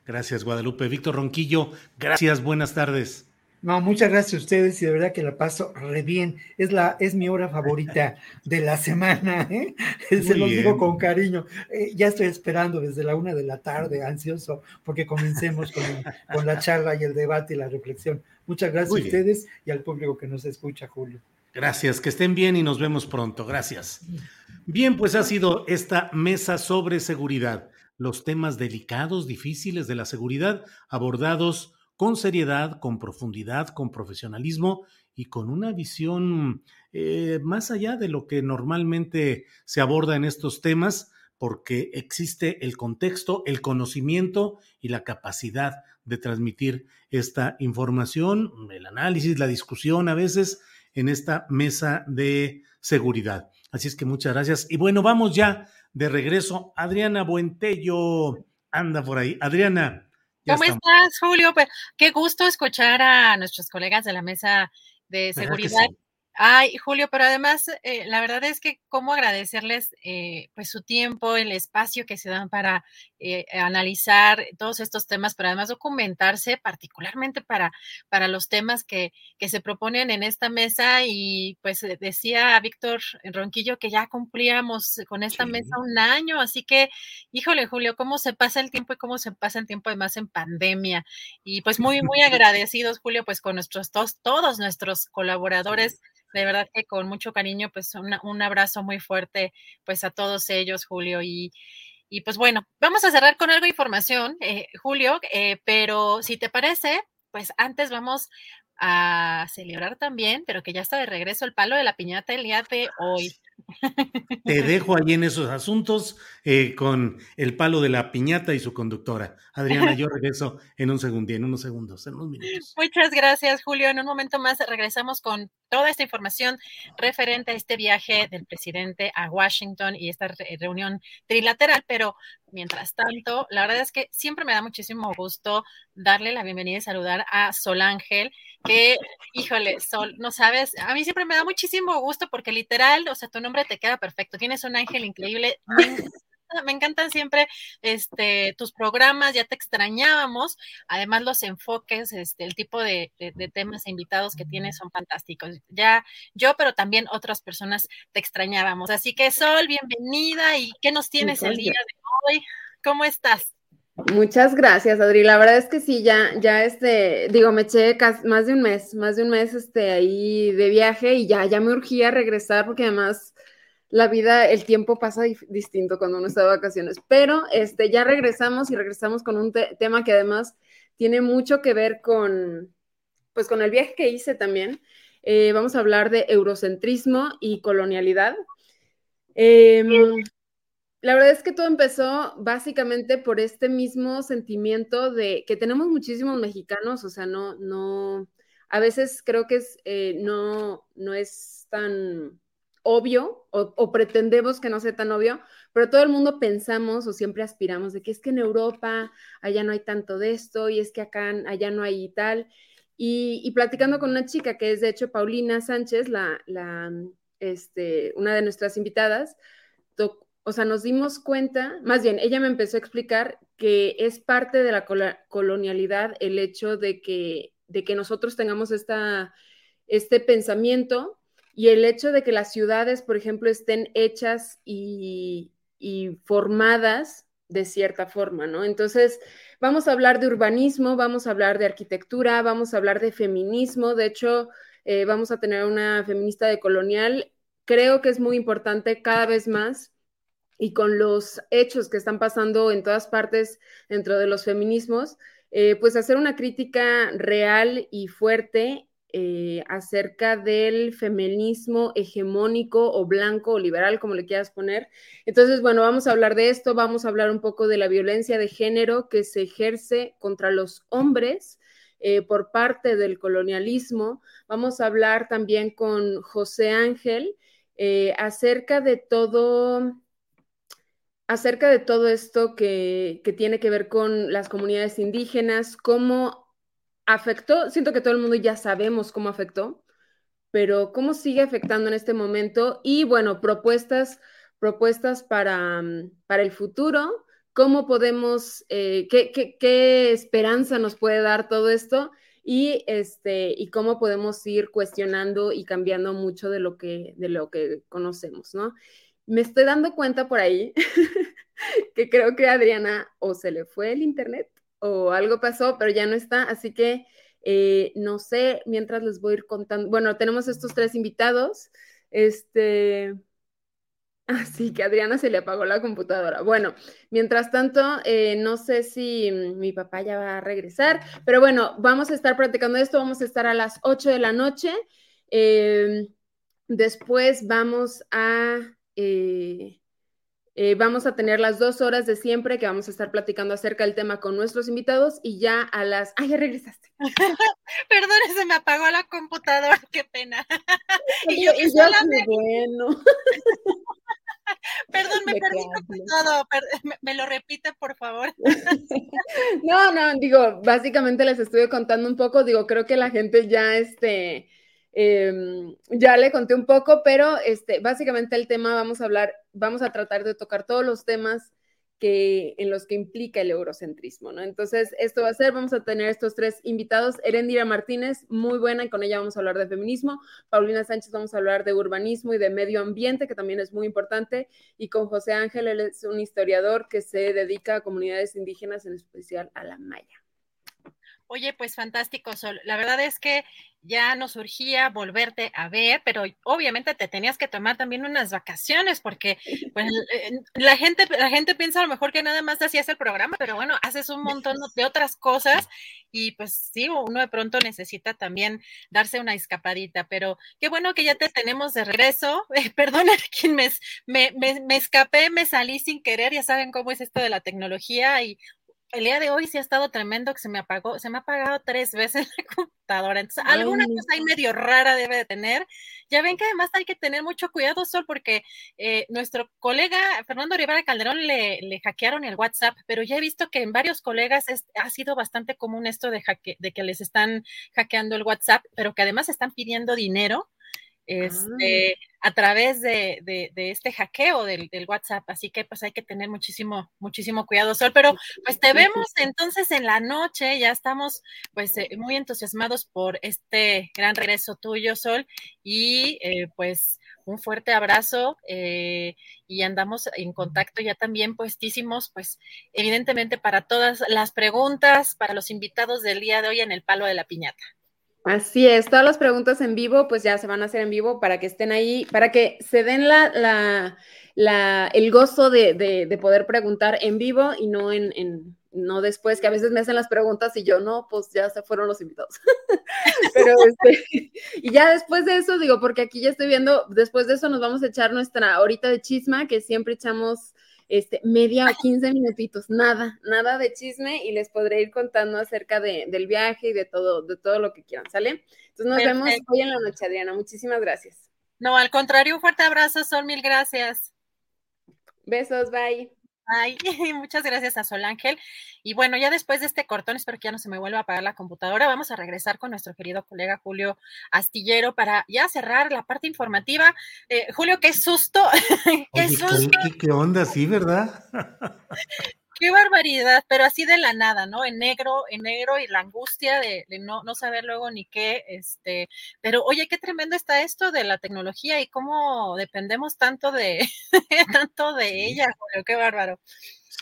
Gracias, Guadalupe. Víctor Ronquillo, gracias, buenas tardes. No, muchas gracias a ustedes y de verdad que la paso re bien. Es la, es mi hora favorita de la semana, ¿eh? Se los digo con cariño. Eh, ya estoy esperando desde la una de la tarde, ansioso, porque comencemos con, la charla y el debate y la reflexión. Muchas gracias a ustedes y al público que nos escucha, Julio. Gracias, que estén bien y nos vemos pronto. Gracias. Bien, pues ha sido esta mesa sobre seguridad, los temas delicados, difíciles de la seguridad abordados con seriedad, con profundidad, con profesionalismo y con una visión eh, más allá de lo que normalmente se aborda en estos temas, porque existe el contexto, el conocimiento y la capacidad de transmitir esta información, el análisis, la discusión a veces en esta mesa de seguridad. Así es que muchas gracias. Y bueno, vamos ya de regreso. Adriana Buentello anda por ahí. Adriana, ¿Cómo estás, Julio? Pues, qué gusto escuchar a nuestros colegas de la mesa de seguridad. Ay, Julio, pero además, eh, la verdad es que cómo agradecerles eh, pues su tiempo, el espacio que se dan para eh, analizar todos estos temas, pero además documentarse particularmente para, para los temas que, que se proponen en esta mesa. Y pues decía Víctor Ronquillo que ya cumplíamos con esta mesa un año, así que, híjole, Julio, cómo se pasa el tiempo y cómo se pasa el tiempo además en pandemia. Y pues muy, muy agradecidos, Julio, pues con nuestros todos, todos nuestros colaboradores de verdad que con mucho cariño, pues un abrazo muy fuerte, pues a todos ellos, Julio. Y, y pues bueno, vamos a cerrar con algo de información, eh, Julio, eh, pero si te parece, pues antes vamos a celebrar también, pero que ya está de regreso el palo de la piñata el día de hoy. Te dejo ahí en esos asuntos eh, con el palo de la piñata y su conductora. Adriana, yo regreso en un segundo, en unos segundos, en unos minutos. Muchas gracias, Julio. En un momento más regresamos con toda esta información referente a este viaje del presidente a Washington y esta reunión trilateral, pero mientras tanto, la verdad es que siempre me da muchísimo gusto darle la bienvenida y saludar a Sol Ángel, que, híjole, Sol, no sabes, a mí siempre me da muchísimo gusto porque literal, o sea, tu nombre te queda perfecto, tienes un ángel increíble. me encantan siempre este, tus programas, ya te extrañábamos, además los enfoques, este, el tipo de, temas e invitados que tienes son fantásticos. Ya yo, pero también otras personas te extrañábamos. Así que Sol, bienvenida y ¿qué nos tienes el día de hoy? ¿Cómo estás? Muchas gracias, Adri. La verdad es que sí, ya, ya este, digo, me eché más de un mes, más de un mes este, ahí de viaje y ya, ya me urgía regresar porque además la vida, el tiempo pasa distinto cuando uno está de vacaciones. Pero este, ya regresamos y regresamos con un tema que además tiene mucho que ver con, pues, con el viaje que hice también. Eh, vamos a hablar de eurocentrismo y colonialidad. Em, la verdad es que todo empezó básicamente por este mismo sentimiento de que tenemos muchísimos mexicanos, o sea, no, no, a veces creo que es, eh, no, no es tan obvio o, pretendemos que no sea tan obvio, pero todo el mundo pensamos o siempre aspiramos de que es que en Europa allá no hay tanto de esto y es que acá allá no hay tal. Y, platicando con una chica que es de hecho Paulina Sánchez, la, la este, una de nuestras invitadas, o sea, nos dimos cuenta, más bien, ella me empezó a explicar que es parte de la colonialidad el hecho de que, de que nosotros tengamos esta, este pensamiento y el hecho de que las ciudades, por ejemplo, estén hechas y, formadas de cierta forma, ¿no? Entonces, vamos a hablar de urbanismo, vamos a hablar de arquitectura, vamos a hablar de feminismo, de hecho, eh, vamos a tener una feminista de colonial. Creo que es muy importante cada vez más y con los hechos que están pasando en todas partes dentro de los feminismos, eh, pues hacer una crítica real y fuerte eh, acerca del feminismo hegemónico o blanco o liberal, como le quieras poner. Entonces, bueno, vamos a hablar de esto, vamos a hablar un poco de la violencia de género que se ejerce contra los hombres. Eh, por parte del colonialismo. Vamos a hablar también con José Ángel eh, acerca de todo, acerca de todo esto que, que, tiene que ver con las comunidades indígenas, cómo afectó, siento que todo el mundo ya sabemos cómo afectó, pero cómo sigue afectando en este momento y bueno, propuestas, propuestas para, mm, para el futuro, cómo podemos, eh, qué, qué, esperanza nos puede dar todo esto y, este, y cómo podemos ir cuestionando y cambiando mucho de lo que, de lo que conocemos, ¿no? Me estoy dando cuenta por ahí que creo que Adriana o se le fue el internet o algo pasó, pero ya no está, así que eh, no sé, mientras les voy a ir contando. Bueno, tenemos estos tres invitados. Este. Así que Adriana se le apagó la computadora. Bueno, mientras tanto, eh, no sé si mi papá ya va a regresar, pero bueno, vamos a estar practicando esto, vamos a estar a las 8 de la noche. Eh, después vamos a vamos a tener las dos horas de siempre que vamos a estar platicando acerca del tema con nuestros invitados y ya a las... ¡Ay, ya regresaste! Perdón, se me apagó la computadora, qué pena. y yo, bueno. Perdón, me perdí todo. Me, lo repite, por favor. no, no, digo, básicamente les estuve contando un poco, digo, creo que la gente ya, este, Em, ya le conté un poco, pero este, básicamente el tema vamos a hablar, vamos a tratar de tocar todos los temas que, en los que implica el eurocentrismo, ¿no? Entonces, esto va a ser, vamos a tener estos tres invitados, Erendira Martínez, muy buena, y con ella vamos a hablar de feminismo, Paulina Sánchez vamos a hablar de urbanismo y de medio ambiente, que también es muy importante, y con José Ángel, él es un historiador que se dedica a comunidades indígenas, en especial a la maya. Oye, pues fantástico, Sol. La verdad es que ya nos surgía volverte a ver, pero obviamente te tenías que tomar también unas vacaciones porque pues, eh, la, gente, la gente piensa a lo mejor que nada más hacías el programa, pero bueno, haces un montón de otras cosas y pues sí, uno de pronto necesita también darse una escapadita, pero qué bueno que ya te tenemos de regreso. Eh, perdona me, me, me, me escapé, me salí sin querer, ya saben cómo es esto de la tecnología y el día de hoy sí ha estado tremendo que se me apagó, se me ha apagado tres veces la computadora. Entonces, alguna cosa ahí medio rara debe de tener. Ya ven que además hay que tener mucho cuidado, Sol, porque eh, nuestro colega Fernando Rivera Calderón le, le, hackearon el WhatsApp, pero ya he visto que en varios colegas ha sido bastante común esto de, de que les están hackeando el WhatsApp, pero que además están pidiendo dinero este, ah. A través de, de, este hackeo del, del, WhatsApp. Así que pues hay que tener muchísimo, muchísimo cuidado, Sol. Pero pues te vemos entonces en la noche, ya estamos pues eh, muy entusiasmados por este gran regreso tuyo, Sol. Y eh, pues un fuerte abrazo eh, y andamos en contacto ya también puestísimos, pues evidentemente para todas las preguntas, para los invitados del día de hoy en el palo de la piñata. Así es, todas las preguntas en vivo, pues ya se van a hacer en vivo para que estén ahí, para que se den el gozo de, de, poder preguntar en vivo y no en, en, no después, que a veces me hacen las preguntas y yo no, pues ya se fueron los invitados. Pero este, y ya después de eso, digo, porque aquí ya estoy viendo, después de eso nos vamos a echar nuestra horita de chisma, que siempre echamos este, media o 15 minutitos, nada, nada de chisme y les podré ir contando acerca de, del viaje y de todo, de todo lo que quieran, ¿sale? Entonces nos vemos hoy en la noche, Adriana. Muchísimas gracias. No, al contrario, un fuerte abrazo, Sol, mil gracias. Besos, bye. Ay, muchas gracias a Sol Ángel. Y bueno, ya después de este cortón, espero que ya no se me vuelva a apagar la computadora, vamos a regresar con nuestro querido colega Julio Astillero para ya cerrar la parte informativa. Eh, Julio, qué susto. qué susto. ¿qué, onda? Sí, ¿verdad? qué barbaridad, pero así de la nada, ¿no? En negro, en negro y la angustia de, no, no, saber luego ni qué, este, pero oye, qué tremendo está esto de la tecnología y cómo dependemos tanto de, tanto de ella, Julio, qué bárbaro.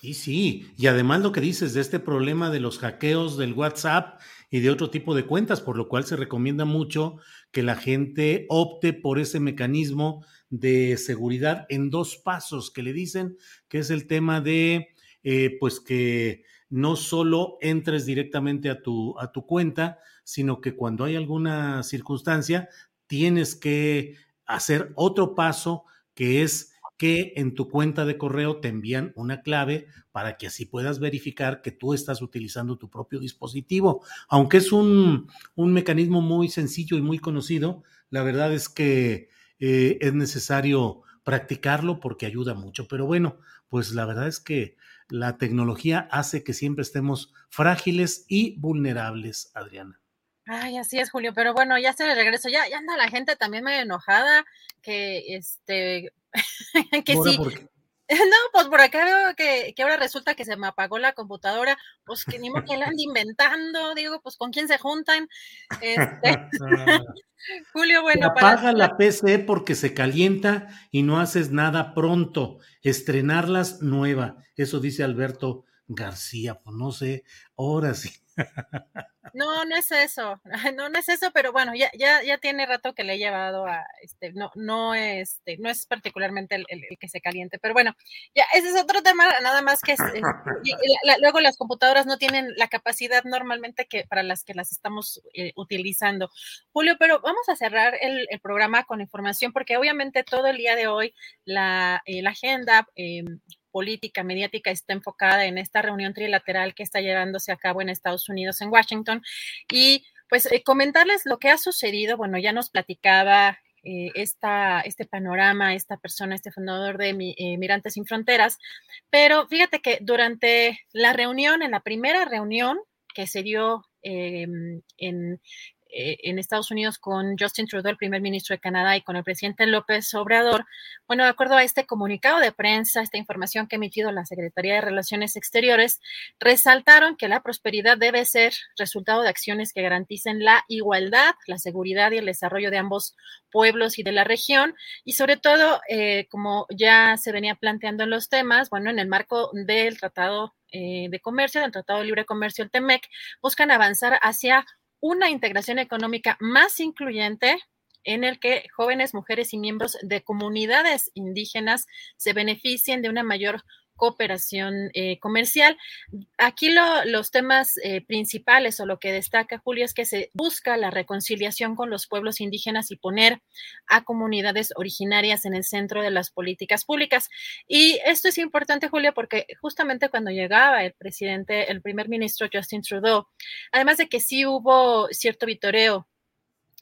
Sí, sí, y además lo que dices de este problema de los hackeos del WhatsApp y de otro tipo de cuentas, por lo cual se recomienda mucho que la gente opte por ese mecanismo de seguridad en dos pasos que le dicen, que es el tema de eh, pues que no solo entres directamente a tu, a tu cuenta, sino que cuando hay alguna circunstancia, tienes que hacer otro paso que es que en tu cuenta de correo te envían una clave para que así puedas verificar que tú estás utilizando tu propio dispositivo. Aunque es un, un mecanismo muy sencillo y muy conocido, la verdad es que eh, es necesario practicarlo porque ayuda mucho. Pero bueno, pues la verdad es que la tecnología hace que siempre estemos frágiles y vulnerables, Adriana. Ay, así es, Julio, pero bueno, ya se le regreso, ya, ya anda la gente también medio enojada, que este, que sí. No, pues por acá veo que, que, ahora resulta que se me apagó la computadora, pues que ni modo que la anda inventando, digo, pues con quién se juntan. Este... Julio, bueno, apaga la PC porque se calienta y no haces nada pronto. Estrenarlas nueva. Eso dice Alberto García, pues no sé, ahora sí. No, no es eso, no, no es eso, pero bueno, ya, ya, ya tiene rato que le he llevado a, este, no, no, este, no es particularmente el, que se caliente, pero bueno, ya, ese es otro tema, nada más que luego las computadoras no tienen la capacidad normalmente que para las que las estamos eh, utilizando. Julio, pero vamos a cerrar el, programa con información, porque obviamente todo el día de hoy la, eh, la agenda em, política mediática está enfocada en esta reunión trilateral que está llevándose a cabo en Estados Unidos, en Washington. Y pues eh, comentarles lo que ha sucedido. Bueno, ya nos platicaba eh, esta, este panorama, esta persona, este fundador de eh, Mirantes Sin Fronteras. Pero fíjate que durante la reunión, en la primera reunión que se dio em, en en Estados Unidos con Justin Trudeau, el primer ministro de Canadá, y con el presidente López Obrador, bueno, de acuerdo a este comunicado de prensa, esta información que ha emitido la Secretaría de Relaciones Exteriores, resaltaron que la prosperidad debe ser resultado de acciones que garanticen la igualdad, la seguridad y el desarrollo de ambos pueblos y de la región, y sobre todo, eh, como ya se venía planteando en los temas, bueno, en el marco del Tratado eh, de Comercio, del Tratado de Libre Comercio, el TEMEC, buscan avanzar hacia una integración económica más incluyente en el que jóvenes, mujeres y miembros de comunidades indígenas se beneficien de una mayor cooperación eh, comercial. Aquí los temas eh, principales o lo que destaca Julio es que se busca la reconciliación con los pueblos indígenas y poner a comunidades originarias en el centro de las políticas públicas. Y esto es importante, Julio, porque justamente cuando llegaba el presidente, el primer ministro Justin Trudeau, además de que sí hubo cierto vitoreo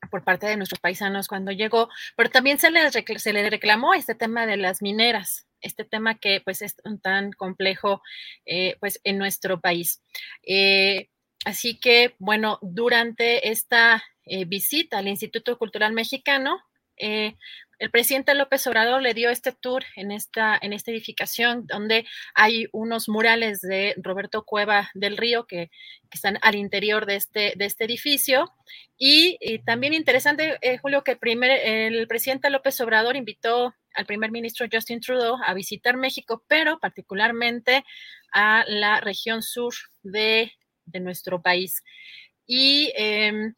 por parte de nuestros paisanos cuando llegó, pero también se le, se le reclamó este tema de las mineras, este tema que pues es tan complejo eh, pues en nuestro país. Eh, así que, bueno, durante esta eh, visita al Instituto Cultural Mexicano, el presidente López Obrador le dio este tour en esta, en esta edificación donde hay unos murales de Roberto Cueva del Río que, están al interior de este, de este edificio. Y, también interesante, Julio, que el, primer, el presidente López Obrador invitó al primer ministro Justin Trudeau a visitar México, pero particularmente a la región sur de, nuestro país. Y em,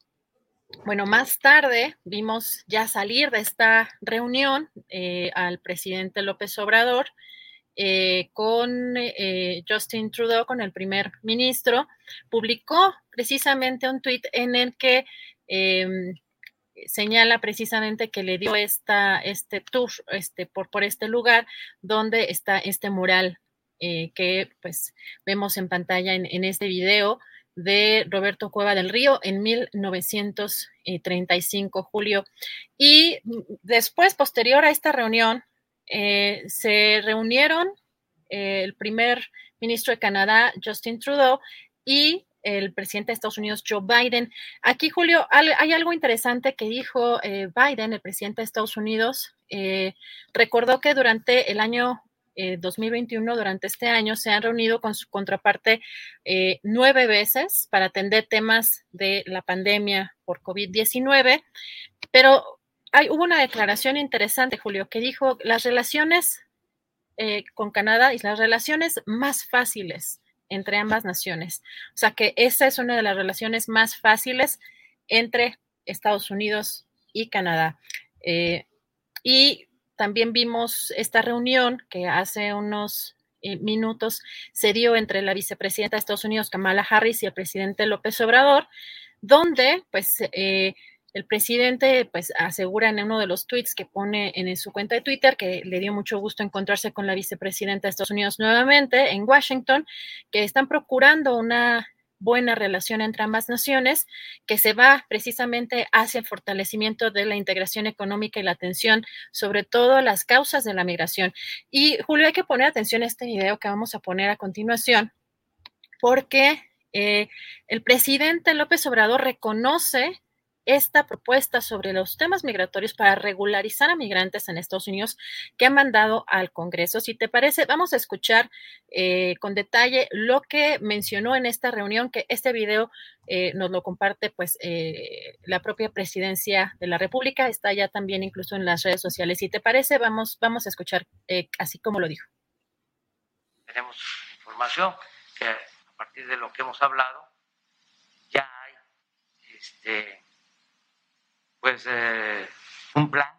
bueno, más tarde vimos ya salir de esta reunión eh, al presidente López Obrador eh, con eh, Justin Trudeau, con el primer ministro, publicó precisamente un tuit en el que em, señala precisamente que le dio esta, este tour este, por, por este lugar donde está este mural que pues vemos en pantalla en, en este video de Roberto Cueva del Río en 1935, Julio. Y después, posterior a esta reunión, eh, se reunieron eh, el primer ministro de Canadá, Justin Trudeau, y el presidente de Estados Unidos, Joe Biden. Aquí, Julio, hay algo interesante que dijo eh, Biden, el presidente de Estados Unidos. recordó que durante el año 2021, eh, durante este año, se han reunido con su contraparte eh, nueve veces para atender temas de la pandemia por COVID-19, pero hay, hubo una declaración interesante, Julio, que dijo las relaciones eh, con Canadá y las relaciones más fáciles entre ambas naciones. O sea que esa es una de las relaciones más fáciles entre Estados Unidos y Canadá. y también vimos esta reunión que hace unos eh, minutos se dio entre la vicepresidenta de Estados Unidos, Kamala Harris, y el presidente López Obrador, donde pues eh, el presidente pues asegura en uno de los tweets que pone en su cuenta de Twitter que le dio mucho gusto encontrarse con la vicepresidenta de Estados Unidos nuevamente en Washington, que están procurando una buena relación entre ambas naciones, que se va precisamente hacia el fortalecimiento de la integración económica y la atención, sobre todo las causas de la migración. Y Julio, hay que poner atención a este video que vamos a poner a continuación, porque eh, el presidente López Obrador reconoce esta propuesta sobre los temas migratorios para regularizar a migrantes en Estados Unidos que han mandado al Congreso. Si te parece, vamos a escuchar eh, con detalle lo que mencionó en esta reunión, que este video eh, nos lo comparte pues eh, la propia presidencia de la República, está ya también incluso en las redes sociales. Si te parece, vamos, vamos a escuchar así como lo dijo. Tenemos información que a partir de lo que hemos hablado ya hay este, pues eh, un plan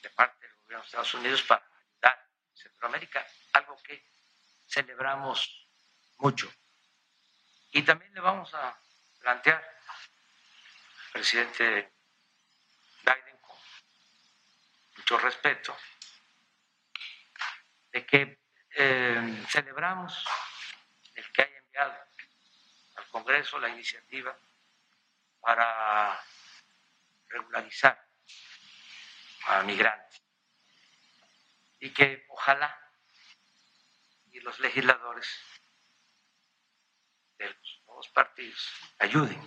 de parte del gobierno de Estados Unidos para ayudar a Centroamérica, algo que celebramos mucho. Y también le vamos a plantear al presidente Biden con mucho respeto de que eh, celebramos el que haya enviado al Congreso la iniciativa para regularizar a migrantes y que ojalá y los legisladores de los dos partidos ayuden,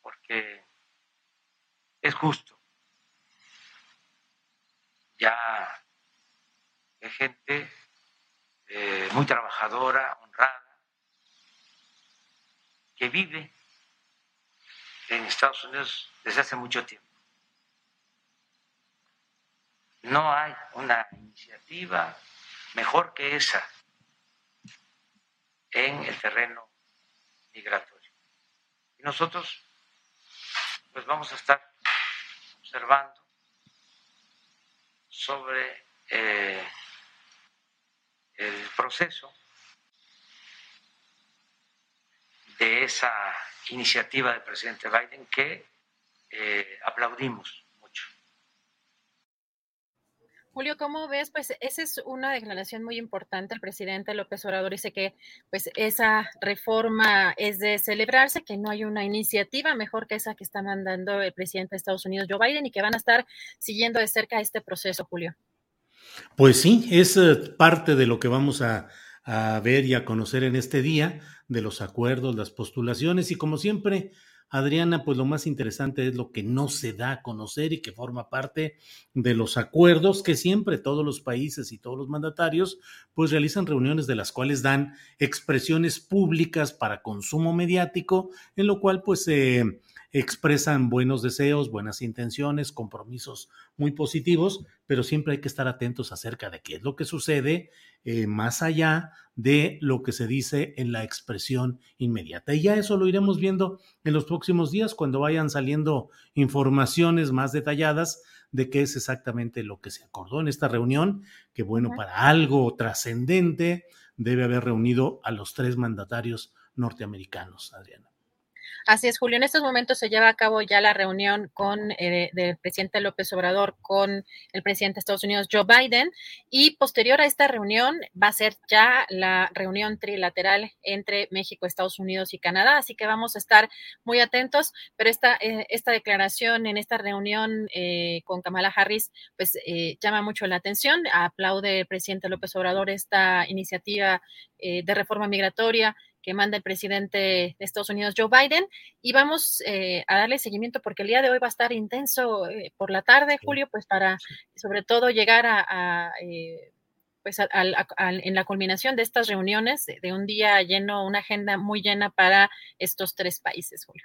porque es justo. Ya hay gente eh, muy trabajadora, honrada, que vive en Estados Unidos desde hace mucho tiempo. No hay una iniciativa mejor que esa en el terreno migratorio. Y nosotros pues vamos a estar observando sobre eh, el proceso de esa iniciativa del presidente Biden que eh, aplaudimos. Julio, ¿cómo ves? Pues esa es una declaración muy importante. El presidente López Obrador dice que pues esa reforma es de celebrarse, que no hay una iniciativa mejor que esa que está mandando el presidente de Estados Unidos, Joe Biden, y que van a estar siguiendo de cerca este proceso, Julio. Pues sí, es eh, parte de lo que vamos a, a ver y a conocer en este día, de los acuerdos, las postulaciones, y como siempre, Adriana, pues lo más interesante es lo que no se da a conocer y que forma parte de los acuerdos que siempre todos los países y todos los mandatarios pues realizan reuniones de las cuales dan expresiones públicas para consumo mediático, en lo cual pues se expresan buenos deseos, buenas intenciones, compromisos muy positivos, pero siempre hay que estar atentos acerca de qué es lo que sucede eh, más allá de lo que se dice en la expresión inmediata. Y ya eso lo iremos viendo en los próximos días cuando vayan saliendo informaciones más detalladas de qué es exactamente lo que se acordó en esta reunión, que bueno, para algo trascendente debe haber reunido a los tres mandatarios norteamericanos, Adriana. Así es, Julio. En estos momentos se lleva a cabo ya la reunión con eh, presidente López Obrador con el presidente de Estados Unidos, Joe Biden, y posterior a esta reunión va a ser ya la reunión trilateral entre México, Estados Unidos y Canadá. Así que vamos a estar muy atentos. Pero esta, eh, esta declaración en esta reunión eh, con Kamala Harris, pues llama mucho la atención. Aplaude el presidente López Obrador esta iniciativa de reforma migratoria que manda el presidente de Estados Unidos, Joe Biden, y vamos eh, a darle seguimiento porque el día de hoy va a estar intenso eh, por la tarde, Julio, pues para sobre todo llegar a, eh, pues en la culminación de estas reuniones de, un día lleno, una agenda muy llena para estos tres países, Julio.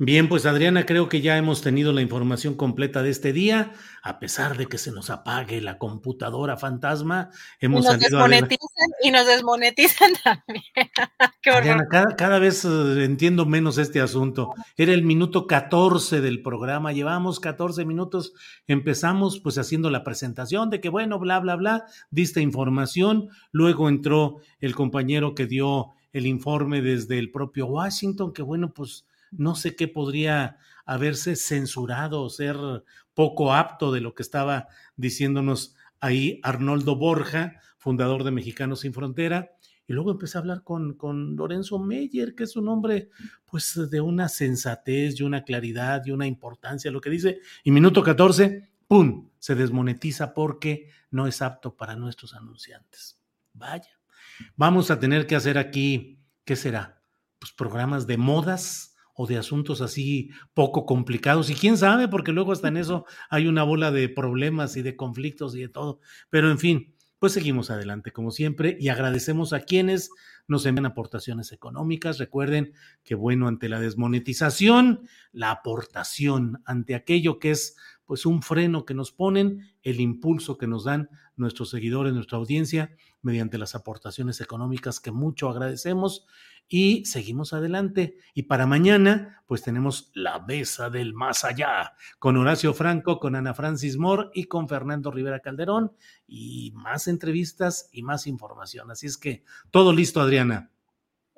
Bien, pues Adriana, creo que ya hemos tenido la información completa de este día, a pesar de que se nos apague la computadora fantasma, hemos y nos desmonetizan y nos desmonetizan también. Adriana, cada, vez eh, entiendo menos este asunto. Era el minuto 14 del programa, llevamos 14 minutos, empezamos pues haciendo la presentación de que bueno, bla, bla, bla, diste información, luego entró el compañero que dio el informe desde el propio Washington, que bueno, pues no sé qué podría haberse censurado ser poco apto de lo que estaba diciéndonos ahí Arnoldo Borja, fundador de Mexicanos Sin Frontera. Y luego empecé a hablar con, con Lorenzo Meyer, que es un hombre pues de una sensatez y una claridad y una importancia lo que dice. Y minuto 14, ¡pum! Se desmonetiza porque no es apto para nuestros anunciantes. Vaya. Vamos a tener que hacer aquí, ¿qué será? Pues programas de modas, o de asuntos así poco complicados. Y quién sabe, porque luego hasta en eso hay una bola de problemas y de conflictos y de todo. Pero en fin, pues seguimos adelante como siempre y agradecemos a quienes nos envían aportaciones económicas. Recuerden que bueno, ante la desmonetización, la aportación ante aquello que es pues un freno que nos ponen, el impulso que nos dan nuestros seguidores, nuestra audiencia, mediante las aportaciones económicas que mucho agradecemos y seguimos adelante. Y para mañana, pues tenemos la mesa del más allá, con Horacio Franco, con Ana Francis Moore y con Fernando Rivera Calderón, y más entrevistas y más información. Así es que todo listo, Adriana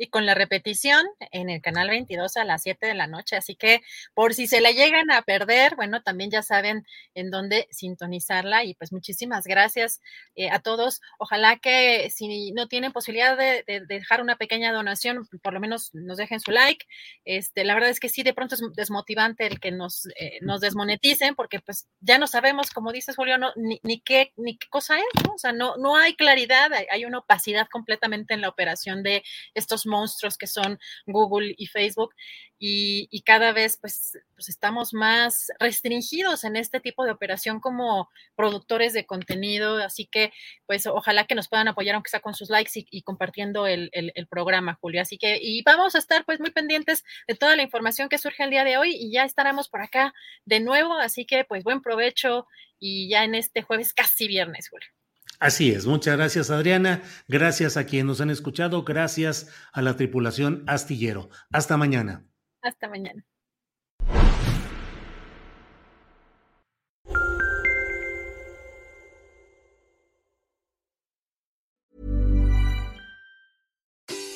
y con la repetición en el canal 22 a las 7 de la noche. Así que por si se la llegan a perder, bueno, también ya saben en dónde sintonizarla. Y pues muchísimas gracias eh, a todos. Ojalá que si no tienen posibilidad de, dejar una pequeña donación, por lo menos nos dejen su like. Este, la verdad es que sí, de pronto es desmotivante el que nos, eh, nos desmoneticen, porque pues ya no sabemos, como dices Julio, no, ni, ni, qué, ni qué cosa es, ¿no? O sea, no, no hay claridad, hay, hay una opacidad completamente en la operación de estos monstruos que son Google y Facebook y, cada vez pues, pues, estamos más restringidos en este tipo de operación como productores de contenido, así que pues ojalá que nos puedan apoyar aunque sea con sus likes y, compartiendo el, programa, Julio. Así que y vamos a estar pues muy pendientes de toda la información que surge el día de hoy y ya estaremos por acá de nuevo, así que pues buen provecho y ya en este jueves casi viernes, Julio. Así es, muchas gracias Adriana, gracias a quienes nos han escuchado, gracias a la tripulación astillero. Hasta mañana. Hasta mañana.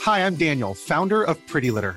Hi, I'm Daniel, founder of Pretty Litter.